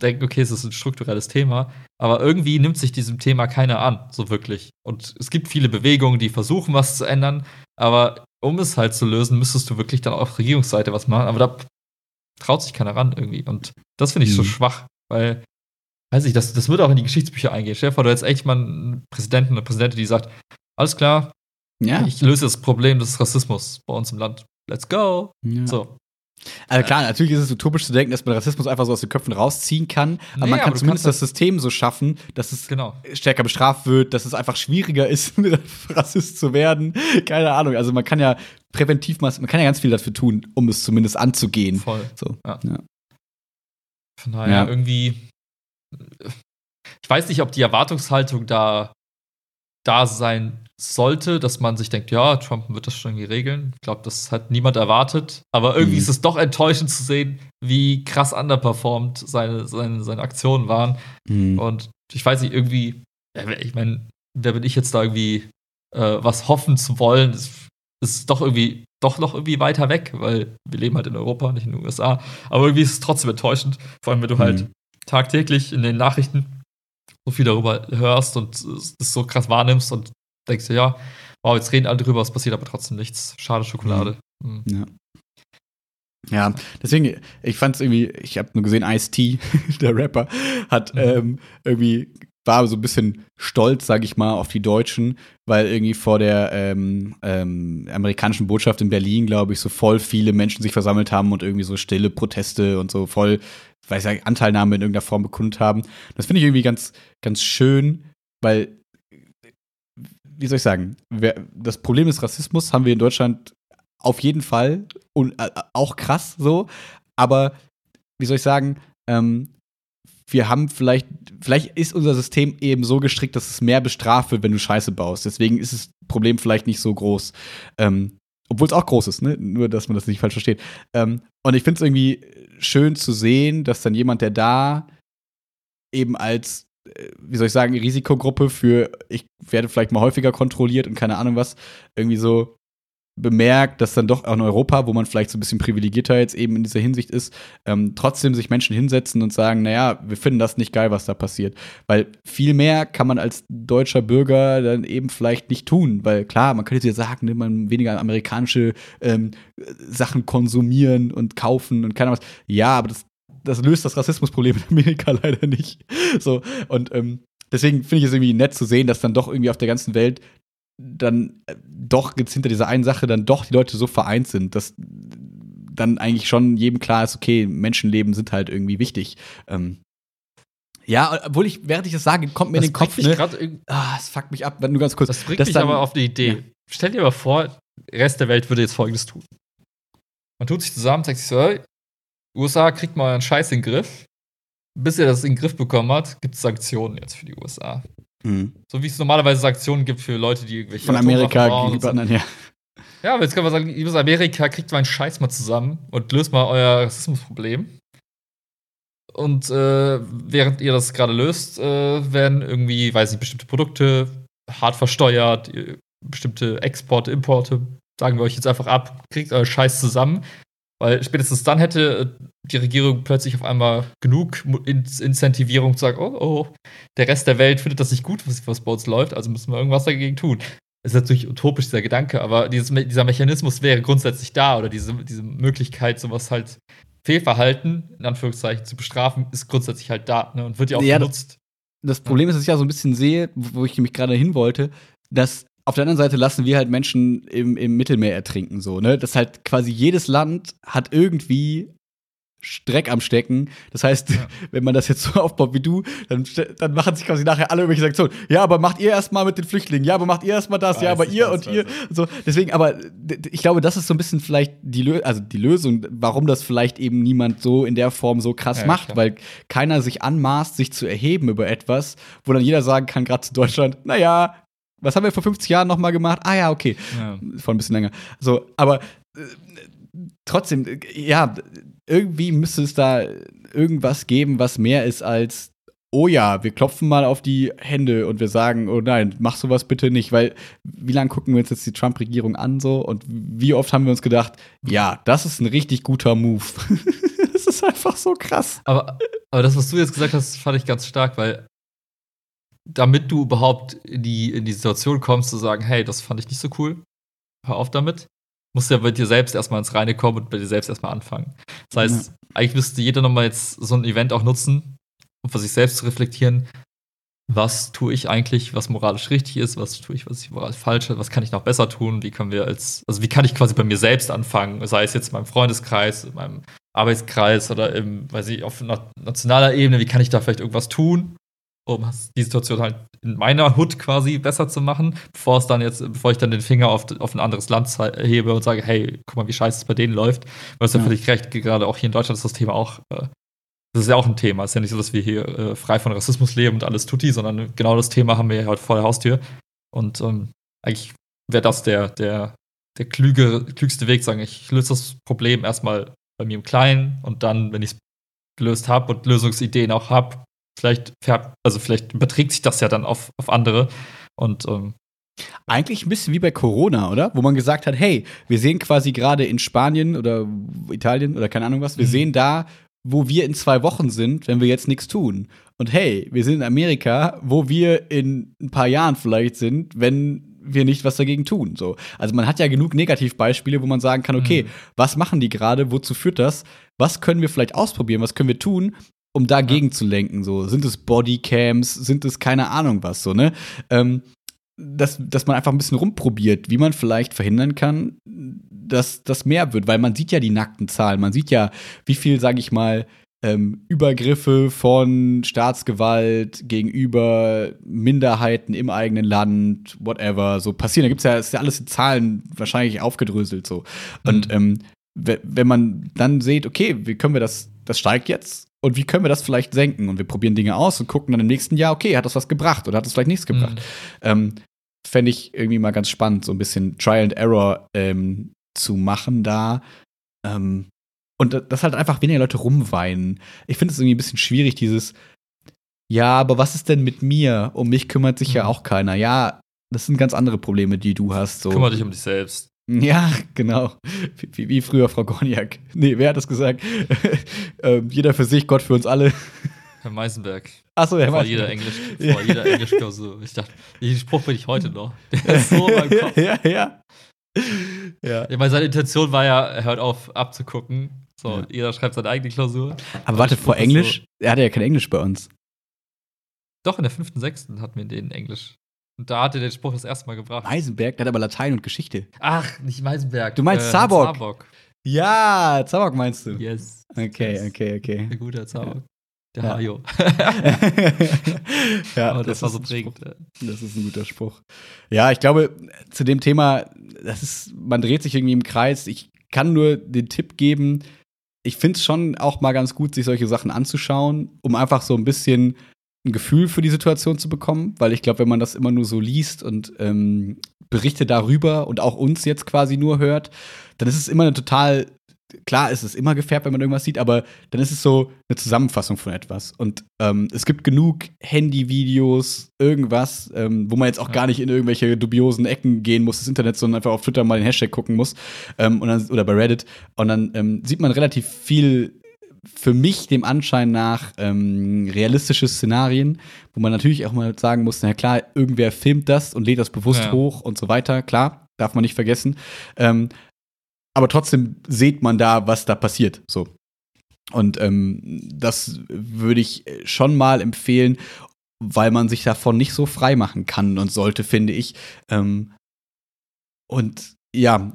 denken, okay, es ist ein strukturelles Thema, aber irgendwie nimmt sich diesem Thema keiner an, so wirklich. Und es gibt viele Bewegungen, die versuchen, was zu ändern, aber um es halt zu lösen, müsstest du wirklich dann auf Regierungsseite was machen, aber da traut sich keiner ran irgendwie. Und das finde ich so Mhm. schwach, weil, weiß ich, das, das wird auch in die Geschichtsbücher eingehen. Stell dir vor, du hättest echt mal einen Präsidenten, eine Präsidentin, die sagt, alles klar, Ja. ich löse das Problem des Rassismus bei uns im Land. Let's go. ja. So. Also klar, natürlich ist es utopisch zu denken, dass man Rassismus einfach so aus den Köpfen rausziehen kann. Aber Nee, man aber kann du zumindest das System so schaffen, dass es Genau. stärker bestraft wird, dass es einfach schwieriger ist, *laughs* Rassist zu werden. Keine Ahnung. Also man kann ja präventiv, man kann ja ganz viel dafür tun, um es zumindest anzugehen. Voll. So. Ja. Ja. Von daher Ja. irgendwie. Ich weiß nicht, ob die Erwartungshaltung da da sein sollte, dass man sich denkt, ja, Trump wird das schon irgendwie regeln. Ich glaube, das hat niemand erwartet. Aber irgendwie Mhm. ist es doch enttäuschend zu sehen, wie krass underperformed seine, seine, seine Aktionen waren. Mhm. Und ich weiß nicht, irgendwie, ich meine, wer bin ich jetzt da irgendwie äh, was hoffen zu wollen, ist, ist doch irgendwie doch noch irgendwie weiter weg, weil wir leben halt in Europa, nicht in den USA. Aber irgendwie ist es trotzdem enttäuschend, vor allem wenn du halt Mhm. tagtäglich in den Nachrichten so viel darüber hörst und es so krass wahrnimmst und denkst dir, ja, wow, jetzt reden alle drüber, es passiert aber trotzdem nichts. Schade Schokolade. Mhm. Ja. Ja, deswegen, ich fand es irgendwie, ich habe nur gesehen, Ice-T, *laughs* der Rapper, hat Mhm. ähm, irgendwie, war so ein bisschen stolz, sag ich mal, auf die Deutschen, weil irgendwie vor der ähm, ähm, amerikanischen Botschaft in Berlin, glaube ich, so voll viele Menschen sich versammelt haben und irgendwie so stille Proteste und so voll, weiß ich, Anteilnahme in irgendeiner Form bekundet haben. Das finde ich irgendwie ganz, ganz schön, weil, wie soll ich sagen, das Problem des Rassismus haben wir in Deutschland auf jeden Fall und äh, auch krass so, aber wie soll ich sagen, ähm, wir haben vielleicht, vielleicht ist unser System eben so gestrickt, dass es mehr bestraft wird, wenn du Scheiße baust. Deswegen ist das Problem vielleicht nicht so groß. Ähm, obwohl es auch groß ist, ne? Nur, dass man das nicht falsch versteht. Ähm, und ich finde es irgendwie schön zu sehen, dass dann jemand, der da eben als, wie soll ich sagen, Risikogruppe für, ich werde vielleicht mal häufiger kontrolliert und keine Ahnung was, irgendwie so bemerkt, dass dann doch auch in Europa, wo man vielleicht so ein bisschen privilegierter jetzt eben in dieser Hinsicht ist, ähm, trotzdem sich Menschen hinsetzen und sagen, naja, wir finden das nicht geil, was da passiert. Weil viel mehr kann man als deutscher Bürger dann eben vielleicht nicht tun. Weil klar, man könnte ja sagen, ne, man weniger amerikanische ähm, Sachen konsumieren und kaufen und keine Ahnung was. Ja, aber das, das löst das Rassismusproblem in Amerika *laughs* leider nicht. So, und ähm, deswegen finde ich es irgendwie nett zu sehen, dass dann doch irgendwie auf der ganzen Welt dann äh, doch jetzt hinter dieser einen Sache dann doch die Leute so vereint sind, dass dann eigentlich schon jedem klar ist, okay, Menschenleben sind halt irgendwie wichtig. Ähm, ja, obwohl ich, während ich das sage, kommt mir in den Kopf, ne? Ah, es fuckt mich ab, wenn du ganz kurz. Das bringt mich dann- aber auf die Idee. Ja. Stell dir mal vor, der Rest der Welt würde jetzt folgendes tun. Man tut sich zusammen, sagt sich so, USA kriegt mal euren Scheiß in den Griff. Bis ihr das in den Griff bekommen habt, gibt es Sanktionen jetzt für die USA. Hm. So wie es normalerweise Sanktionen gibt für Leute, die irgendwelche Von Amerika gegenüber anderen, ja. Ja, aber jetzt können wir sagen, liebes Amerika, kriegt mal einen Scheiß mal zusammen und löst mal euer Rassismusproblem. Und äh, während ihr das gerade löst, äh, werden irgendwie, weiß nicht, bestimmte Produkte hart versteuert, bestimmte Exporte, Importe, sagen wir euch jetzt einfach ab, kriegt euer Scheiß zusammen. Weil spätestens dann hätte äh, die Regierung plötzlich auf einmal genug In Incentivierung zu sagen, oh, oh, der Rest der Welt findet das nicht gut, was, was bei uns läuft, also müssen wir irgendwas dagegen tun. Das ist natürlich utopisch, dieser Gedanke, aber dieses, dieser Mechanismus wäre grundsätzlich da oder diese, diese Möglichkeit, sowas halt Fehlverhalten, in Anführungszeichen, zu bestrafen, ist grundsätzlich halt da ne, und wird ja auch Ja, genutzt. Das Problem ist, dass ich ja so ein bisschen sehe, wo ich mich gerade hin wollte, dass auf der anderen Seite lassen wir halt Menschen im, im Mittelmeer ertrinken, so, ne? Dass halt quasi jedes Land hat irgendwie Dreck am Stecken. Das heißt, ja. *laughs* wenn man das jetzt so aufbaut wie du, dann, dann machen sich quasi nachher alle irgendwelche Sanktionen. Ja, aber macht ihr erstmal mit den Flüchtlingen. Ja, aber macht ihr erstmal das. Weiß ja, aber ihr und ihr. So, deswegen, aber ich glaube, das ist so ein bisschen vielleicht die, Lö also die Lösung, warum das vielleicht eben niemand so in der Form so krass ja, macht, klar. weil keiner sich anmaßt, sich zu erheben über etwas, wo dann jeder sagen kann, gerade zu Deutschland, naja, was haben wir vor 50 Jahren nochmal gemacht? Ah ja, okay. Ja. Vor ein bisschen länger. So, aber äh, trotzdem, ja, irgendwie müsste es da irgendwas geben, was mehr ist als oh ja, wir klopfen mal auf die Hände und wir sagen, oh nein, mach sowas bitte nicht, weil wie lange gucken wir uns jetzt die Trump-Regierung an so und wie oft haben wir uns gedacht, ja, das ist ein richtig guter Move. *laughs* das ist einfach so krass. Aber, aber das, was du jetzt gesagt hast, fand ich ganz stark, weil damit du überhaupt in die, in die Situation kommst, zu sagen, hey, das fand ich nicht so cool, hör auf damit, musst du ja bei dir selbst erstmal ins Reine kommen und bei dir selbst erstmal anfangen. Das heißt, ja. eigentlich müsste jeder nochmal jetzt so ein Event auch nutzen, um für sich selbst zu reflektieren, was tue ich eigentlich, was moralisch richtig ist, was tue ich, was ich moralisch falsch ist, was kann ich noch besser tun, wie können wir als, also wie kann ich quasi bei mir selbst anfangen, sei es jetzt in meinem Freundeskreis, in meinem Arbeitskreis oder im, weiß ich, auf nationaler Ebene, wie kann ich da vielleicht irgendwas tun, um die Situation halt in meiner Hut quasi besser zu machen, bevor es dann jetzt, bevor ich dann den Finger auf, auf ein anderes Land hebe und sage, hey, guck mal, wie scheiße es bei denen läuft. Weil es ja völlig recht, gerade auch hier in Deutschland ist das Thema auch, äh, das ist ja auch ein Thema. Es ist ja nicht so, dass wir hier äh, frei von Rassismus leben und alles tutti, sondern genau das Thema haben wir ja heute vor der Haustür. Und ähm, eigentlich wäre das der, der, der klüge, klügste Weg, sagen, ich löse das Problem erstmal bei mir im Kleinen und dann, wenn ich es gelöst habe und Lösungsideen auch habe, vielleicht, also vielleicht überträgt sich das ja dann auf, auf andere. Und ähm, eigentlich ein bisschen wie bei Corona, oder? Wo man gesagt hat, hey, wir sehen quasi gerade in Spanien oder Italien oder keine Ahnung was, wir mhm. sehen da, wo wir in zwei Wochen sind, wenn wir jetzt nichts tun. Und hey, wir sind in Amerika, wo wir in ein paar Jahren vielleicht sind, wenn wir nicht was dagegen tun. So. Also man hat ja genug Negativbeispiele, wo man sagen kann, okay, mhm. was machen die gerade, wozu führt das? Was können wir vielleicht ausprobieren, was können wir tun, um dagegen ja. zu lenken. So sind es Bodycams, sind es keine Ahnung was so ne. Ähm, dass, dass man einfach ein bisschen rumprobiert, wie man vielleicht verhindern kann, dass das mehr wird, weil man sieht ja die nackten Zahlen, man sieht ja, wie viel, sage ich mal, ähm, Übergriffe von Staatsgewalt gegenüber Minderheiten im eigenen Land, whatever, so passieren. Da gibt es ja, ist ja alles in Zahlen wahrscheinlich aufgedröselt so. Und mhm. ähm, wenn man dann sieht, okay, wie können wir das, das steigt jetzt, und wie können wir das vielleicht senken? Und wir probieren Dinge aus und gucken dann im nächsten Jahr, okay, hat das was gebracht oder hat das vielleicht nichts gebracht? Mhm. Ähm, Fände ich irgendwie mal ganz spannend, so ein bisschen Trial and Error ähm, zu machen da. Ähm, und dass halt einfach weniger Leute rumweinen. Ich finde es irgendwie ein bisschen schwierig, dieses, ja, aber was ist denn mit mir? Um mich kümmert sich mhm. ja auch keiner. Ja, das sind ganz andere Probleme, die du hast. So. Kümmere dich um dich selbst. *laughs* Ja, genau. Wie, wie, früher Frau Gorniak. Nee, wer hat das gesagt? *laughs* ähm, jeder für sich, Gott für uns alle. Herr Meisenberg. Achso, Herr vor Jeder Englisch, *laughs* vor jeder Englischklausur. Ich dachte, den Spruch bin ich heute noch. Der ist so in meinem Kopf. ja, ja. Ja. Ich meine, seine Intention war ja, er hört auf abzugucken. So, ja. jeder schreibt seine eigene Klausur. Aber warte, vor Englisch? So er hatte ja kein Englisch bei uns. Doch, in der fünften, sechsten hatten wir den Englisch. Und da hat er den Spruch das erste Mal gebracht. Meisenberg, der hat aber Latein und Geschichte. Ach, nicht Meisenberg. Du meinst äh, Zabok. Zabok. Ja, Zabok meinst du. Yes. Okay, yes. okay, okay. Der gute Zabok. Der ja. Hajo. *laughs* *laughs* ja, aber das, das war so prägend. Das ist ein guter Spruch. Ja, ich glaube, zu dem Thema, das ist, man dreht sich irgendwie im Kreis. Ich kann nur den Tipp geben, ich finde es schon auch mal ganz gut, sich solche Sachen anzuschauen, um einfach so ein bisschen ein Gefühl für die Situation zu bekommen, weil ich glaube, wenn man das immer nur so liest und ähm, Berichte darüber und auch uns jetzt quasi nur hört, dann ist es immer eine total klar ist es immer gefärbt, wenn man irgendwas sieht, aber dann ist es so eine Zusammenfassung von etwas. Und ähm, es gibt genug Handyvideos, irgendwas, ähm, wo man jetzt auch ja. gar nicht in irgendwelche dubiosen Ecken gehen muss des Internets, sondern einfach auf Twitter mal den Hashtag gucken muss ähm, und dann, oder bei Reddit. Und dann ähm, sieht man relativ viel für mich dem Anschein nach ähm, realistische Szenarien, wo man natürlich auch mal sagen muss, na klar, irgendwer filmt das und lädt das bewusst ja. hoch und so weiter, klar, darf man nicht vergessen. Ähm, aber trotzdem sieht man da, was da passiert. So. Und ähm, das würde ich schon mal empfehlen, weil man sich davon nicht so frei machen kann und sollte, finde ich. Ähm, und ja,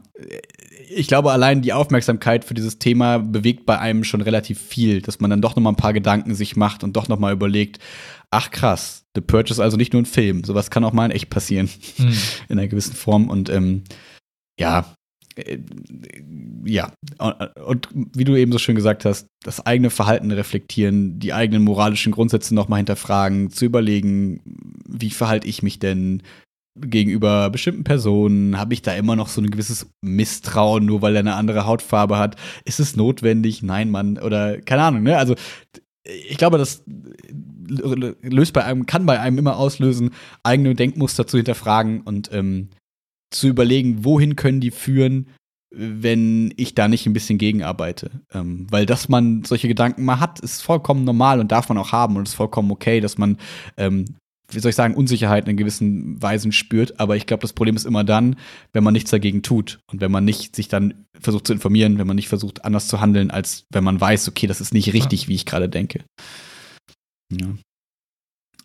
ich glaube, allein die Aufmerksamkeit für dieses Thema bewegt bei einem schon relativ viel, dass man dann doch noch mal ein paar Gedanken sich macht und doch noch mal überlegt, ach krass, The Purge ist also nicht nur ein Film, sowas kann auch mal in echt passieren, *laughs* hm. in einer gewissen Form und ähm, ja, äh, ja, und wie du eben so schön gesagt hast, das eigene Verhalten reflektieren, die eigenen moralischen Grundsätze nochmal hinterfragen, zu überlegen, wie verhalte ich mich denn gegenüber bestimmten Personen? Habe ich da immer noch so ein gewisses Misstrauen, nur weil er eine andere Hautfarbe hat? Ist es notwendig? Nein, Mann. Oder keine Ahnung, ne? Also, ich glaube, das löst bei einem, kann bei einem immer auslösen, eigene Denkmuster zu hinterfragen und ähm, zu überlegen, wohin können die führen, wenn ich da nicht ein bisschen gegenarbeite. Ähm, weil dass man solche Gedanken mal hat, ist vollkommen normal und darf man auch haben und ist vollkommen okay, dass man, ähm, wie soll ich sagen, Unsicherheit in gewissen Weisen spürt. Aber ich glaube, das Problem ist immer dann, wenn man nichts dagegen tut und wenn man nicht sich dann versucht zu informieren, wenn man nicht versucht, anders zu handeln, als wenn man weiß, okay, das ist nicht richtig, ja. wie ich gerade denke. Ja.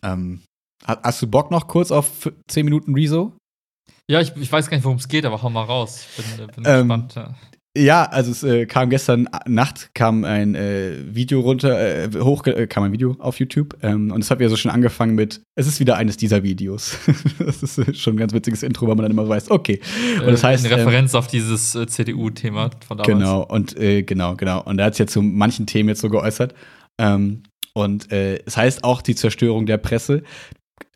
Ähm, hast du Bock noch kurz auf 10 Minuten Rezo? Ja, ich, ich weiß gar nicht, worum es geht, aber hau mal raus. Ich bin, bin ähm, gespannt. Ja. Ja, also es äh, kam gestern Nacht kam ein äh, Video runter, äh, hoch äh, kam ein Video auf YouTube ähm, und es hat ja so schon angefangen mit, es ist wieder eines dieser Videos. *laughs* das ist äh, schon ein ganz witziges Intro, weil man dann immer weiß, okay. Und das äh, heißt eine Referenz ähm, auf dieses CDU-Thema von damals. Genau und genau, genau. Und er hat sich ja zu manchen Themen jetzt so geäußert. Ähm, und es heißt auch die Zerstörung der Presse.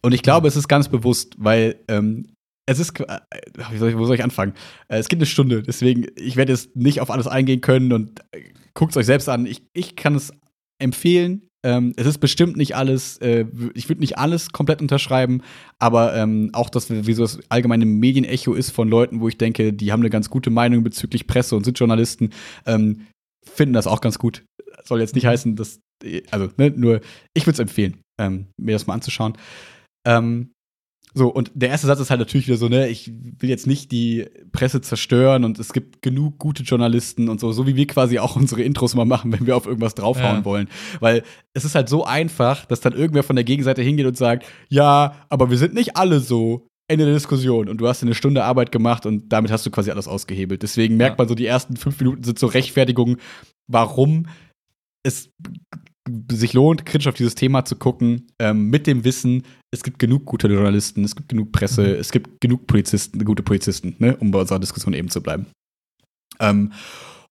Und ich glaube, es ist ganz bewusst, weil ähm, es ist, äh, soll ich, wo soll ich anfangen? Äh, es gibt eine Stunde, deswegen, ich werde jetzt nicht auf alles eingehen können und äh, guckt es euch selbst an. Ich, ich kann es empfehlen. Ähm, es ist bestimmt nicht alles, äh, ich würde nicht alles komplett unterschreiben, aber ähm, auch das, wie so das allgemeine Medienecho ist von Leuten, wo ich denke, die haben eine ganz gute Meinung bezüglich Presse und sind Journalisten, ähm, finden das auch ganz gut. Soll jetzt nicht mhm. heißen, dass, also, ne, nur, ich würde es empfehlen, ähm, mir das mal anzuschauen. Ähm, so, und der erste Satz ist halt natürlich wieder so, ne, ich will jetzt nicht die Presse zerstören und es gibt genug gute Journalisten und so, so wie wir quasi auch *laughs* unsere Intros mal machen, wenn wir auf irgendwas draufhauen ja. wollen. Weil es ist halt so einfach, dass dann irgendwer von der Gegenseite hingeht und sagt, ja, aber wir sind nicht alle so. Ende der Diskussion und du hast eine Stunde Arbeit gemacht und damit hast du quasi alles ausgehebelt. Deswegen merkt man so, die ersten fünf Minuten sind so Rechtfertigungen, warum es sich lohnt, kritisch auf dieses Thema zu gucken, ähm, mit dem Wissen, es gibt genug gute Journalisten, es gibt genug Presse, mhm. es gibt genug Polizisten, gute Polizisten, ne, um bei unserer Diskussion eben zu bleiben. Ähm,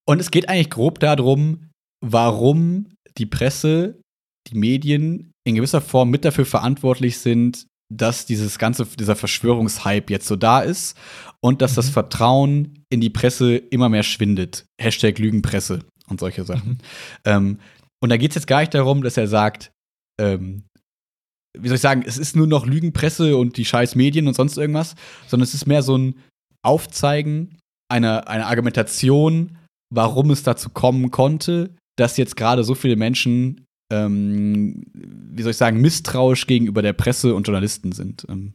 und es geht eigentlich grob darum, warum die Presse, die Medien in gewisser Form mit dafür verantwortlich sind, dass dieses ganze, dieser Verschwörungshype jetzt so da ist und dass mhm. das Vertrauen in die Presse immer mehr schwindet. Hashtag Lügenpresse und solche Sachen. Mhm. Ähm, und da geht es jetzt gar nicht darum, dass er sagt, ähm, wie soll ich sagen, es ist nur noch Lügenpresse und die scheiß Medien und sonst irgendwas, sondern es ist mehr so ein Aufzeigen einer, einer Argumentation, warum es dazu kommen konnte, dass jetzt gerade so viele Menschen, ähm, wie soll ich sagen, misstrauisch gegenüber der Presse und Journalisten sind. Ähm,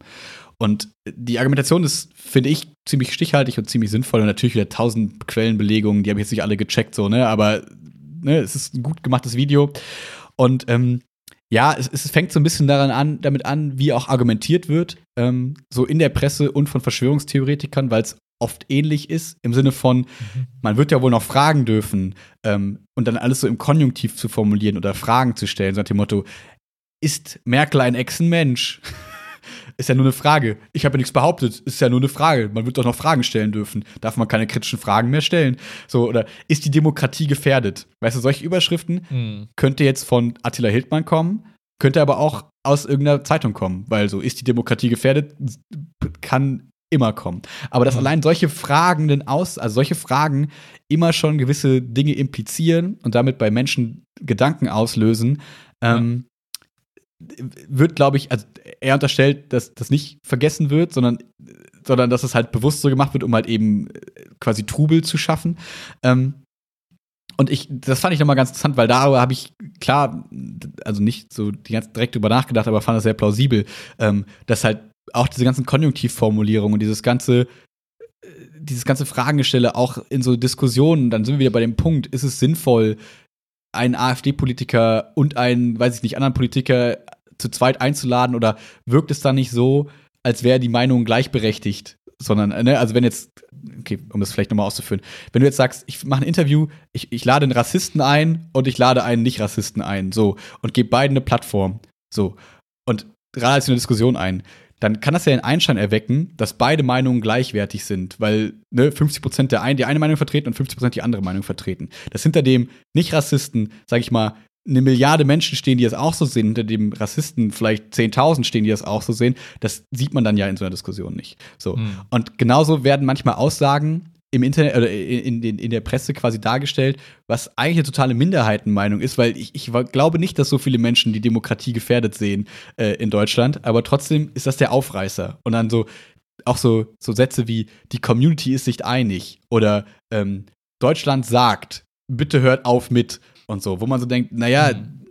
und die Argumentation ist, finde ich, ziemlich stichhaltig und ziemlich sinnvoll und natürlich wieder tausend Quellenbelegungen, die habe ich jetzt nicht alle gecheckt, so, ne, aber ne, es ist ein gut gemachtes Video. Und ähm, ja, es, es, fängt so ein bisschen daran an, damit an, wie auch argumentiert wird, ähm, so in der Presse und von Verschwörungstheoretikern, weil es oft ähnlich ist, im Sinne von, mhm. man wird ja wohl noch fragen dürfen ähm, und dann alles so im Konjunktiv zu formulieren oder Fragen zu stellen, so nach dem Motto, ist Merkel ein Echsenmensch? Ist ja nur eine Frage. Ich habe ja nichts behauptet. Ist ja nur eine Frage. Man wird doch noch Fragen stellen dürfen. Darf man keine kritischen Fragen mehr stellen? So, oder ist die Demokratie gefährdet? Weißt du, solche Überschriften hm. könnte jetzt von Attila Hildmann kommen, könnte aber auch aus irgendeiner Zeitung kommen, weil so ist die Demokratie gefährdet, kann immer kommen. Aber dass mhm. allein solche Fragen aus, also solche Fragen immer schon gewisse Dinge implizieren und damit bei Menschen Gedanken auslösen, ähm, wird, glaube ich, also er unterstellt, dass das nicht vergessen wird, sondern, sondern dass es halt bewusst so gemacht wird, um halt eben äh, quasi Trubel zu schaffen. Ähm, und ich, das fand ich nochmal ganz interessant, weil darüber habe ich klar, also nicht so direkt drüber nachgedacht, aber fand das sehr plausibel, ähm, dass halt auch diese ganzen Konjunktivformulierungen und dieses ganze, äh, dieses ganze Fragengestelle auch in so Diskussionen, dann sind wir wieder bei dem Punkt, ist es sinnvoll, einen AfD-Politiker und einen, weiß ich nicht, anderen Politiker zu zweit einzuladen oder wirkt es dann nicht so, als wäre die Meinung gleichberechtigt? sondern, äh, ne, also wenn jetzt, okay, um das vielleicht nochmal auszuführen, wenn du jetzt sagst, ich mache ein Interview, ich, ich lade einen Rassisten ein und ich lade einen Nicht-Rassisten ein, so, und gebe beiden eine Plattform, so, und gerade eine Diskussion ein, dann kann das ja den Einschein erwecken, dass beide Meinungen gleichwertig sind, weil ne, 50% der einen die eine Meinung vertreten und 50% die andere Meinung vertreten. Dass hinter dem Nicht-Rassisten, sag ich mal, eine Milliarde Menschen stehen, die das auch so sehen, hinter dem Rassisten vielleicht 10.000 stehen, die das auch so sehen, das sieht man dann ja in so einer Diskussion nicht. So. Mhm. Und genauso werden manchmal Aussagen im Internet oder in, in, in der Presse quasi dargestellt, was eigentlich eine totale Minderheitenmeinung ist, weil ich, ich glaube nicht, dass so viele Menschen die Demokratie gefährdet sehen äh, in Deutschland, aber trotzdem ist das der Aufreißer. Und dann so auch so, so Sätze wie die Community ist sich einig oder ähm, Deutschland sagt, bitte hört auf mit und so, wo man so denkt, naja, mhm.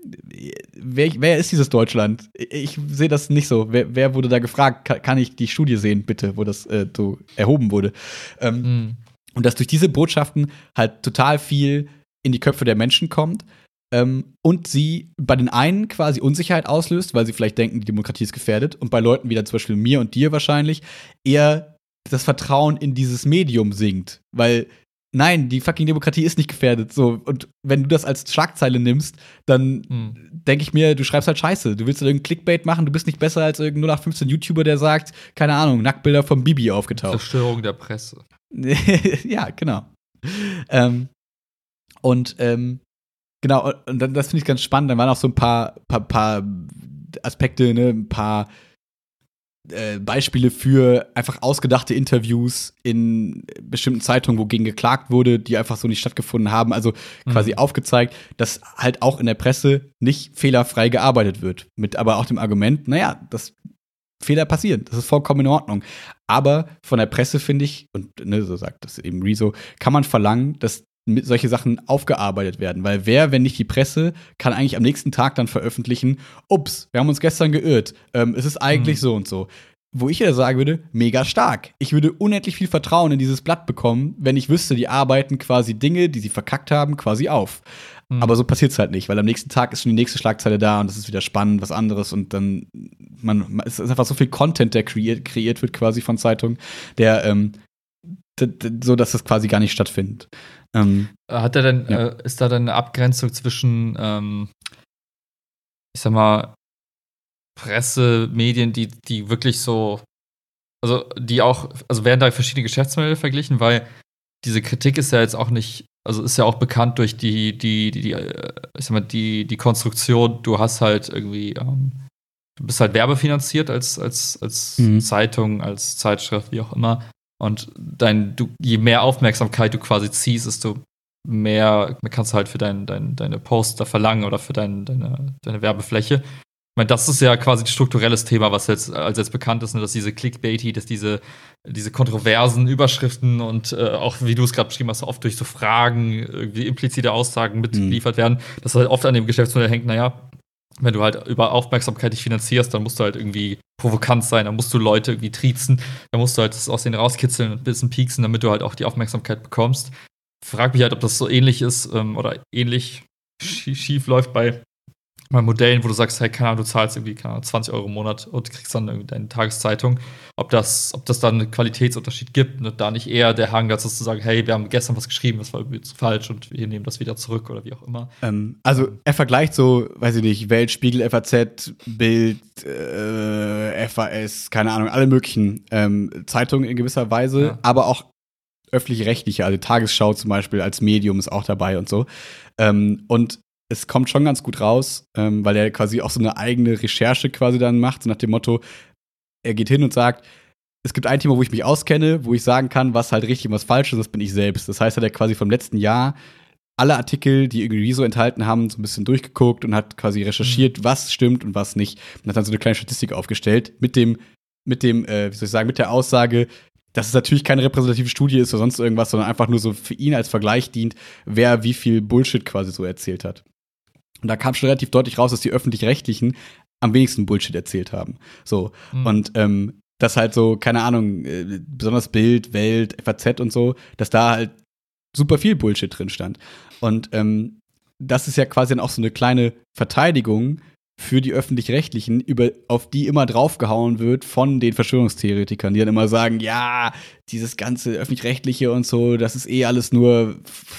Wer, wer, ist dieses Deutschland? Ich sehe das nicht so. Wer, wer wurde da gefragt? Kann, ich die Studie sehen, bitte, wo das äh, so erhoben wurde? Ähm, mhm. Und dass durch diese Botschaften halt total viel in die Köpfe der Menschen kommt ähm, und sie bei den einen quasi Unsicherheit auslöst, weil sie vielleicht denken, die Demokratie ist gefährdet und bei Leuten wie dann zum Beispiel mir und dir wahrscheinlich eher das Vertrauen in dieses Medium sinkt, weil nein, die fucking Demokratie ist nicht gefährdet. So, und wenn du das als Schlagzeile nimmst, dann hm. denke ich mir, du schreibst halt Scheiße. Du willst halt irgendein Clickbait machen, du bist nicht besser als irgendein 0815 YouTuber, der sagt, keine Ahnung, Nacktbilder vom Bibi aufgetaucht. Zerstörung der Presse. *laughs* ja, genau. Ähm, und ähm, genau, und das finde ich ganz spannend. Da waren auch so ein paar, paar, paar Aspekte, ne, ein paar äh, Beispiele für einfach ausgedachte Interviews in bestimmten Zeitungen, wogegen geklagt wurde, die einfach so nicht stattgefunden haben. Also quasi mhm. aufgezeigt, dass halt auch in der Presse nicht fehlerfrei gearbeitet wird. Mit aber auch dem Argument, naja, das Fehler passieren. Das ist vollkommen in Ordnung. Aber von der Presse finde ich, und ne, so sagt das eben Rezo, kann man verlangen, dass solche Sachen aufgearbeitet werden. Weil wer, wenn nicht die Presse, kann eigentlich am nächsten Tag dann veröffentlichen, ups, wir haben uns gestern geirrt. Ähm, es ist eigentlich mhm. so und so. Wo ich ja sagen würde, mega stark. Ich würde unendlich viel Vertrauen in dieses Blatt bekommen, wenn ich wüsste, die arbeiten quasi Dinge, die sie verkackt haben, quasi auf. Mhm. Aber so passiert es halt nicht, weil am nächsten Tag ist schon die nächste Schlagzeile da und es ist wieder spannend, was anderes und dann, man, es ist einfach so viel Content, der kreiert, kreiert wird quasi von Zeitungen, der, ähm, so dass das quasi gar nicht stattfindet. Ähm, Hat er denn, ja. äh, ist da dann eine Abgrenzung zwischen, ähm, ich sag mal, Presse, Medien, die, die wirklich so, also die auch, also werden da verschiedene Geschäftsmodelle verglichen, weil diese Kritik ist ja jetzt auch nicht also ist ja auch bekannt durch die, die, die, die, äh, ich sag mal, die, die Konstruktion, du hast halt irgendwie, ähm, du bist halt werbefinanziert als, als, als mhm. Zeitung, als Zeitschrift, wie auch immer. Und dein, du, je mehr Aufmerksamkeit du quasi ziehst, desto mehr kannst du halt für dein, dein, deine Poster verlangen oder für dein, deine, deine Werbefläche meine, das ist ja quasi ein strukturelles Thema, was jetzt als jetzt bekannt ist, ne, dass diese Clickbaity, dass diese, diese kontroversen Überschriften und äh, auch, wie du es gerade beschrieben hast, oft durch so Fragen, irgendwie implizite Aussagen mitgeliefert mhm. werden, dass halt oft an dem Geschäftsmodell hängt, naja, wenn du halt über Aufmerksamkeit dich finanzierst, dann musst du halt irgendwie provokant sein, dann musst du Leute irgendwie triezen, dann musst du halt das aus denen rauskitzeln und ein bisschen pieksen, damit du halt auch die Aufmerksamkeit bekommst. Frag mich halt, ob das so ähnlich ist ähm, oder ähnlich schief läuft bei mal Modellen, wo du sagst, hey, keine Ahnung, du zahlst irgendwie keine 20 Euro im Monat und kriegst dann irgendwie deine Tageszeitung, ob das, ob das dann einen Qualitätsunterschied gibt und da nicht eher der Hang dazu zu sagen, hey, wir haben gestern was geschrieben, das war irgendwie falsch und wir nehmen das wieder zurück oder wie auch immer. Ähm, also er vergleicht so, weiß ich nicht, Welt, Spiegel, FAZ, Bild, äh, FAS, keine Ahnung, alle möglichen ähm, Zeitungen in gewisser Weise, ja. aber auch öffentlich-rechtliche, also Tagesschau zum Beispiel als Medium ist auch dabei und so. Ähm, und es kommt schon ganz gut raus, ähm, weil er quasi auch so eine eigene Recherche quasi dann macht, so nach dem Motto, er geht hin und sagt, es gibt ein Thema, wo ich mich auskenne, wo ich sagen kann, was halt richtig und was falsch ist, das bin ich selbst. Das heißt, er hat quasi vom letzten Jahr alle Artikel, die irgendwie so enthalten haben, so ein bisschen durchgeguckt und hat quasi recherchiert, mhm. was stimmt und was nicht. Und hat dann so eine kleine Statistik aufgestellt mit dem, mit dem, äh, wie soll ich sagen, mit der Aussage, dass es natürlich keine repräsentative Studie ist oder sonst irgendwas, sondern einfach nur so für ihn als Vergleich dient, wer wie viel Bullshit quasi so erzählt hat. Und da kam schon relativ deutlich raus, dass die öffentlich-rechtlichen am wenigsten Bullshit erzählt haben. So. Mhm. Und ähm, das halt so, keine Ahnung, äh, besonders Bild, Welt, FAZ und so, dass da halt super viel Bullshit drin stand. Und ähm, das ist ja quasi dann auch so eine kleine Verteidigung für die öffentlich-rechtlichen, über auf die immer draufgehauen wird von den Verschwörungstheoretikern, die dann immer sagen, ja, dieses ganze öffentlich-rechtliche und so, das ist eh alles nur,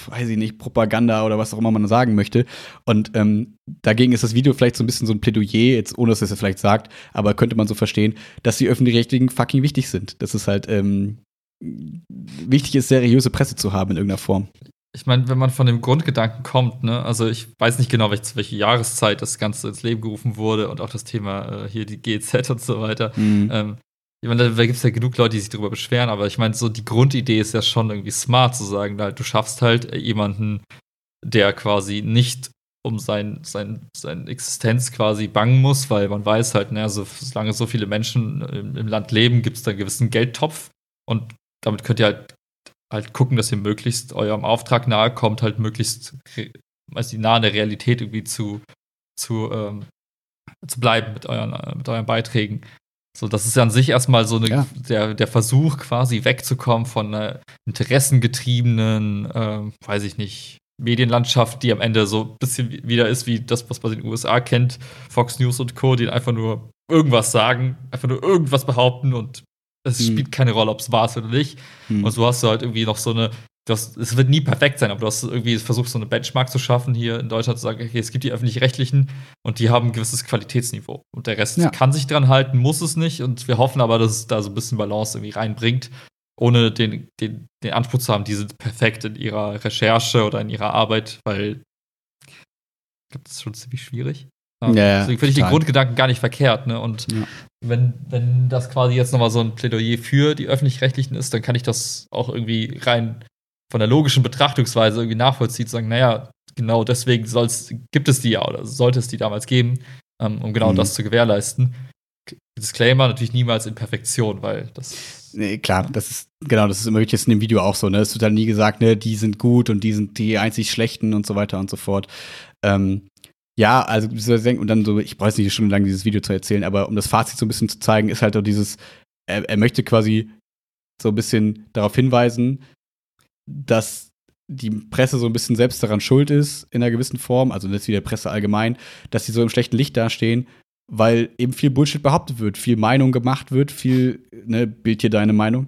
weiß ich nicht, Propaganda oder was auch immer man sagen möchte. Und ähm, dagegen ist das Video vielleicht so ein bisschen so ein Plädoyer, jetzt ohne dass es vielleicht sagt, aber könnte man so verstehen, dass die öffentlich-rechtlichen fucking wichtig sind. Das ist halt ähm, wichtig ist, seriöse Presse zu haben in irgendeiner Form ich meine, wenn man von dem Grundgedanken kommt, ne, also ich weiß nicht genau, welche, welche Jahreszeit das Ganze ins Leben gerufen wurde und auch das Thema äh, hier die GZ *laughs* und so weiter. Mhm. Ähm, ich meine, da, da gibt es ja genug Leute, die sich darüber beschweren, aber ich meine, so die Grundidee ist ja schon irgendwie smart zu sagen, halt, du schaffst halt jemanden, der quasi nicht um sein, sein, seine Existenz quasi bangen muss, weil man weiß halt, naja, so, solange so viele Menschen im, im Land leben, gibt es da einen gewissen Geldtopf und damit könnt ihr halt halt gucken, dass ihr möglichst eurem Auftrag nahe kommt, halt möglichst nicht, nah an der Realität irgendwie zu, zu, ähm, zu bleiben mit euren, äh, mit euren Beiträgen. So, das ist ja an sich erstmal so eine, ja. der, der Versuch, quasi wegzukommen von einer interessengetriebenen, äh, weiß ich nicht, Medienlandschaft, die am Ende so ein bisschen wieder ist wie das, was man in den USA kennt, Fox News und Co., die einfach nur irgendwas sagen, einfach nur irgendwas behaupten und es hm. spielt keine Rolle, ob es ist oder nicht. Hm. Und so hast du halt irgendwie noch so eine, hast, es wird nie perfekt sein, aber du hast irgendwie versucht, so eine Benchmark zu schaffen hier in Deutschland, zu sagen, okay, es gibt die öffentlich-rechtlichen und die haben ein gewisses Qualitätsniveau. Und der Rest ja. kann sich dran halten, muss es nicht. Und wir hoffen aber, dass es da so ein bisschen Balance irgendwie reinbringt, ohne den, den, den Anspruch zu haben, die sind perfekt in ihrer Recherche oder in ihrer Arbeit, weil ich glaube, das ist schon ziemlich schwierig. Ja, Deswegen finde ich den Grundgedanken gar nicht verkehrt. Ne? Und ja. wenn, wenn das quasi jetzt nochmal so ein Plädoyer für die Öffentlich-Rechtlichen ist, dann kann ich das auch irgendwie rein von der logischen Betrachtungsweise irgendwie nachvollziehen, zu sagen, naja, genau deswegen soll's, gibt es die ja oder sollte es die damals geben, ähm, um genau mhm. das zu gewährleisten. Disclaimer natürlich niemals in Perfektion, weil das. Nee, klar, das ist, genau, das ist immer wirklich in dem Video auch so, ne? Es wird dann nie gesagt, ne, die sind gut und die sind die einzig schlechten und so weiter und so fort. Ähm, ja, also und dann so, ich brauche jetzt nicht eine Stunde lang dieses Video zu erzählen, aber um das Fazit so ein bisschen zu zeigen, ist halt auch dieses, er, er möchte quasi so ein bisschen darauf hinweisen, dass die Presse so ein bisschen selbst daran schuld ist, in einer gewissen Form, also das wie der Presse allgemein, dass sie so im schlechten Licht dastehen, weil eben viel Bullshit behauptet wird, viel Meinung gemacht wird, viel, ne, Bild hier deine Meinung,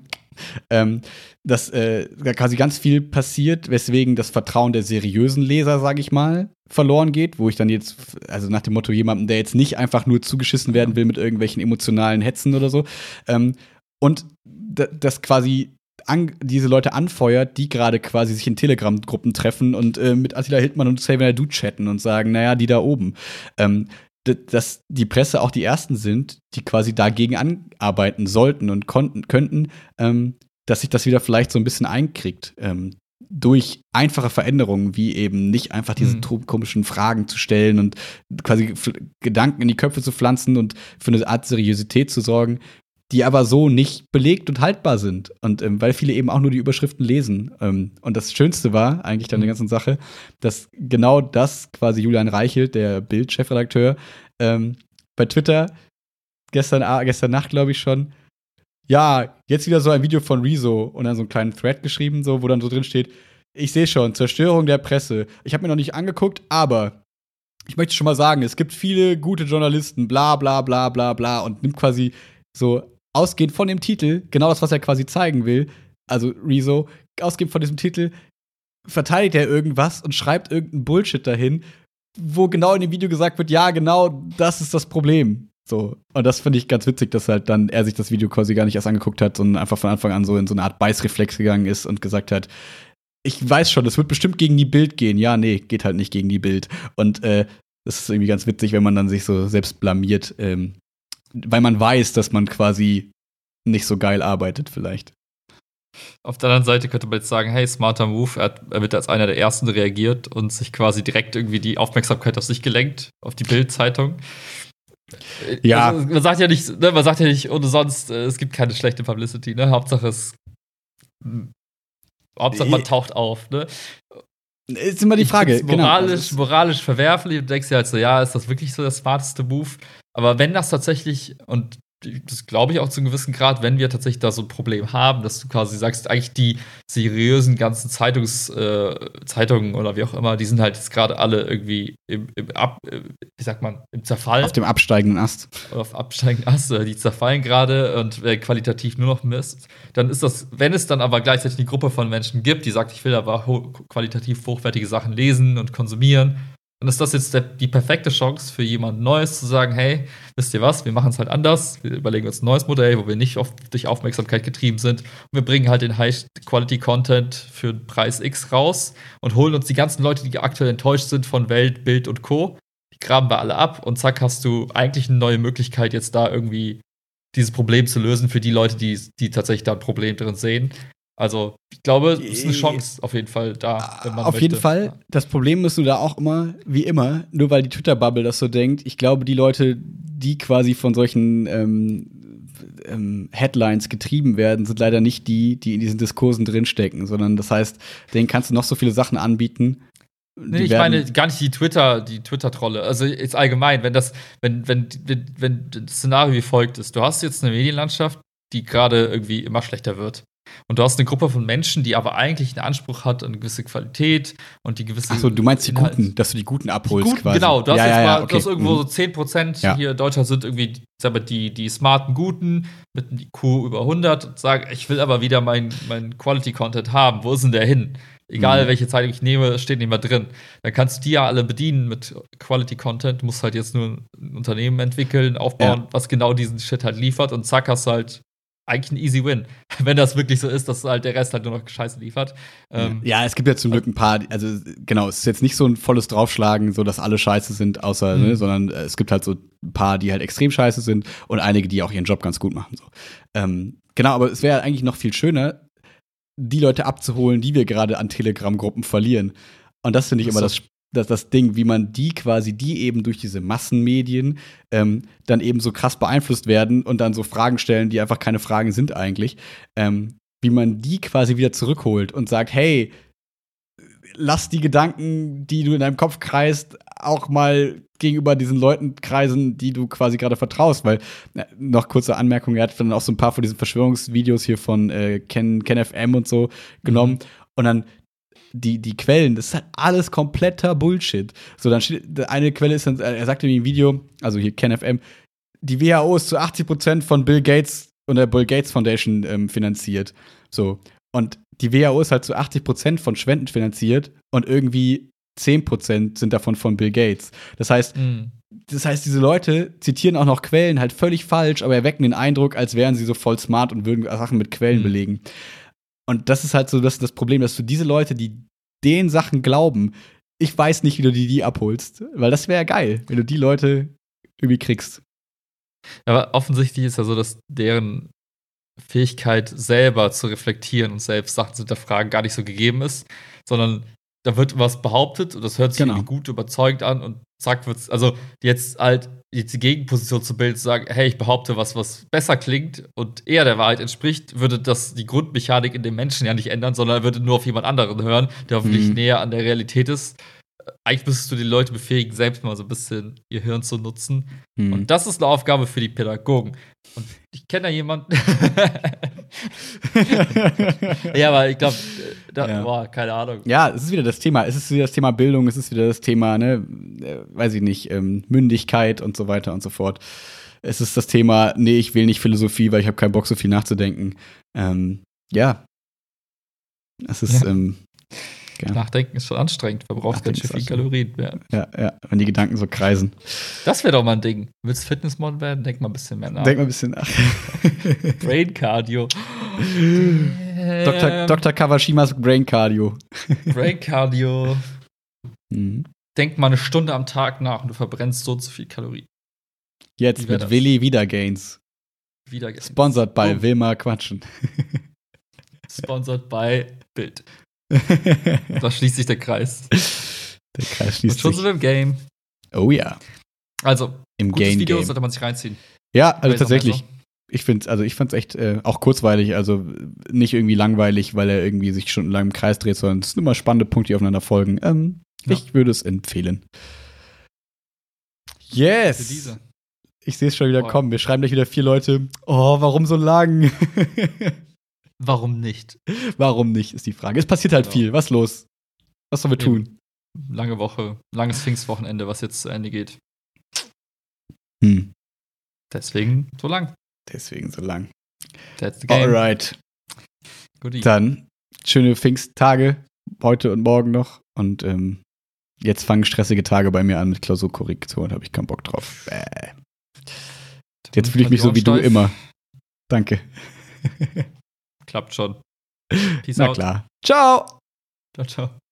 ähm, dass äh, quasi ganz viel passiert, weswegen das Vertrauen der seriösen Leser, sage ich mal, verloren geht, wo ich dann jetzt, also nach dem Motto jemandem, der jetzt nicht einfach nur zugeschissen werden will mit irgendwelchen emotionalen Hetzen oder so, ähm, und das quasi an, diese Leute anfeuert, die gerade quasi sich in Telegram-Gruppen treffen und äh, mit Attila Hildmann und Xavier Du chatten und sagen, naja, die da oben. Ähm, dass die Presse auch die ersten sind, die quasi dagegen anarbeiten sollten und konnten, könnten, ähm, dass sich das wieder vielleicht so ein bisschen einkriegt. Ähm, durch einfache Veränderungen, wie eben nicht einfach diese mhm. komischen Fragen zu stellen und quasi Gedanken in die Köpfe zu pflanzen und für eine Art Seriosität zu sorgen, die aber so nicht belegt und haltbar sind. Und ähm, weil viele eben auch nur die Überschriften lesen. Ähm, und das Schönste war eigentlich dann mhm. der ganzen Sache, dass genau das quasi Julian Reichelt, der Bild-Chefredakteur, ähm, bei Twitter gestern, gestern Nacht, glaube ich schon, ja, jetzt wieder so ein Video von Rezo und dann so einen kleinen Thread geschrieben, so, wo dann so drin steht, ich sehe schon, Zerstörung der Presse. Ich habe mir noch nicht angeguckt, aber ich möchte schon mal sagen, es gibt viele gute Journalisten, bla bla bla bla bla und nimmt quasi so ausgehend von dem Titel, genau das, was er quasi zeigen will, also Rezo, ausgehend von diesem Titel, verteidigt er irgendwas und schreibt irgendeinen Bullshit dahin, wo genau in dem Video gesagt wird, ja, genau das ist das Problem. So. Und das finde ich ganz witzig, dass halt dann er sich das Video quasi gar nicht erst angeguckt hat, sondern einfach von Anfang an so in so eine Art Beißreflex gegangen ist und gesagt hat, ich weiß schon, das wird bestimmt gegen die Bild gehen. Ja, nee, geht halt nicht gegen die Bild. Und äh, das ist irgendwie ganz witzig, wenn man dann sich so selbst blamiert, ähm, weil man weiß, dass man quasi nicht so geil arbeitet, vielleicht. Auf der anderen Seite könnte man jetzt sagen, hey, smarter Move, er, hat, er wird als einer der ersten reagiert und sich quasi direkt irgendwie die Aufmerksamkeit auf sich gelenkt, auf die Bild-Zeitung. Ja. Also, man sagt ja nicht, ne, man sagt ja nicht, ohne sonst, äh, es gibt keine schlechte Publicity, ne? Hauptsache es. Hauptsache man taucht auf, ne? Ist immer die Frage. Genau. Moralisch, genau. moralisch verwerflich und denkst dir halt so, ja, ist das wirklich so der smarteste Move? Aber wenn das tatsächlich, und das glaube ich auch zu einem gewissen Grad, wenn wir tatsächlich da so ein Problem haben, dass du quasi sagst, eigentlich die seriösen ganzen Zeitungs, äh, Zeitungen oder wie auch immer, die sind halt jetzt gerade alle irgendwie im, im Ab, äh, wie sagt man, im Zerfall. Auf dem absteigenden Ast. Oder auf absteigenden Ast, oder die zerfallen gerade und äh, qualitativ nur noch Mist. Dann ist das, wenn es dann aber gleichzeitig eine Gruppe von Menschen gibt, die sagt, ich will aber ho qualitativ hochwertige Sachen lesen und konsumieren, dann ist das jetzt der, die perfekte Chance für jemand Neues zu sagen, hey, wisst ihr was, wir machen es halt anders, wir überlegen uns ein neues Modell, wo wir nicht auf, durch Aufmerksamkeit getrieben sind und wir bringen halt den High-Quality-Content für Preis X raus und holen uns die ganzen Leute, die aktuell enttäuscht sind von Welt, Bild und Co., die graben wir alle ab und zack, hast du eigentlich eine neue Möglichkeit, jetzt da irgendwie dieses Problem zu lösen für die Leute, die, die tatsächlich da ein Problem drin sehen. Also, ich glaube, es ist eine Chance auf jeden Fall da, wenn man Auf möchte. jeden Fall. Das Problem ist du da auch immer, wie immer, nur weil die Twitter-Bubble das so denkt. Ich glaube, die Leute, die quasi von solchen ähm, ähm, Headlines getrieben werden, sind leider nicht die, die in diesen Diskursen drinstecken, sondern das heißt, denen kannst du noch so viele Sachen anbieten. Nee, ich meine gar nicht die Twitter, die Twitter-Trolle. Also jetzt allgemein, wenn das, wenn, wenn, wenn, wenn das Szenario wie folgt ist, du hast jetzt eine Medienlandschaft, die gerade irgendwie immer schlechter wird. Und du hast eine Gruppe von Menschen, die aber eigentlich einen Anspruch hat an eine gewisse Qualität und die gewisse. Achso, du meinst die Inhalt. Guten, dass du die Guten abholst die Guten, quasi. Genau, du hast ja, jetzt ja, mal, okay. du hast irgendwo mhm. so 10 Prozent Ja. hier in Deutschland sind irgendwie sag mal, die, die smarten Guten mit einem IQ über 100 und sagen, ich will aber wieder meinen mein Quality-Content haben. Wo ist denn der hin? Egal, Mhm. welche Zeitung ich nehme, steht nicht mehr drin. Dann kannst du die ja alle bedienen mit Quality-Content. Du musst halt jetzt nur ein Unternehmen entwickeln, aufbauen, Ja. was genau diesen Shit halt liefert und zack, hast du halt eigentlich ein easy win. *laughs* Wenn das wirklich so ist, dass halt der Rest halt nur noch Scheiße liefert. Ähm, ja, es gibt ja zum Glück ein paar, also genau, es ist jetzt nicht so ein volles Draufschlagen, so dass alle scheiße sind, außer, Mhm. ne, sondern äh, es gibt halt so ein paar, die halt extrem scheiße sind und einige, die auch ihren Job ganz gut machen. So. Ähm, genau, aber es wäre eigentlich noch viel schöner, die Leute abzuholen, die wir gerade an Telegram-Gruppen verlieren. Und das finde ich Ach immer das, das, das Ding, wie man die quasi, die eben durch diese Massenmedien ähm, dann eben so krass beeinflusst werden und dann so Fragen stellen, die einfach keine Fragen sind eigentlich, ähm, wie man die quasi wieder zurückholt und sagt, hey, lass die Gedanken, die du in deinem Kopf kreist, auch mal gegenüber diesen Leuten kreisen, die du quasi gerade vertraust. Weil, äh, noch kurze Anmerkung, er hat dann auch so ein paar von diesen Verschwörungsvideos hier von äh, Ken, Ken FM und so genommen. Und dann die, die Quellen, das ist halt alles kompletter Bullshit. So, dann steht, eine Quelle ist dann, er sagte mir im Video, also hier Ken FM, die WHO ist zu 80 Prozent von Bill Gates und der Bill Gates Foundation ähm, finanziert. So. Und die WHO ist halt zu 80 Prozent von Spenden finanziert und irgendwie 10 Prozent sind davon von Bill Gates. Das heißt, mh. das heißt, diese Leute zitieren auch noch Quellen halt völlig falsch, aber erwecken den Eindruck, als wären sie so voll smart und würden Sachen mit Quellen Mhm. belegen. Und das ist halt so das, das Problem, dass du diese Leute, die den Sachen glauben, ich weiß nicht, wie du die, die abholst. Weil das wäre ja geil, wenn du die Leute irgendwie kriegst. Aber offensichtlich ist ja so, dass deren Fähigkeit, selber zu reflektieren und selbst Sachen zu hinterfragen, gar nicht so gegeben ist, sondern da wird was behauptet und das hört sich Genau. gut überzeugt an und zack wird's, also jetzt halt jetzt die Gegenposition zu bilden, zu sagen, hey, ich behaupte was, was besser klingt und eher der Wahrheit entspricht, würde das die Grundmechanik in dem Menschen ja nicht ändern, sondern er würde nur auf jemand anderen hören, der hoffentlich Mhm. näher an der Realität ist. Eigentlich müsstest du die Leute befähigen, selbst mal so ein bisschen ihr Hirn zu nutzen. Hm. Und das ist eine Aufgabe für die Pädagogen. Und ich kenne da jemanden. *laughs* ja, aber ich glaube, da, Ja. boah, keine Ahnung. Ja, es ist wieder das Thema. Es ist wieder das Thema Bildung, es ist wieder das Thema, ne, äh, weiß ich nicht, ähm, Mündigkeit und so weiter und so fort. Es ist das Thema, nee, ich will nicht Philosophie, weil ich habe keinen Bock, so viel nachzudenken. Ähm, ja. Es ist, Ja. ähm, ja, Nachdenken ist schon anstrengend, verbraucht ganz Nachdenken schön ist viel. Kalorien. Ja. ja, ja, wenn die Gedanken so kreisen. Das wäre doch mal ein Ding. Willst Fitnessmodel werden? Denk mal ein bisschen mehr nach. Denk mal ein bisschen nach. *laughs* Brain Cardio. *laughs* Dr. Ähm, Dr. Kawashimas Brain Cardio. Brain Cardio. *laughs* Mhm. Denk mal eine Stunde am Tag nach und du verbrennst so so viel Kalorien. Jetzt mit das? Willi Wiedergains. Wieder Sponsored by Oh. Wilma Quatschen. Sponsored by Bild. *laughs* Da schließt sich der Kreis. Der Kreis Und schließt schon sind sich. wir im Game. Oh ja, Also, im gutes Game Video Game. sollte man sich reinziehen. Ja, also tatsächlich. Ich finde also ich fand's echt äh, auch kurzweilig, also nicht irgendwie langweilig, weil er irgendwie sich stundenlang im Kreis dreht, sondern es sind immer spannende Punkte, die aufeinander folgen. Ähm, Ja. Ich würde es empfehlen. Yes! Ich sehe es schon wieder Boah. kommen. Wir schreiben gleich wieder vier Leute. Oh, warum so lang? *laughs* Warum nicht? warum nicht, ist die Frage. Es passiert halt Genau. viel. Was los? Was sollen wir tun? Lange Woche, langes Pfingstwochenende, was jetzt zu Ende geht. Hm. Deswegen so lang. Deswegen so lang. That's the game. Alright. Goodie. Dann schöne Pfingsttage heute und morgen noch. Und ähm, jetzt fangen stressige Tage bei mir an mit Klausurkorrektur und habe ich keinen Bock drauf. Bäh. Jetzt fühle ich mich so wie du immer. Danke. *laughs* Klappt schon. Peace Na out. klar. Ciao. Ciao, ciao.